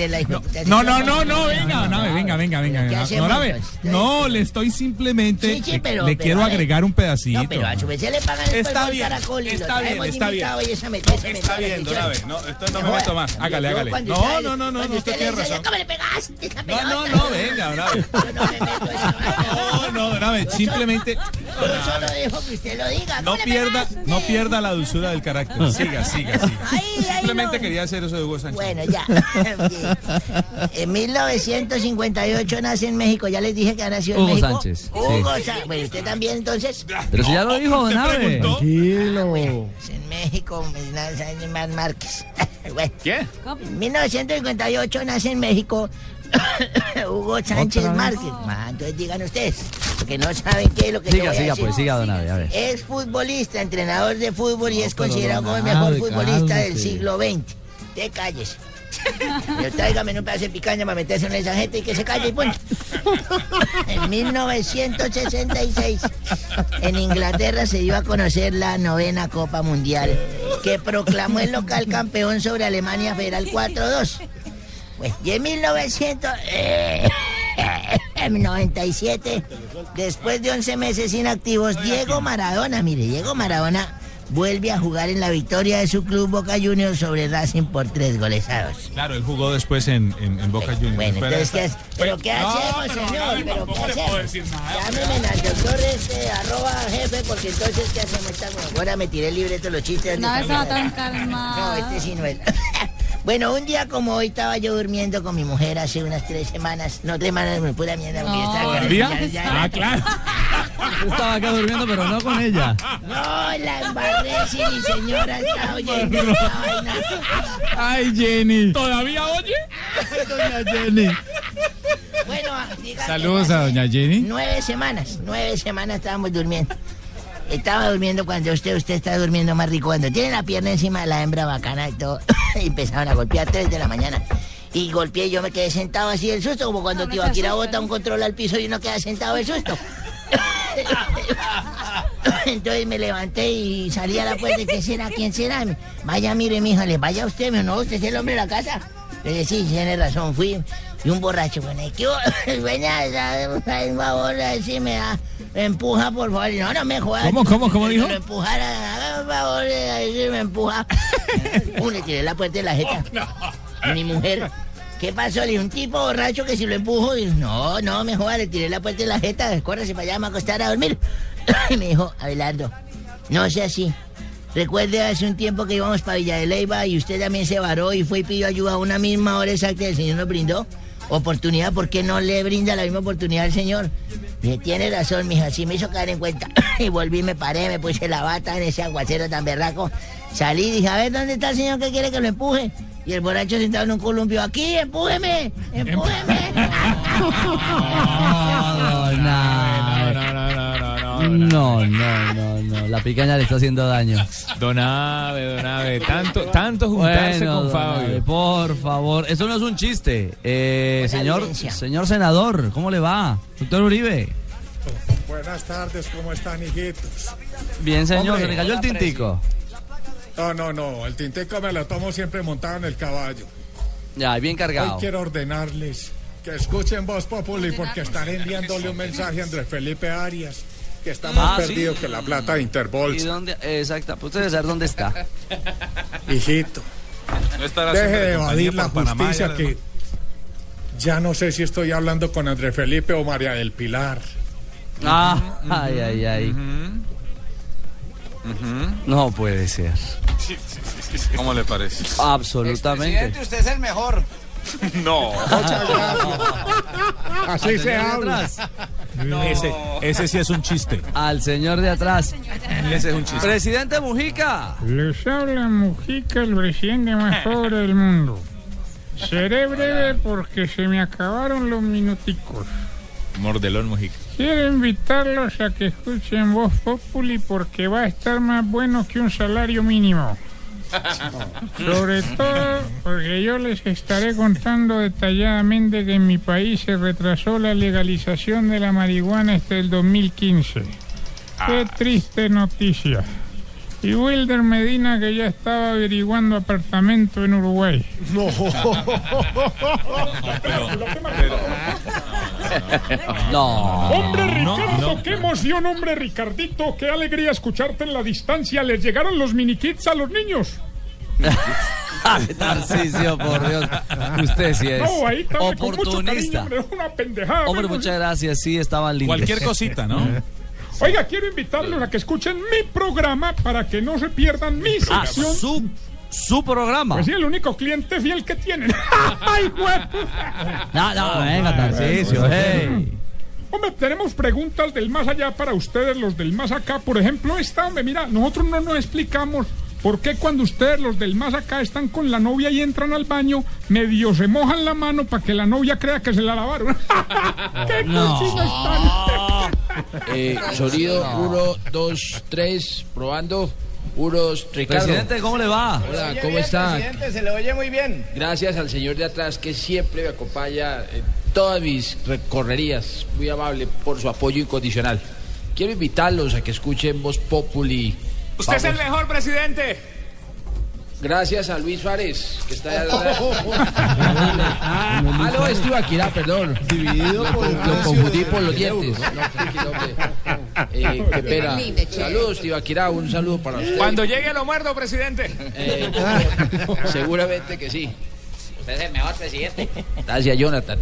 Speaker 7: No, no, no, no, venga, venga, venga, venga. No, la
Speaker 6: ve.
Speaker 7: no, le estoy simplemente... le quiero agregar un pedacito.
Speaker 6: No, pero a su vez le pagan
Speaker 7: está bien, Está bien, está bien. Está bien, No, esto no me meto más. Hágale, hágale. No, no, no, no, usted tiene razón. No, no, no, ve venga, don Abe.
Speaker 6: Yo no me meto en esa
Speaker 7: No, no, don Abe, simplemente
Speaker 6: Yo solo dejo que usted lo diga.
Speaker 7: no
Speaker 6: ¿Cómo le
Speaker 7: pierda, no pierda la dulzura del carácter. Siga, siga, siga.
Speaker 6: Ahí, ahí
Speaker 7: Simplemente
Speaker 6: no.
Speaker 7: quería hacer eso de Hugo Sánchez.
Speaker 6: Bueno, ya. en 1958 nace en México. Ya les dije que ha nacido en
Speaker 5: Hugo
Speaker 6: México.
Speaker 5: Sánchez,
Speaker 6: Hugo Sánchez. Bueno, usted también entonces.
Speaker 5: Pero si ya lo dijo, don Abe.
Speaker 10: Tranquilo.
Speaker 6: Es en México, me nace Márquez. Bueno,
Speaker 44: ¿Qué?
Speaker 6: en 1958 nace en México Hugo Sánchez. Márquez. Ah, entonces digan ustedes, porque no saben qué es lo que
Speaker 5: Siga,
Speaker 6: voy a
Speaker 5: siga,
Speaker 6: decir.
Speaker 5: pues, siga, don Abe, a ver.
Speaker 6: Es futbolista, entrenador de fútbol y es considerado como el mejor futbolista del siglo XX. Te calles. Pero tráigame un pedazo de picaña para meterse en esa gente y que se calle y punto. En 1966, en Inglaterra se dio a conocer la novena Copa Mundial, que proclamó el local campeón sobre Alemania Federal 4-2. Pues, y en 1997, después de 11 meses inactivos, Diego Maradona, mire, Diego Maradona vuelve a jugar en la victoria de su club Boca Juniors sobre Racing por tres goleados.
Speaker 7: Claro, él jugó después en, en, en Boca Juniors.
Speaker 6: Bueno,
Speaker 7: Pero-
Speaker 6: entonces, ¿qué, es- ¿pero qué
Speaker 7: No,
Speaker 6: hacemos,
Speaker 7: pero,
Speaker 6: señor?
Speaker 7: Gaby,
Speaker 6: ¿Pero qué
Speaker 7: le puedo
Speaker 6: hacemos?
Speaker 7: decir nada,
Speaker 6: Llámeme al doctor este, arroba jefe, porque entonces, ¿qué hacemos? Esta- Ahora me tiré libre de todos los chistes.
Speaker 42: No,
Speaker 6: esta
Speaker 42: tan calmado.
Speaker 6: No, este sí no es. Bueno, un día como hoy estaba yo durmiendo con mi mujer hace unas tres semanas. No, tres semanas, me pura mierda. porque yo estaba con-
Speaker 44: ¿Todavía?
Speaker 6: ya- ya-
Speaker 44: Ah, claro.
Speaker 5: Estaba acá durmiendo, pero no con ella.
Speaker 6: No, la embarré si mi señora está oyendo esta vaina.
Speaker 44: Ay, Jenny. ¿Todavía oye?
Speaker 10: Doña Jenny.
Speaker 6: Bueno,
Speaker 44: Saludos a doña Jenny.
Speaker 6: Nueve semanas, nueve semanas estábamos durmiendo. Estaba durmiendo cuando usted, usted está durmiendo más rico. Cuando tiene la pierna encima de la hembra bacana y todo. y empezaron a golpear tres de la mañana. Y golpeé yo me quedé sentado así del susto, como cuando
Speaker 42: No,
Speaker 6: te iba a tirar bota un control al piso y uno queda sentado del susto. Entonces me levanté y salí a la puerta. y, ¿Qué será? ¿Quién será? Vaya, mire, mijo, le vaya usted. Me dijo, no, usted es el hombre de la casa. Le dije, sí, tiene razón, fui. Y un borracho, bueno, ¿qué favor, a si me da, me empuja, por favor. Y no, no me jodas.
Speaker 44: ¿Cómo, cómo, cómo dijo?
Speaker 6: Lo empujara, por favor, a si me empuja. Uh, le tiré la puerta de la jeta. Mi mujer. ¿Qué pasó? Le dije, un tipo borracho que si lo empujo. Y, no, no, me joda, le tiré la puerta de la jeta. Córrese para allá, me acostar a dormir. y me dijo, Abelardo, no sea así. Recuerde hace un tiempo que íbamos para Villa de Leyva y usted también se varó y fue y pidió ayuda a una misma hora exacta y el Señor nos brindó oportunidad. ¿Por qué no le brinda la misma oportunidad al Señor? Dije, tiene razón, mija, sí me hizo caer en cuenta. y volví, me paré, me puse la bata en ese aguacero tan berraco. Salí dije, a ver, ¿dónde está el señor que quiere que lo empuje? Y el borracho sentado en un columpio, aquí, empújeme, empújeme.
Speaker 5: No. La picaña le está haciendo daño.
Speaker 44: Don Abe, don Abe. Tanto, tanto juntarse
Speaker 5: Bueno,
Speaker 44: con Fabio.
Speaker 5: Por favor, eso no es un chiste. Eh, señor,
Speaker 6: vivencia.
Speaker 5: señor senador, ¿cómo le va? Doctor Uribe.
Speaker 46: Buenas tardes, ¿cómo están, hijitos?
Speaker 5: Bien, señor,
Speaker 46: Hombre.
Speaker 5: se le cayó el tintico.
Speaker 46: No, no, no, el tinteco me lo tomo siempre montado en el caballo.
Speaker 5: Ya, bien cargado.
Speaker 46: Hoy quiero ordenarles que escuchen Voz Populi porque estaré enviándole un mensaje a Andrés Felipe Arias, que está más
Speaker 5: Ah, ¿sí?
Speaker 46: perdido que la plata de
Speaker 5: ¿Y
Speaker 46: Interbolsa.
Speaker 5: dónde? Exacto, pues usted debe saber dónde está.
Speaker 46: Hijito,
Speaker 44: No
Speaker 46: deje de evadir la
Speaker 44: Panamá,
Speaker 46: justicia que ya no sé si estoy hablando con Andrés Felipe o María del Pilar.
Speaker 5: Ah, ay, ay, ay. No puede ser.
Speaker 44: ¿Cómo le parece?
Speaker 5: Absolutamente.
Speaker 47: usted es el mejor.
Speaker 44: No.
Speaker 46: Muchas gracias. Así se habla.
Speaker 7: Ese, ese sí es un chiste.
Speaker 5: Al señor de atrás.
Speaker 7: Ese es un chiste.
Speaker 5: Presidente Mujica.
Speaker 48: Les habla Mujica, el presidente más pobre del mundo. Seré breve porque se me acabaron los minuticos.
Speaker 44: Mordelón Mojica.
Speaker 48: Quiero invitarlos a que escuchen Voz Populi porque va a estar más bueno que un salario mínimo. Sobre todo porque yo les estaré contando detalladamente que en mi país se retrasó la legalización de la marihuana hasta el 2015. Qué triste noticia. Y Wilder Medina que ya estaba averiguando apartamento en Uruguay.
Speaker 46: No.
Speaker 5: No.
Speaker 48: Hombre
Speaker 7: No,
Speaker 48: Ricardo,
Speaker 7: no.
Speaker 48: qué emoción, hombre Ricardito, qué alegría escucharte en la distancia. ¿Les llegaron los mini kits a los niños?
Speaker 5: Ay, Tarcisio, por Dios. Usted sí es
Speaker 48: No, ahí también con mucho cariño,
Speaker 5: oportunista.
Speaker 48: hombre, una pendejada.
Speaker 5: Hombre, muchas gracias. Sí, estaban lindos.
Speaker 7: Cualquier cosita, ¿no?
Speaker 48: Oiga, quiero invitarlos a que escuchen mi programa para que no se pierdan mi
Speaker 5: Ah,
Speaker 48: sección.
Speaker 5: su, su programa.
Speaker 48: Pues sí, el único cliente fiel que tienen. ¡Ay, güey!
Speaker 5: No, no, venga, Tarcisio. hey.
Speaker 48: Hombre, tenemos preguntas del más allá para ustedes, los del más acá. Por ejemplo, esta, hombre, mira, nosotros no nos explicamos por qué cuando ustedes, los del más acá, están con la novia y entran al baño, medio se mojan la mano para que la novia crea que se la lavaron. ¡Qué
Speaker 5: No.
Speaker 48: están!
Speaker 49: Eh, sonido, uno, dos, tres, probando. Uno, dos, Ricardo.
Speaker 5: Presidente, ¿cómo le va?
Speaker 49: Hola, ¿cómo está?
Speaker 47: Presidente, se le oye muy bien.
Speaker 49: Gracias al señor de atrás que siempre me acompaña en todas mis recorrerías. Muy amable por su apoyo incondicional. Quiero invitarlos a que escuchen Voz Populi.
Speaker 47: Usted es el mejor, presidente.
Speaker 49: Gracias a Luis Suárez, que está ah, no, es Tibaquirá, perdón. Dividido lo, lo confundí por los dientes. Eh, qué pena. Saludos, Tibaquirá, un saludo para usted.
Speaker 47: Cuando llegue lo muerdo, presidente.
Speaker 49: Eh, seguramente que sí.
Speaker 47: Usted es el mejor, presidente.
Speaker 49: Gracias, Jonathan.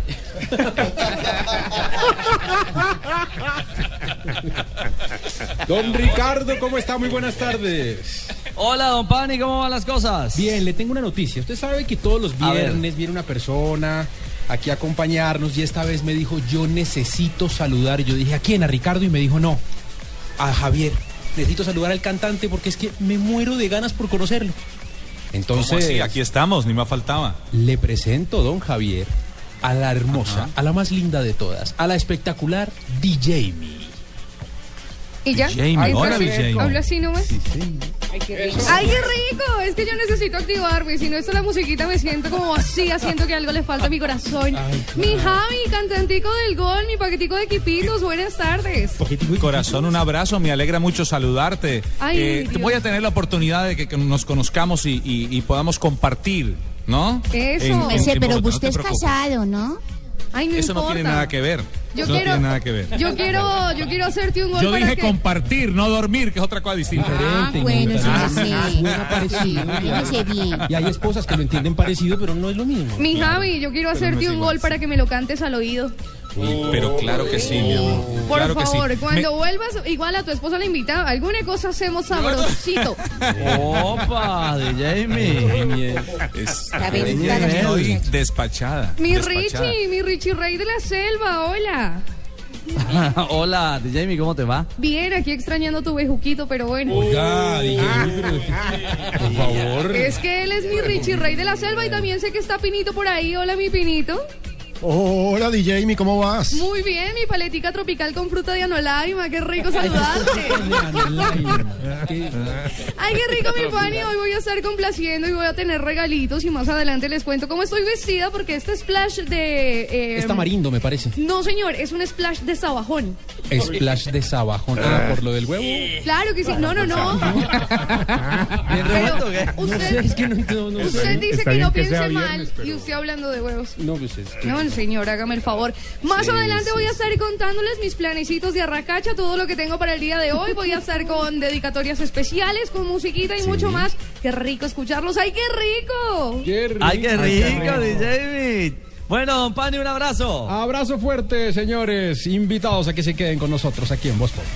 Speaker 50: Don Ricardo, ¿cómo está? Muy buenas tardes.
Speaker 5: Hola, don Pani, ¿cómo van las cosas?
Speaker 50: Bien, le tengo una noticia. Usted sabe que todos los viernes viene una persona aquí a acompañarnos y esta vez me dijo, yo necesito saludar. Y yo dije, ¿a quién? A Ricardo y me dijo, no, a Javier. Necesito saludar al cantante porque es que me muero de ganas por conocerlo. Entonces,
Speaker 7: ¿Cómo así? Aquí estamos, ni más faltaba.
Speaker 50: le presento, don Javier, a la hermosa, a la más linda de todas, a la espectacular DJ Mi.
Speaker 51: ¿Y ya?
Speaker 50: Jamie, hola, Jamie.
Speaker 51: ¿Hablo así nomás?
Speaker 52: Ay, qué rico.
Speaker 51: ¡Ay, qué rico! Es que yo necesito activarme. Si no está la musiquita, me siento como así, haciendo que algo le falta a mi corazón. Mi Javi, cantantico del gol, mi paquetico de equipitos. Buenas tardes.
Speaker 7: Corazón, un abrazo, me alegra mucho saludarte.
Speaker 51: Ay,
Speaker 7: Eh,
Speaker 51: Dios.
Speaker 7: voy a tener la oportunidad de que, que nos conozcamos y, y- y podamos compartir, ¿no?
Speaker 51: Eso.
Speaker 7: En- en-
Speaker 51: pero
Speaker 7: no
Speaker 51: usted
Speaker 7: te
Speaker 51: es casado, ¿no? Ay, no
Speaker 7: Eso no tiene nada que ver.
Speaker 51: Yo
Speaker 7: Eso no
Speaker 51: quiero-
Speaker 7: tiene nada que ver.
Speaker 51: Yo quiero, yo quiero hacerte un gol
Speaker 7: Yo
Speaker 51: para
Speaker 7: dije
Speaker 51: que...
Speaker 7: compartir, no dormir, que es otra cosa distinta.
Speaker 51: Ah, bueno, sí,
Speaker 50: Ah,
Speaker 51: sí. bien.
Speaker 50: Y hay esposas que lo entienden parecido, pero no es lo mismo.
Speaker 51: Mi Javi, yo quiero
Speaker 50: no
Speaker 51: hacerte un
Speaker 50: igual.
Speaker 51: gol para que me lo cantes al oído.
Speaker 7: Pero claro que sí, mi amor.
Speaker 51: Por
Speaker 7: claro que sí.
Speaker 51: favor, cuando
Speaker 7: Me-
Speaker 51: vuelvas, igual a tu esposa la invita, alguna cosa hacemos sabrosito.
Speaker 5: Opa, de Jamie.
Speaker 7: Estoy despachada.
Speaker 51: Mi
Speaker 7: despachada.
Speaker 51: Richie, mi Richie Rey de la Selva, hola.
Speaker 5: Hola, de Jamie, ¿cómo te va?
Speaker 51: Bien, aquí extrañando tu bejuquito, pero bueno.
Speaker 50: Oiga, DJ, por favor.
Speaker 51: Es que él es mi Richie Rey de la Selva y también sé que está Pinito por ahí. Hola, mi Pinito.
Speaker 53: Hola, DJ, ¿mi ¿cómo vas?
Speaker 51: Muy bien, mi paletica tropical con fruta de anolaima, qué rico saludarte. Ay, qué rico mi Pani, hoy voy a estar complaciendo y voy a tener regalitos y más adelante les cuento cómo estoy vestida porque este splash de... eh,
Speaker 50: Es tamarindo, me parece.
Speaker 51: No, señor, es un splash de sabajón.
Speaker 50: Splash de sabajón. Ah, por lo del huevo.
Speaker 51: Claro que sí, no, no, no. Pero
Speaker 50: No
Speaker 51: usted,
Speaker 50: sé, es que no, no, no
Speaker 51: usted dice que no piense mal
Speaker 50: viernes, pero-
Speaker 51: y usted hablando de huevos.
Speaker 50: No, pues es que-
Speaker 51: No, señor, hágame el favor. Más
Speaker 50: Sí,
Speaker 51: adelante
Speaker 50: sí,
Speaker 51: voy a estar contándoles mis planecitos de arracacha, todo lo que tengo para el día de hoy. Voy a estar con dedicatorias especiales, con musiquita y mucho más. Qué rico escucharlos. ¡Ay, qué rico!
Speaker 5: ¡Ay, qué rico, DJ! Bueno, don Pani, un abrazo.
Speaker 50: Abrazo fuerte, señores. Invitados a que se queden con nosotros aquí en Voz Populi.